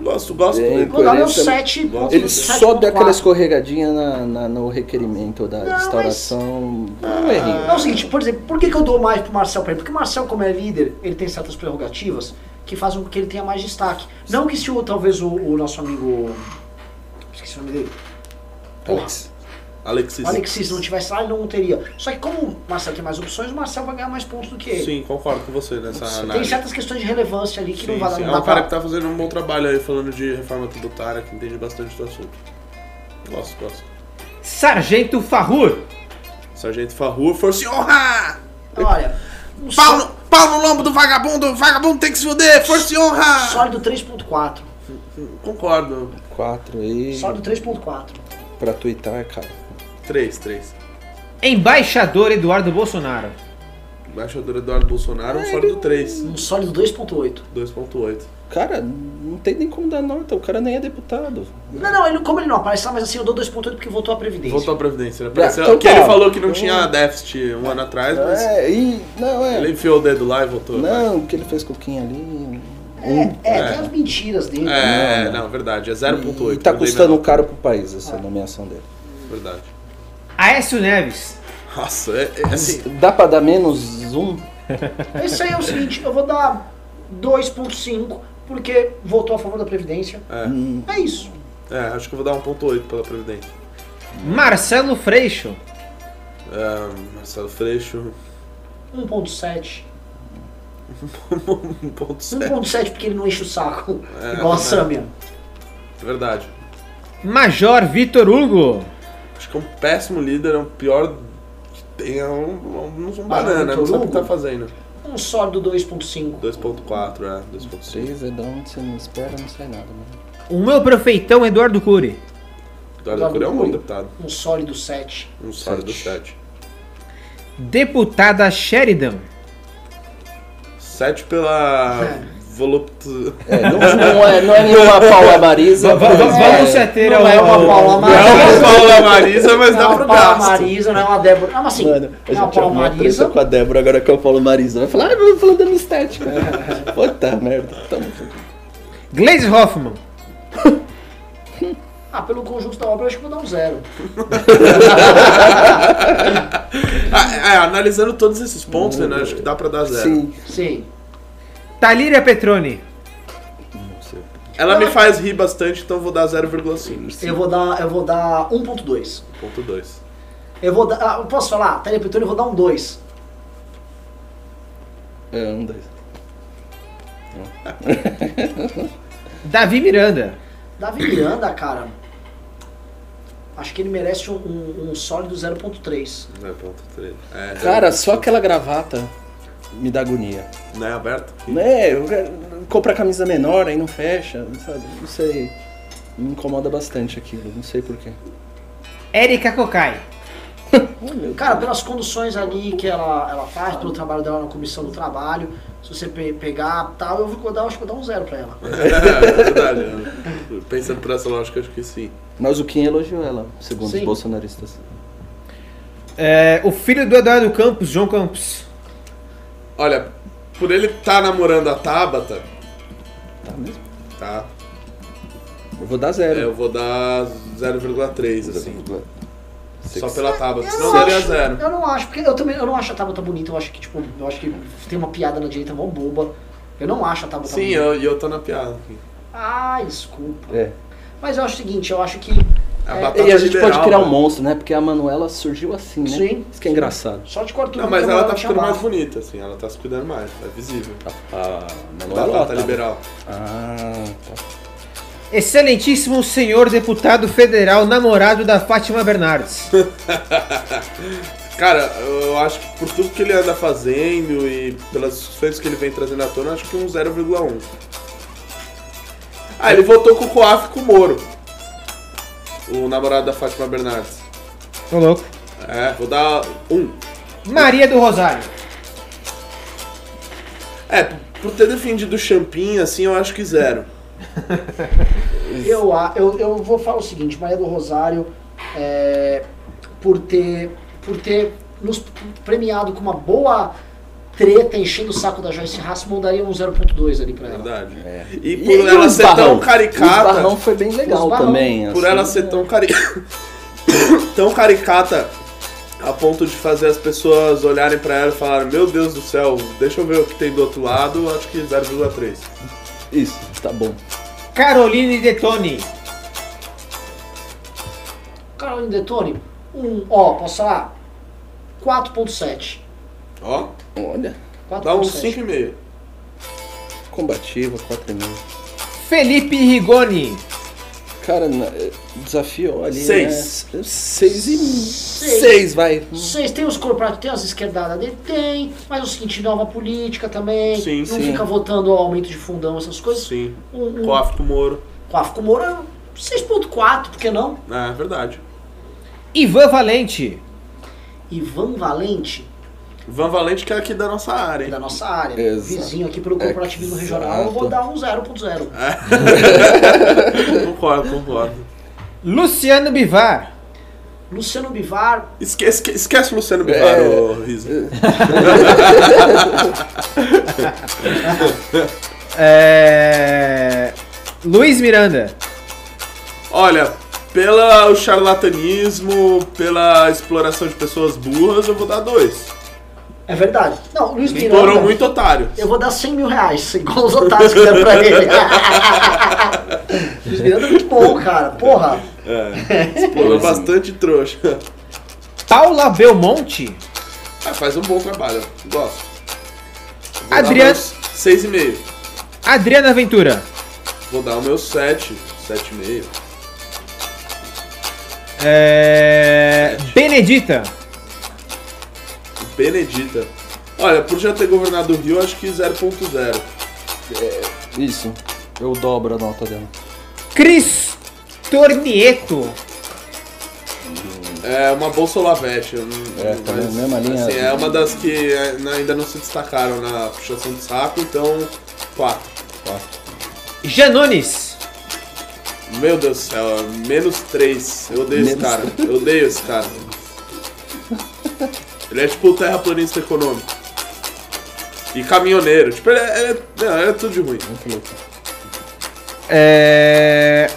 Gosto, gosto Bem, dele. Vou dar meu Coerência- 7. Ele só deu aquela escorregadinha na, na- no requerimento da Não, instauração. Um errinho. É o seguinte, por exemplo, por que, que eu dou mais pro Marcel pra ele? Porque o Marcel, como é líder, ele tem certas prerrogativas que fazem com que ele tenha mais destaque. Não que se o, talvez o, o nosso amigo. Esqueci o nome dele. Porra, Alex. Alexis. o Alexis não tivesse lá, ele não teria. Só que como o Marcel tem mais opções, o Marcel vai ganhar mais pontos do que ele. Sim, concordo com você nessa Tem análise. certas questões de relevância ali que Sim, não vai sim. não É um cara pra- que tá fazendo um bom trabalho aí, falando de reforma tributária, que entende bastante do assunto. Gosto, gosto. Sargento Farrur. Sargento Farrur, força e honra! Olha, um Pau só- no, pau no lombo do vagabundo, vagabundo tem que se fuder, força e honra! sólido 3.4. Concordo. Quatro aí. Sólido 3.4. Pra twittar, cara. 3, 3. Embaixador Eduardo Bolsonaro. Embaixador Eduardo Bolsonaro, um sólido 3. Um sólido 2.8. 2.8. Cara, não tem nem como dar nota, o cara nem é deputado. Não, não, ele, como ele não aparece lá, mas assim, eu dou 2.8 porque voltou a Previdência. Voltou à Previdência. Né? Pareceu então que tá. ele falou que não Então- tinha déficit um ano atrás, mas É, e. Não, é. ele enfiou o dedo lá e voltou. Não, o que ele fez com o Kim ali. É, é, É. tem as mentiras dele. É, Não, não. não, verdade. É E 0.8. tá eu dei custando caro pro país essa nomeação dele. Verdade. Aécio Neves. Nossa, é, é assim. Dá pra dar menos um? Esse aí é o seguinte, eu vou dar 2.5 porque votou a favor da Previdência. É, É isso. é, acho que eu vou dar 1.8 pela Previdência. Marcelo Freixo. É, Marcelo Freixo, 1.7. 1.7. 1.7 porque ele não enche o saco. É, igual a é. Verdade. Major Vitor Hugo. Que é um péssimo líder, é um pior que tem, é um, um, um banana, Vitor não sabe o que tá fazendo. Um sólido 2.5. 2.4, é, 2.5. Seis é de onde você não espera, não sai nada, mano. O meu prefeitão Eduardo Cury. Eduardo Cury é um bom deputado. Um sólido 7. Um sólido Sete. 7. Deputada Sheridan. 7 pela voluptu... É, não, não é, não é nenhuma Paula Marisa. Vamos é, ater Não é uma Paula Não é uma Marisa. Paula Marisa, mas Não é dá uma pro Paula gasto. Marisa, não é uma Débora. Não, mas assim, Mano, a não é uma gente Marisa. com a Débora, agora que é o Paulo Marisa. Vai falar, ah, eu falando da minha estética. Puta merda. Tamo junto. Glaze Hoffman. Ah, pelo conjunto da obra, eu acho que vou dar um zero. Ah, é, analisando todos esses pontos, né, acho que dá pra dar zero. Sim. Sim. Talíria Petroni. Ela me faz rir bastante, então eu vou dar 0,5. Eu vou dar, eu vou dar 1.2. Ponto 2. Eu vou dar. Ah, eu posso falar? Telepetone eu vou dar um 2. É, um, dois. Davi Miranda. Davi Miranda, cara. Acho que ele merece um, um, um sólido 0.3. 0.3. É, Cara, só aquela gravata me dá agonia. Não é aberto? Né, eu quero- compra camisa menor, aí não fecha, sabe? Não sei. Me incomoda bastante aquilo, não sei porquê. Érica Cocai. Cara, pelas conduções ali que ela, ela faz, pelo trabalho dela na comissão do trabalho, se você pe- pegar tal, eu vou dar, acho que vou dar um zero pra ela. É, verdade. né? Pensando por essa lógica, acho que sim. Mas o Kim elogiou ela, segundo Sim. os bolsonaristas. É, o filho do Eduardo Campos, João Campos. Olha, por ele estar namorando a Tabata, Tá mesmo? tá? Eu vou dar zero. Eu vou dar 0,3, assim. Só Six. pela Tabata, Eu senão não, daria acho, zero. eu não acho, porque eu também eu não acho a Tabata bonita, eu acho que, tipo, eu acho que tem uma piada na direita mó boba. Eu não acho a Tabata Sim, bonita. eu, e eu tô na piada aqui. Ah, desculpa. É. Mas eu acho o seguinte, eu acho que. A É, E a gente liberal, pode criar um né? monstro, né? Porque a Manuela surgiu assim, né? Sim. Isso que é engraçado. Só de corto Não, mas ela tá ficando mais bonita, assim, ela tá se cuidando mais, é visível. A Manuela Batata tá- liberal. Ah, tá. Excelentíssimo senhor deputado federal, namorado da Fátima Bernardes. Cara, eu acho que por tudo que ele anda fazendo e pelas discussões que ele vem trazendo à tona, eu acho que um 0,1. Ah, ele votou com o Coaf e com o Moro. O namorado da Fátima Bernardes. Tô louco. É, vou dar um. Maria do Rosário. É, por ter defendido o Champinha, assim, eu acho que zero. Eu, a- eu, eu vou falar o seguinte, Maria do Rosário, é, por ter, por ter nos premiado com uma boa treta, enchendo o saco da Joyce Hassman, daria um 0.2 ali pra ela. Verdade. É. E E, por e ela o ser Esbarrão? tão O caricata. Esbarrão foi bem legal também. Por assim. ela ser tão cari... tão caricata a ponto de fazer as pessoas olharem pra ela e falarem, meu Deus do céu, deixa eu ver o que tem do outro lado, acho que 0,3. Isso, tá bom. Caroline Detoni. Caroline Detone, um, ó, posso falar? 4.7. Ó, Olha, dá um 4.7. 5,5. combativa, 4,5. Felipe Rigoni. Cara, na- desafiou ali. Seis. Né? Seis e. Seis. Seis, vai. Vocês têm os corporativos, tem as esquerdadas dele? Tem, mas é o seguinte, nova política também. Sim, não sim. fica votando aumento de fundão, essas coisas. Sim. Um, um, Coaf com Moro. Coaf com Moura, 6.4, por que não? É, verdade. Ivan Valente. Ivan Valente, Van Valente que é aqui da nossa área, hein? da nossa área, Exato. vizinho aqui pelo corporativismo Exato. regional, eu vou dar um 0.0. concordo, concordo. Luciano Bivar. Luciano Bivar, Esquece, esque- esquece o Luciano Bivar, É. ô Riso. É... Luiz Miranda. Olha, pelo charlatanismo, pela exploração de pessoas burras, eu vou dar dois. É verdade. Não, Luiz Explorou Miranda, muito otário. eu vou dar 100 mil reais, igual os otários que deram pra ele. Luiz Miranda é muito bom, cara, porra. É, explorou bastante trouxa. Paula Belmonte. Ah, faz um bom trabalho, gosto. Vou meus Seis e meio. Adriana Ventura. Vou dar o meu sete, sete e meio. É... Benedita. Benedita. Olha, por já ter governado o Rio, acho que 0.0. Isso. Eu dobro a nota dela. Cris Tornieto. É uma bolsa Olavete. eu não- É, tá na mesma linha. Assim, é uma das que é, ainda não se destacaram na puxação de saco, então, quatro. Janones. Meu Deus do céu, menos três. Eu odeio esse Menos cara. Eu odeio esse cara. Ele é tipo o terraplanista econômico. E caminhoneiro. Tipo, ele é, ele é, não, ele é tudo de ruim. É...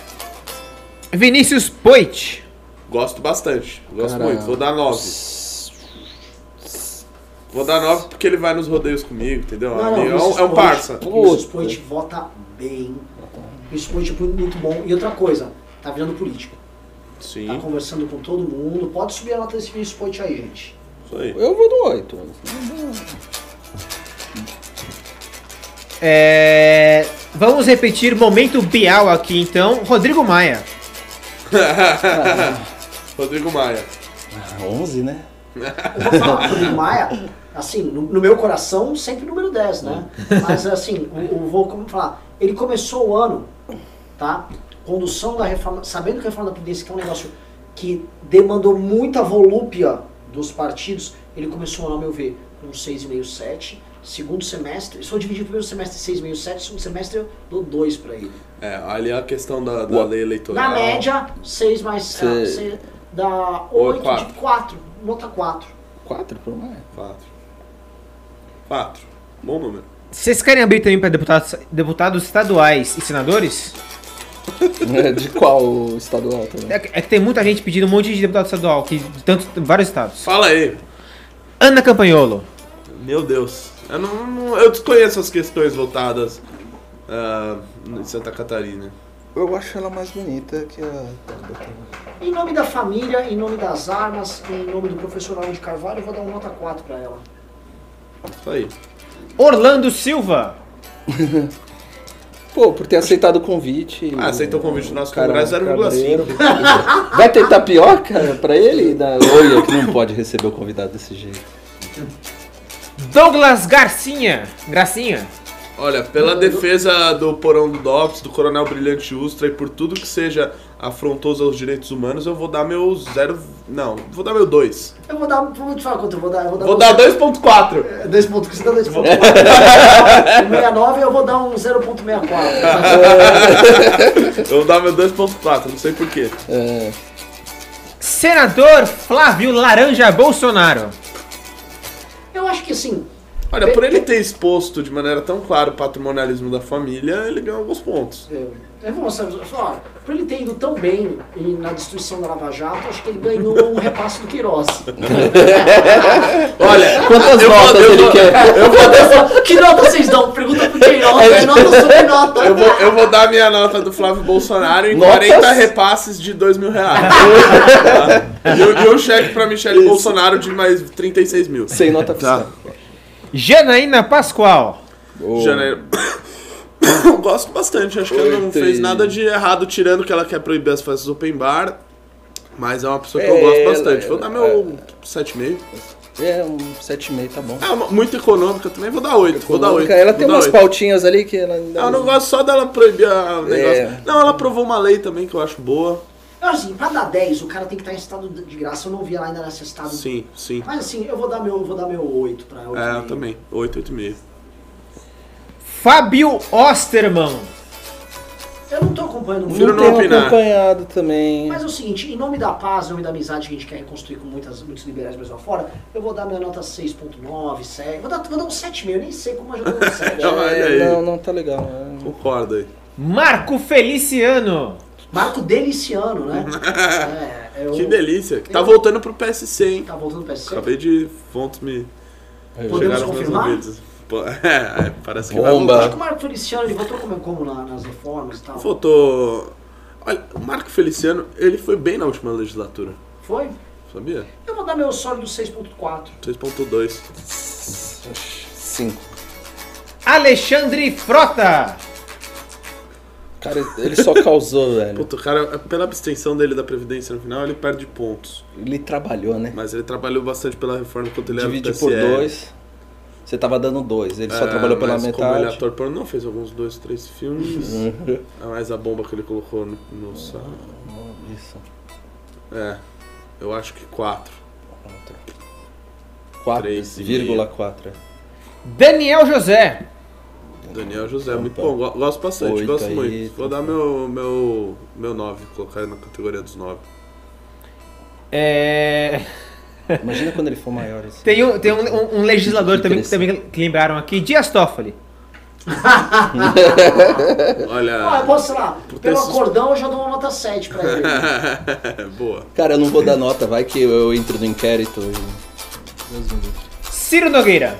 Vinícius Poit. Gosto bastante. Gosto Cara, muito. Vou dar nove. Vou dar nove porque ele vai nos rodeios comigo, entendeu? Não, não, é, um, é um parça. Vinícius Poit vota bem. Vinícius Poit é muito bom. E outra coisa, tá virando político. Tá Sim, conversando com todo mundo. Pode subir a nota desse Vinícius Poit aí, gente. Isso aí. Eu vou do 8. É... Vamos repetir momento Bial aqui então. Rodrigo Maia. Rodrigo Maia. 11, né? Eu vou falar, Rodrigo Maia, assim, no, no meu coração, sempre número 10, né? Mas assim, eu vou como falar, ele começou o ano, tá? Condução da reforma, sabendo que a reforma da Previdência que é um negócio que demandou muita volúpia dos partidos, ele começou ao meu ver, com 6,5, 7. Segundo semestre, se eu dividir o primeiro semestre em 6,5, 7, segundo semestre eu dou 2 pra ele. É, ali é a questão da, da lei eleitoral. Na média, 6 mais. Cê- ah, cê dá Ou 8 quatro. de 4. Nota 4. 4 pro Maia. Quatro. Quatro. Bom número. Vocês querem abrir também para deputados, deputados estaduais e senadores? É, De qual estadual também? É, que- é que tem muita gente pedindo um monte de deputado estadual, que de tantos, vários estados. Fala aí. Ana Campanholo. Meu Deus. Eu, não, não- eu desconheço as questões votadas ah, em Santa Catarina. Eu acho ela mais bonita que a. Em nome da família, em nome das armas, em nome do professor Arnold de Carvalho, eu vou dar um nota 4 pra ela. Isso aí. Orlando Silva. Pô, por ter aceitado o convite. Ah, aceitou o convite do nosso Cara, congresso, 0,5. cabreiro. Vai ter tapioca pra ele? Da... Olha, que não pode receber o convidado desse jeito. Douglas Garcinha. Gracinha. Olha, pela defesa do porão do DOPS, do Coronel Brilhante Ustra e por tudo que seja afrontoso aos direitos humanos, eu vou dar meu zero. Não, vou dar meu 2. Eu vou dar. Vou te falar quanto eu vou dar. Eu vou dar, Vou dar 2,4. É, você dá dois pontos. 69 eu vou dar um 0.64. Eu vou dar meu 2,4, não sei porquê. É, Senador Flávio Laranja Bolsonaro. Eu acho que assim. Olha, por ele ter exposto de maneira tão clara o patrimonialismo da família, ele ganhou alguns pontos. É, é bom, sabe, ó, por ele ter ido tão bem na destruição da Lava Jato, acho que ele ganhou um repasse do Queiroz. Olha, Quantas eu vou- notas eu ele vou- quer? Eu vou, dar, que nota vocês dão? Pergunta pro Queiroz, é nota sobre nota. eu, vou, eu vou dar a minha nota do Flávio Bolsonaro em Notas? 40 repasses de 2 mil reais. Tá? e, um- e um cheque pra Michele Bolsonaro de mais 36 mil. sem nota Tá. Janaína Pascoal. Ô, Janeiro. Gosto bastante, acho que ela não fez nada de errado, tirando que ela quer proibir as festas open bar. Mas é uma pessoa que É, eu gosto ela- bastante. Vou dar meu 7,5. É, um 7,5 tá bom. É muito econômica também, vou dar 8. Vou dar 8. Ela vou tem dar umas 8. pautinhas ali que ela ainda. Eu não gosto só dela proibir a- o negócio. É. Não, ela aprovou uma lei também que eu acho boa. Eu assim, pra dar 10, o cara tem que estar em estado de graça. Eu não vi ela ainda nesse estado. Sim, sim. Mas assim, eu vou dar meu, eu vou dar meu 8 pra 8. É, eu também. 8, 8,5. Fábio Osterman. Eu não tô acompanhando muito. Não tenho opinar. acompanhado também. Mas é o seguinte, em nome da paz, em nome da amizade que a gente quer reconstruir com muitas, muitos liberais Brasil afora, eu vou dar minha nota 6.9, 7. Vou dar, vou dar um 7,5, eu nem sei como eu já dou um 7. Não, olha É, não, não tá legal. é. Concorda aí. Marco Feliciano. Marco Deliciano, né? é, eu, Que delícia. Tá eu- voltando pro PSC, hein? Tá voltando pro PSC? Acabei de fontes me Podemos chegaram aos meus confirmar? É, é, parece que vai Bomba. voltar. Acho que o Marco Feliciano, ele votou como, como na- nas reformas e tal. Votou. Olha, o Marco Feliciano, ele foi bem na última legislatura. Foi? Sabia? Eu vou dar meu sólido 6.4. 6.2. 5. Alexandre Frota. Cara, ele só causou, velho. Puta, o cara, pela abstenção dele da Previdência no final, ele perde pontos. Ele trabalhou, né? Mas ele trabalhou bastante pela reforma enquanto ele Divide era do por dois. Você tava dando dois. Ele só É, trabalhou pela mas Como ele é metade. ator pornô, fez alguns dois, três filmes. Uhum. É mais a bomba que ele colocou no. no sa- Isso. é, eu acho que quatro. Três e 4,4. Daniel José. Daniel José, muito bom, go- gosto bastante, Oito gosto aí, muito. Vou tá dar meu, meu, meu 9, colocar ele na categoria dos 9. É... Imagina quando ele for maior. Assim. Tem, um, tem um, um- legislador Que também, que também que lembraram aqui, Dias Toffoli. Olha. Ah, eu posso, lá, pelo sus- acordão eu já dou uma nota 7 pra ele. Boa. Cara, eu não vou dar nota, vai que eu entro no inquérito. e- Deus me livre. Ciro Nogueira.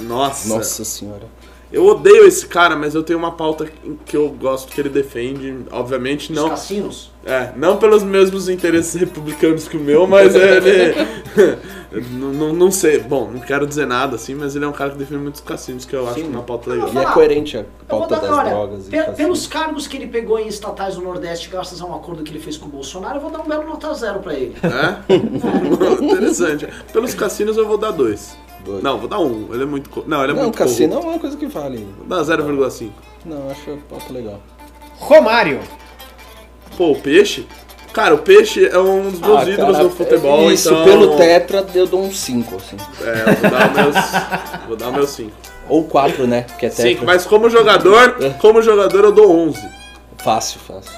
Nossa. Nossa senhora. Eu odeio esse cara, mas eu tenho uma pauta que eu gosto que ele defende. Obviamente Os não. cassinos. É, não pelos mesmos interesses republicanos que o meu, mas ele. não, não, não sei. Bom, não quero dizer nada assim, mas ele é um cara que defende muitos cassinos, que eu acho Sim. uma pauta legal. E é coerente a pauta dar, das olha, drogas. e pe- pelos cargos que ele pegou em estatais do Nordeste, graças a um acordo que ele fez com o Bolsonaro, eu vou dar um belo nota zero pra ele. É? Interessante. Pelos cassinos eu vou dar dois. Dois. Não, vou dar um. Ele é muito. Não, ele é Não, muito. cassino é corrupto. uma coisa que vale. Vou dar 0,5. Não, eu acho a pauta legal. Romário. Pô, o peixe? Cara, o peixe é um dos meus Ah, ídolos cara, do futebol, Isso, então. pelo tetra eu dou um 5, assim. É, eu vou dar o meus. vou dar o meu 5. Ou 4, né? Que é tetra. 5, mas como jogador, como jogador eu dou 11. Fácil, fácil.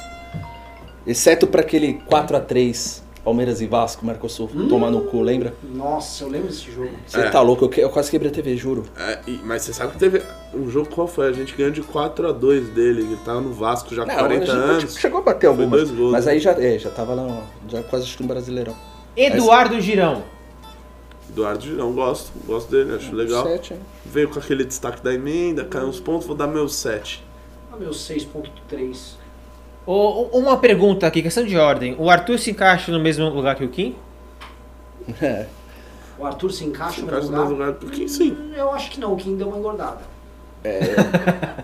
Exceto pra aquele 4x3, Palmeiras e Vasco, Mercosul, tomar no cu, lembra? Nossa, eu lembro desse jogo. Você É. tá louco, eu, que- eu quase quebrei a TV, juro. É, e- mas você sabe que teve um jogo qual foi? A gente ganhou de 4x2 dele. Ele tava no Vasco já há 40 a gente anos. chegou a bater Foi algumas. dois gols, mas né? aí já, é, já tava lá, já quase acho que no Brasileirão. Eduardo Girão. Eduardo Girão, gosto. Gosto dele, acho legal. Sete, hein? Veio com aquele destaque da emenda, caiu uns pontos, vou dar meu 7. Ah, meu 6.3. Ô, uma pergunta aqui, questão de ordem. O Arthur se encaixa no mesmo lugar que o Kim? O Arthur se encaixa no Encaixa no lugar? lugar do que sim. Eu acho que não, o Kim deu uma engordada.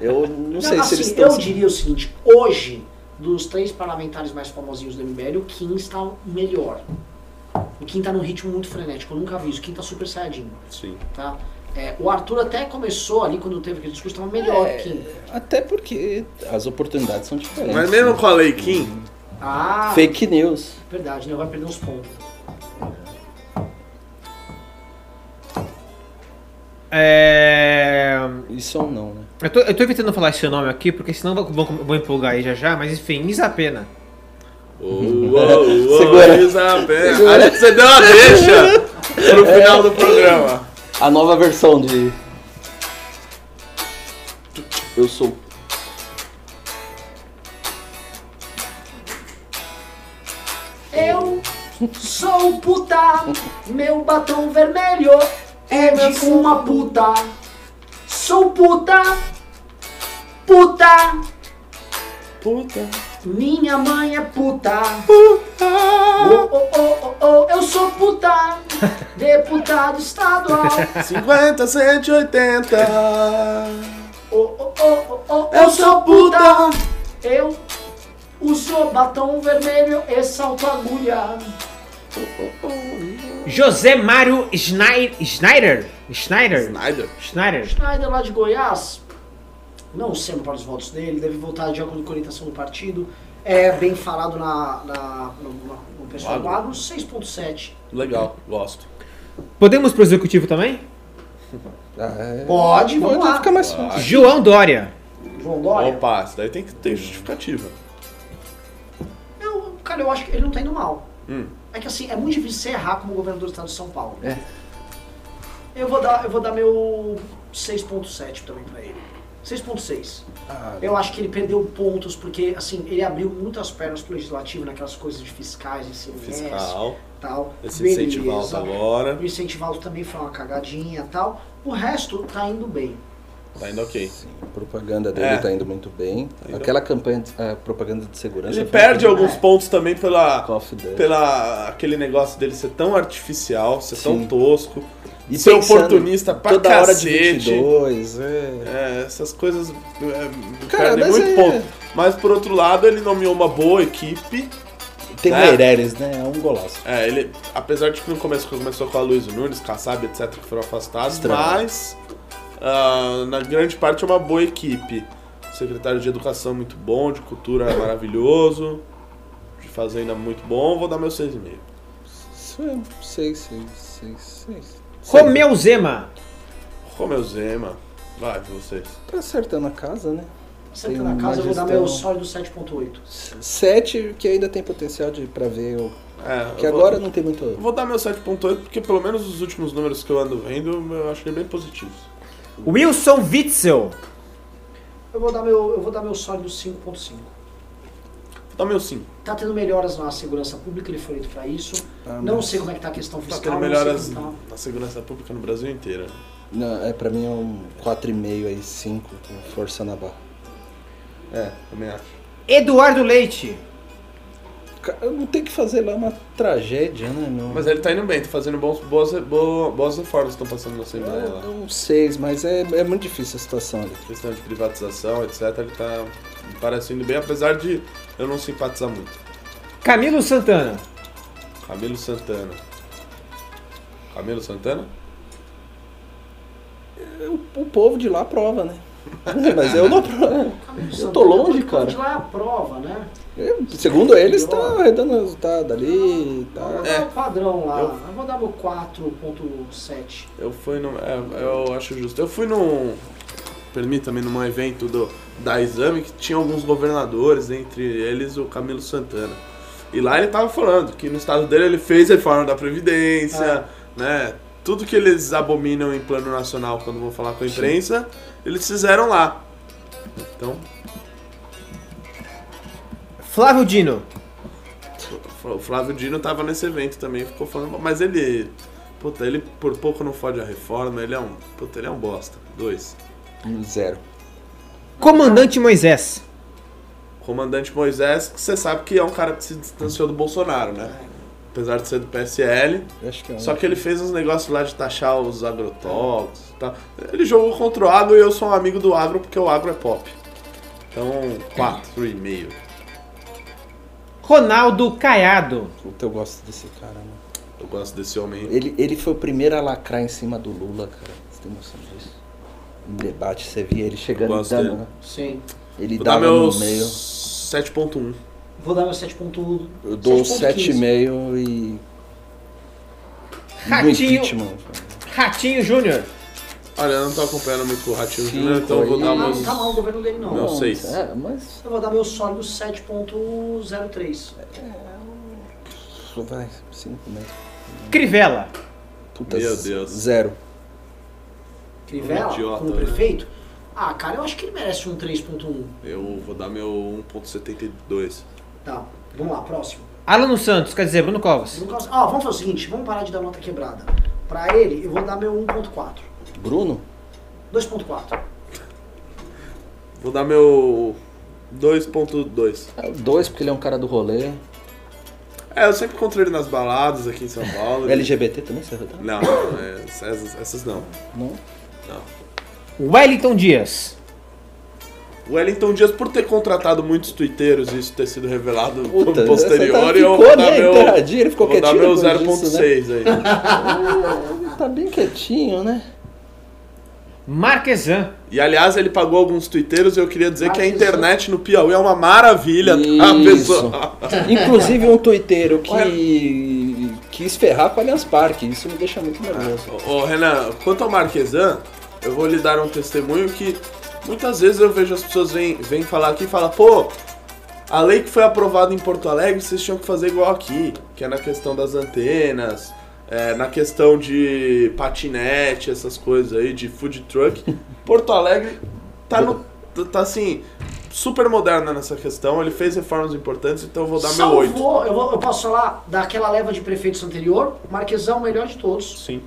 Eu não sei Não, se eles assim, estão. eu diria o seguinte, hoje, dos três parlamentares mais famosinhos do MBL, o Kim está o melhor. O Kim tá num ritmo muito frenético, eu nunca vi isso. O Kim tá super saiyajin, Sim. tá? É, o Arthur até começou ali, quando teve aquele discurso, tava melhor que o Kim. Até porque as oportunidades são diferentes. Mas mesmo com a Lei Kim, Ah, Fake news. verdade, né? Vai perder uns pontos. É... Isso ou não, né? Eu tô, eu tô evitando falar esse nome aqui, porque senão vou, vou, vou empolgar aí já já, mas enfim, Isapena. Segura. Isabel. Aí você deu uma deixa pro final do programa. A nova versão de. Eu sou. Eu sou puta, meu batom vermelho é de uma puta. Sou puta, puta, Puta. Minha mãe é puta. Puta. Oh, oh, oh, oh, oh, eu sou puta, deputado estadual. 50, 180. Oh, oh, oh, oh, oh, eu sou puta, eu uso batom vermelho e salto agulha. José Mário Schneider. Schneider? Schneider? Schneider. Schneider lá de Goiás, não sei para os votos dele, deve votar de acordo com a orientação do partido. É bem falado na, na- no, no- no pessoal do agro, 6.7. Legal, gosto. Podemos pro executivo também? Ah, é. Pode, vamos Pode lá. ficar mais fácil. João Dória. João Dória. Opa, isso daí tem que ter justificativa. Eu, cara, eu acho que ele não tá indo mal. Hum. É que assim, é muito difícil você errar como governador do estado de São Paulo. É. Eu vou dar, eu vou dar meu 6.7 também pra ele. 6.6. Ah, Eu acho que ele perdeu pontos porque, assim, ele abriu muitas pernas pro legislativo naquelas coisas de fiscais, ICMS Fiscal. tal. Esse Beleza. incentivado agora. O incentivado também foi uma cagadinha tal. O resto tá indo bem. Tá indo ok. sim, a propaganda dele É. tá indo muito bem. indo- Aquela campanha de ah, propaganda de segurança. Ele perde alguns pontos também pela, pela aquele negócio dele ser tão artificial, ser tão Sim. tosco, E ser oportunista pra toda hora de cacete. 22, é. É, essas coisas é, Cara, perdem mas muito é- ponto. Mas por outro lado, ele nomeou uma boa equipe. Tem né? Meireles, né? É um golaço. É, ele, apesar de que no começo começou com a Luiz Nunes, Kassab, etc, que foram afastados, Estranho. mas ah, na grande parte é uma boa equipe. Secretário de Educação muito bom, de Cultura maravilhoso, de Fazenda muito bom, vou dar meu 6,5. Isso é 6, 6, 6, 6. Romeu Zema. Romeu Zema, vai vocês. Tá acertando a casa, né? Na uma casa eu vou dar meu sólido 7.8. 7, que ainda tem potencial de pra ver. o- É, Que eu vou- agora não tem muito. Vou dar meu 7.8 porque pelo menos os últimos números que eu ando vendo, eu acho ele bem positivos. Wilson Witzel. Eu vou dar meu, eu vou dar meu sólido 5.5. Vou dar meu 5. Tá tendo melhoras na segurança pública, ele foi eleito pra isso. Ah, não sei como é que tá a questão Tá fiscal. tendo não sei melhoras tá. na segurança pública no Brasil inteiro. Não, é, pra mim é um 4,5 aí, 5, com força na barra. É, também acho. Eduardo Leite. Não tem que fazer lá uma tragédia, né, meu? Mas ele tá indo bem, tá fazendo bons, boas, bo- boas reformas que estão passando na Assembleia lá. É um 6, mas é, é muito difícil a situação ali. Questão de privatização, etc. Ele tá me parece indo bem, apesar de eu não simpatizar muito. Camilo Santana. Camilo Santana. Camilo Santana? O, o povo de lá aprova, né? mas eu não aprovo. Eu tô longe, cara. De lá é a prova, né? Eu, segundo eles, tá arredando resultado ali. Eu vou Tá... dar o padrão lá. Eu- Eu... vou dar meu 4.7. Eu fui no. É, eu acho justo. Eu fui num. Permita-me, num evento do, da Exame que tinha alguns governadores, entre eles o Camilo Santana. E lá ele tava falando que no estado dele ele fez reforma da Previdência, né? Tudo que eles abominam em plano nacional quando vão falar com a imprensa, eles fizeram lá. Então, Flávio Dino. o Flávio Dino tava nesse evento também, ficou falando, mas ele. Puta, ele por pouco não fode a reforma, ele é um. Puta, ele é um bosta. Dois. Zero. Comandante Moisés. Comandante Moisés, que você sabe que é um cara que se distanciou do Bolsonaro, né? apesar de ser do PSL. Que é um. Só que ele fez uns negócios lá de taxar os agrotóxicos e tal. Ele jogou contra o agro e eu sou um amigo do agro porque o agro é pop. Então, 4,5. Ronaldo Caiado. Puta, eu gosto desse cara, mano. Eu gosto desse homem. Ele, ele foi o primeiro a lacrar em cima do Lula, cara. Você tem noção disso? Em debate, você via ele chegando e dando, né? Sim. Ele Vou dar dava meus no meio. 7.1. Vou dar meu 7.1. Eu dou 7.15. 7,5 e. Ratinho. Ratinho Júnior. Olha, eu não tô acompanhando muito o Ratinho Júnior, então eu vou dar Não, meus. não tá mal o governo dele, não. Meu Não, seis. É, mas. Eu vou dar meu sólido 7.03. Vai, 5 mesmo. Crivella. Puta, Meu Deus. Zero. Crivella, Idiota, como né? prefeito. Ah, cara, eu acho que ele merece um 3.1. Eu vou dar meu 1.72. Tá, vamos lá, próximo. Alan Santos, quer dizer, Bruno Covas. Bruno Carlos- Ah, vamos fazer o seguinte, vamos parar de dar nota quebrada. Pra ele, eu vou dar meu 1.4. Bruno? 2.4. Vou dar meu 2.2. É o 2, porque ele é um cara do rolê. É, eu sempre encontrei ele nas baladas aqui em São Paulo. LGBT também, você vai Não, não, é, essas, essas não. Não? Não. Wellington Dias. O Wellington Dias, por ter contratado muitos twitteiros e isso ter sido revelado Puta, posterior, tá- eu ficou, vou dar né, meu, ele ficou vou dar quietinho meu depois disso, né? 0.6 aí. Tá bem quietinho, né? Marquesan. E aliás, ele pagou alguns twitteiros e eu queria dizer que a Marquesan. internet no Piauí é uma maravilha, tá, pessoal? Inclusive um tuiteiro que quis ferrar com a Allianz Parque. Isso me deixa muito nervoso. Ô, ô, Renan, quanto ao Marquesan, eu vou lhe dar um testemunho que muitas vezes eu vejo as pessoas vêm, vêm falar aqui e falam, pô, a lei que foi aprovada em Porto Alegre, vocês tinham que fazer igual aqui, que é na questão das antenas, é, na questão de patinete, essas coisas aí, de food truck. Porto Alegre tá, no, tá assim, super moderna nessa questão, ele fez reformas importantes, então eu vou dar meu 8. Salvou, eu, vou- eu posso falar daquela leva de prefeitos anterior, o Marquesão é o melhor de todos. Sim.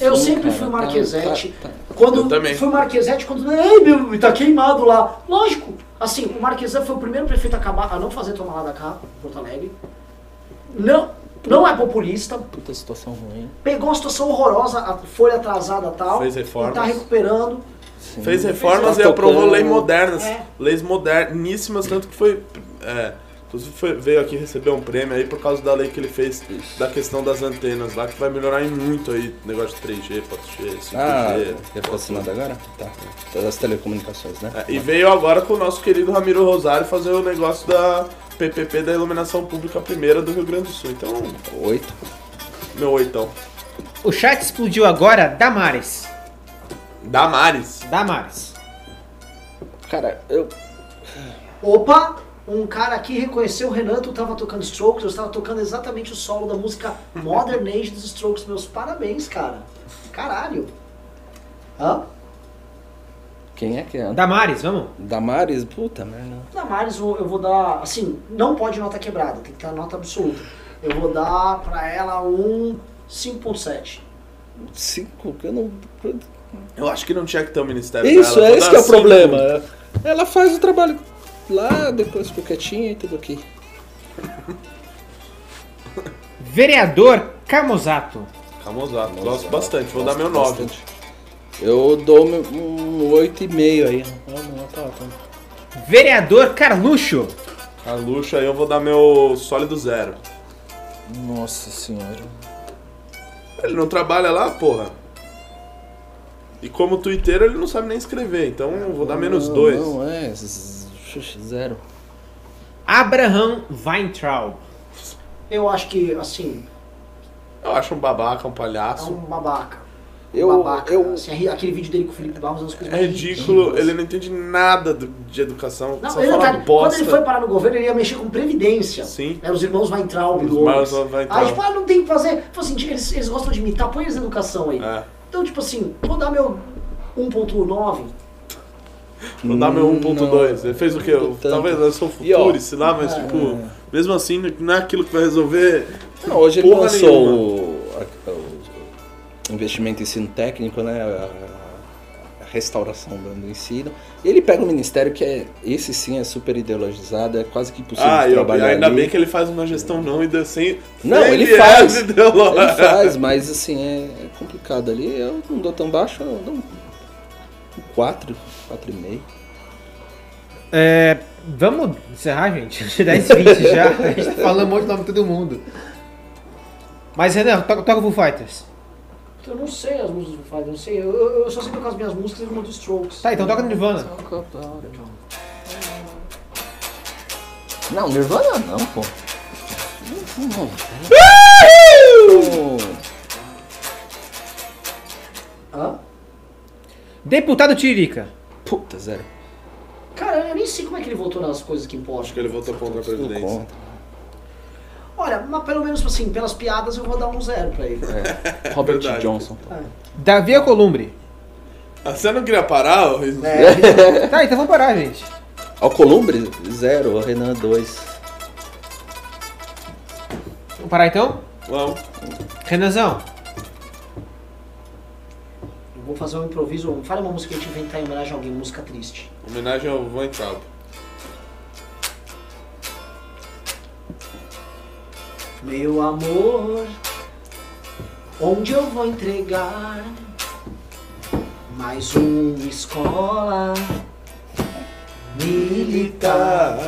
Eu Sim, sempre cara, fui tá- Marquesete. tá- tá. Quando Eu também. fui Marquesete, quando. Ai, meu, tá queimado lá. Lógico, assim, o Marquesan foi o primeiro prefeito a, acabar, a não fazer tomar lá da cá, em Porto Alegre. Não, não é populista. Puta situação ruim. Pegou uma situação horrorosa, a folha atrasada e tal. Fez reformas. E tá recuperando. Sim. Fez reformas Tá e aprovou leis modernas. É. Leis moderníssimas, tanto que foi. É, inclusive foi- veio aqui receber um prêmio aí por causa da lei que ele fez da questão das antenas lá, que vai melhorar em muito aí, negócio de 3G, 4G, 5G. Ah, já foi assinado agora? Tá. Das telecomunicações, né? É, e veio agora com o nosso querido Ramiro Rosário fazer o negócio da PPP da iluminação pública primeira do Rio Grande do Sul. Então, Oito. meu oitão. O chat explodiu agora. Damares. Damares. Damares. Cara, eu. Opa! Um cara aqui reconheceu o Renato, tava tocando Strokes, eu estava tocando exatamente o solo da música Modern Age dos Strokes. Meus parabéns, cara. Caralho. Hã? Quem é que é? Damares, vamos. Damares? Puta merda. Damares, eu eu vou dar, assim, não pode nota quebrada, tem que ter a nota absoluta. Eu vou dar pra ela um 5.7. Cinco, que eu não. Eu acho que não tinha que ter o Ministério Isso, dela. é esse que é o cinco. problema. Ela faz o trabalho lá, depois ficou quietinha e tudo aqui. Vereador Camozato. Camusato, gosto bastante, vou Gosto dar meu 9. bastante. Eu dou meu- um 8,5 aí. Vereador Carluxo. A luxa aí eu vou dar meu sólido zero. Nossa senhora. Ele não trabalha lá, porra. E como twitteiro ele não sabe nem escrever, então eu vou dar menos Não, dois. Não, é. Zero. Abraham Weintraub. Eu acho que, assim, Eu acho um babaca, um é palhaço. um babaca. Eu. babaca. eu Assim, aquele vídeo dele com o Felipe Barros é uma das coisas É ridículo, ridículas. ele não entende nada do- de educação, Não, só ele, fala cara, quando bosta. ele foi parar no governo, ele ia mexer com previdência. Sim. Eram os irmãos Weintraub Os do irmãos Weintraub. Aí, tipo, ah, não tem o que fazer. Tipo assim, eles, eles gostam de imitar, põe eles na educação aí. É. Então, tipo assim, vou dar meu 1.9. Vou dar meu Hum, 1.2. não. Ele fez o quê? Tanto. Talvez lançou o E, ó, futuro, sei lá, mas tipo, mesmo assim, não é aquilo que vai resolver. Não, hoje ele lançou o, o investimento em ensino técnico, né? a- restauração do, do ensino. E ele pega um ministério que é, esse sim é super ideologizado, é quase que impossível Ah, de trabalhar ainda ali. bem que ele faz uma gestão não ainda sem. Não, ele viés faz. Ele faz, mas assim, é, é complicado ali. Eu não dou tão baixo, eu dou um 4, 4,5. É, vamos encerrar, gente? 10 e 20 já. A gente tá falando um monte de nome de todo mundo. Mas, Renan, toca, toca Foo Fighters. Eu não sei as músicas do Fighters, eu não sei. Eu, eu- só sei tocar as minhas músicas e uma dos Strokes. Tá, então toca Nirvana. Não, Nirvana não, pô. Não, não. Hã? Deputado Tiririca. Puta, zero. Cara, eu nem sei como é que ele votou nas coisas que importam. Acho que ele votou contra a presidência. Olha, mas pelo menos assim, pelas piadas eu vou dar um zero pra ele. É. Robert Verdade. Johnson. Davi Alcolumbre. Ah, você não queria parar, ô Riso? É, Tá, então vamos parar, gente. Alcolumbre, zero. Renan, dois. Vamos parar então? Vamos. Renanzão. eu vou fazer um improviso. Fala uma música que a gente inventar em homenagem a alguém, música triste. Homenagem ao Van Traub. Meu amor, onde eu vou entregar mais uma escola militar?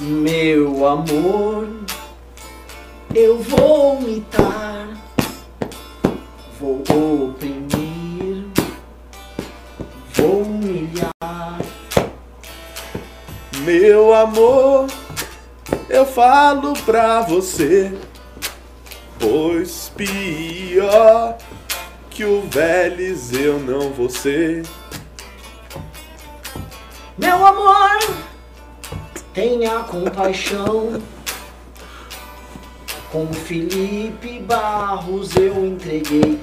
Meu amor, eu vou imitar, vou oprimir, vou humilhar. Meu amor, eu falo pra você, pois pior que o Vélez eu não vou ser. Meu amor, tenha compaixão. Com Felipe Barros eu entreguei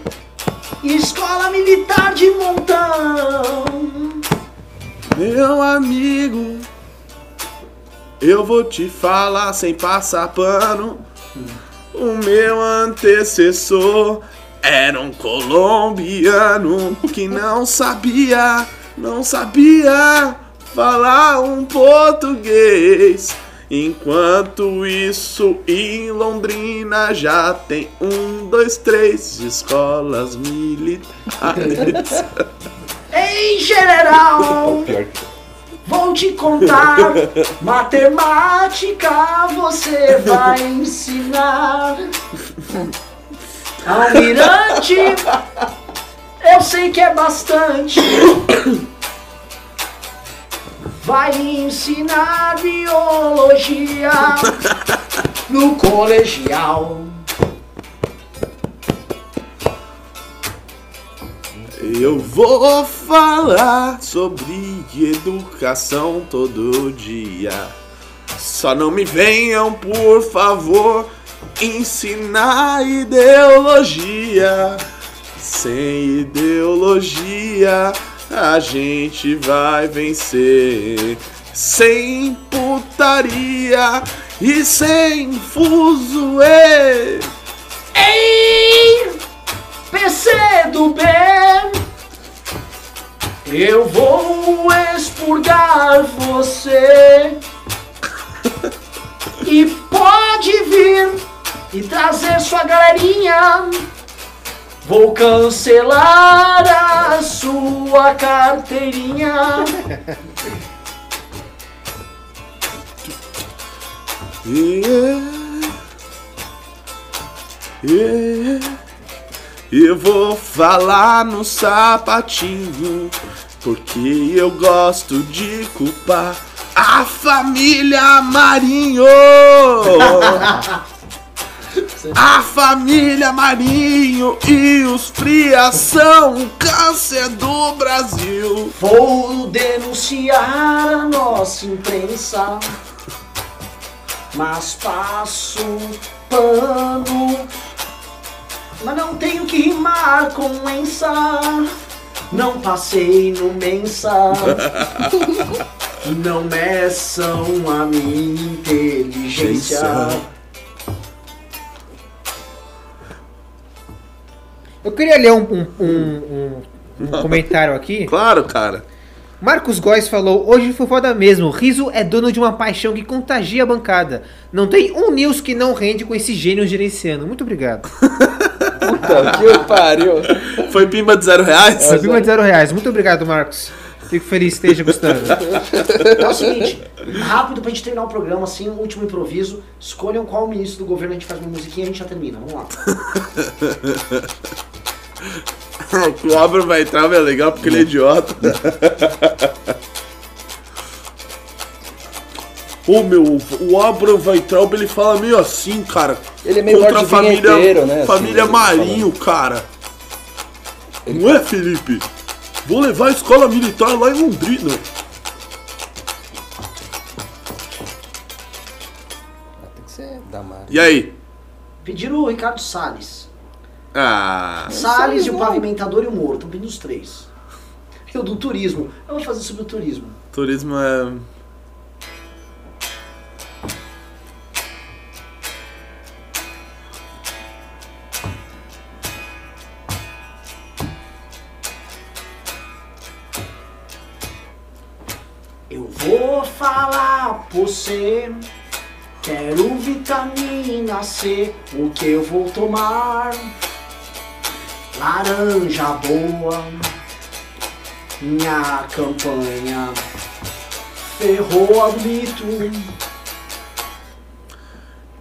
escola militar de montão. Meu amigo, eu vou te falar sem passar pano. O meu antecessor era um colombiano que não sabia, não sabia falar um português. Enquanto isso, em Londrina já tem um, dois, três escolas militares. Ei, general, Pior que. Vou te contar. Matemática você vai ensinar. Almirante, eu sei que é bastante. Vai ensinar biologia no colegial. Eu vou falar sobre educação todo dia. Só não me venham, por favor, ensinar ideologia. Sem ideologia, a gente vai vencer. Sem putaria e sem fuzuê. Ei, PC do bem, eu vou expurgar você. E pode vir e trazer sua galerinha. Vou cancelar a sua carteirinha. Yeah. Yeah. Eu vou falar no sapatinho, porque eu gosto de culpar a família Marinho. A família Marinho e os frias são o câncer do Brasil. Vou denunciar a nossa imprensa, mas passo pano. Mas não tenho que rimar com mensa. Não passei no mensa. Não meçam a minha inteligência. Eu queria ler um, um- um- um- um comentário aqui. Claro, cara. Marcos Góes falou: Hoje foi foda mesmo. Riso é dono de uma paixão que contagia a bancada. Não tem um news que não rende com esse gênio gerenciando. Muito obrigado. Puta que pariu. Foi pimba de zero reais? Subiu de zero reais. Muito obrigado, Marcos. Fico feliz que esteja gostando. É o seguinte, rápido pra gente terminar o programa, assim, um último improviso. Escolham qual ministro do governo a gente faz uma musiquinha e a gente já termina. Vamos lá. o Abra vai entrar, é legal porque ele é idiota. Ô meu, o Abra Weitraub ele fala meio assim, cara. Ele é meio contra a família, Vinheteiro, né, assim, família ele Marinho, cara. Não é, Felipe? Vou levar a escola militar lá em Londrina. Tem que ser da Mara. E aí? Pediram o Ricardo Salles. Ah. Salles e o pavimentador e o Moro. Estão pedindo os três. E o do turismo. Eu vou fazer sobre o turismo. Turismo é. Vou falar pra você. Quero vitamina C. O que eu vou tomar? Laranja boa. Minha campanha ferrou a mito.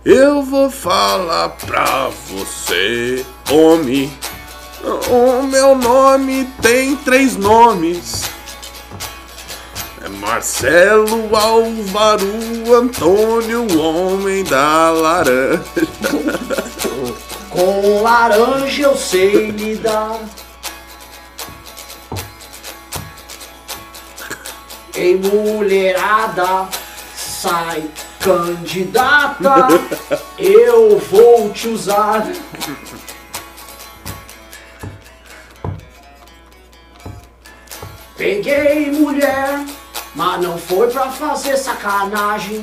Eu vou falar pra você, homem. O meu nome tem três nomes. É Marcelo Álvaro Antônio, homem da laranja. Com laranja eu sei lidar. Ei, mulherada, sai candidata, eu vou te usar. Peguei mulher, mas não foi pra fazer sacanagem.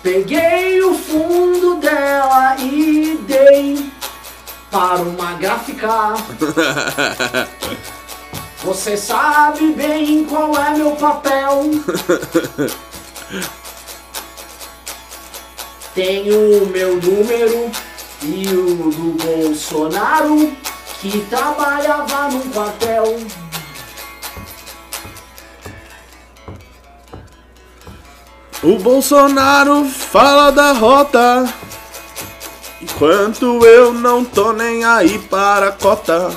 Peguei o fundo dela e dei para uma gráfica. Você sabe bem qual é meu papel. Tenho meu número e o do Bolsonaro que trabalhava num quartel. O Bolsonaro fala da rota. Enquanto eu não tô nem aí para a cota.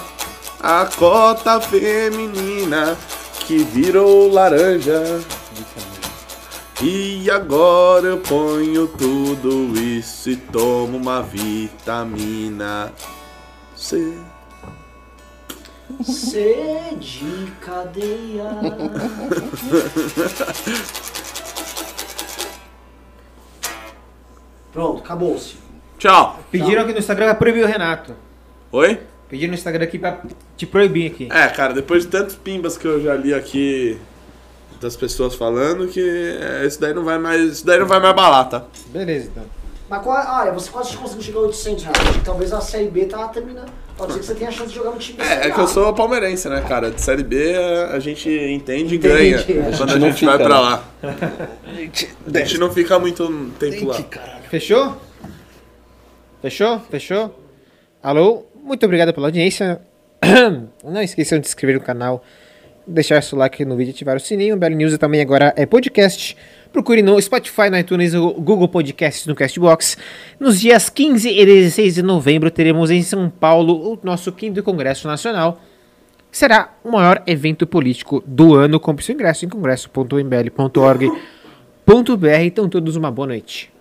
A cota feminina que virou laranja. E agora eu ponho tudo isso e tomo uma vitamina C. C de cadeia. Pronto, acabou-se. Tchau. Pediram aqui no Instagram pra proibir o Renato. Oi? Pediram no Instagram aqui pra te proibir aqui. É, cara, depois de tantos pimbas que eu já li aqui das pessoas falando que é, isso daí não vai mais, isso daí não vai mais balar, tá? Beleza, então. Mas qua- olha, você quase conseguiu chegar a 800 reais. Talvez a Série B tá terminando. Pode ser que você tenha a chance de jogar no time da Série É, é que A. eu sou palmeirense, né, cara? De série B a- a gente entende e ganha é. quando a não gente vai fica, pra né? lá. A gente não fica muito tempo lá. Fechou? Fechou? Fechou? Alô? Muito obrigado pela audiência. Não esqueçam de se inscrever no canal, deixar seu like no vídeo e ativar o sininho. Belo News também agora é podcast. Procure no Spotify, no iTunes, no Google Podcasts, no Castbox. Nos dias 15 e 16 de novembro teremos em São Paulo o nosso quinto Congresso Nacional. Será o maior evento político do ano. Compre seu ingresso em congresso.mbl.org.br. Então, todos uma boa noite.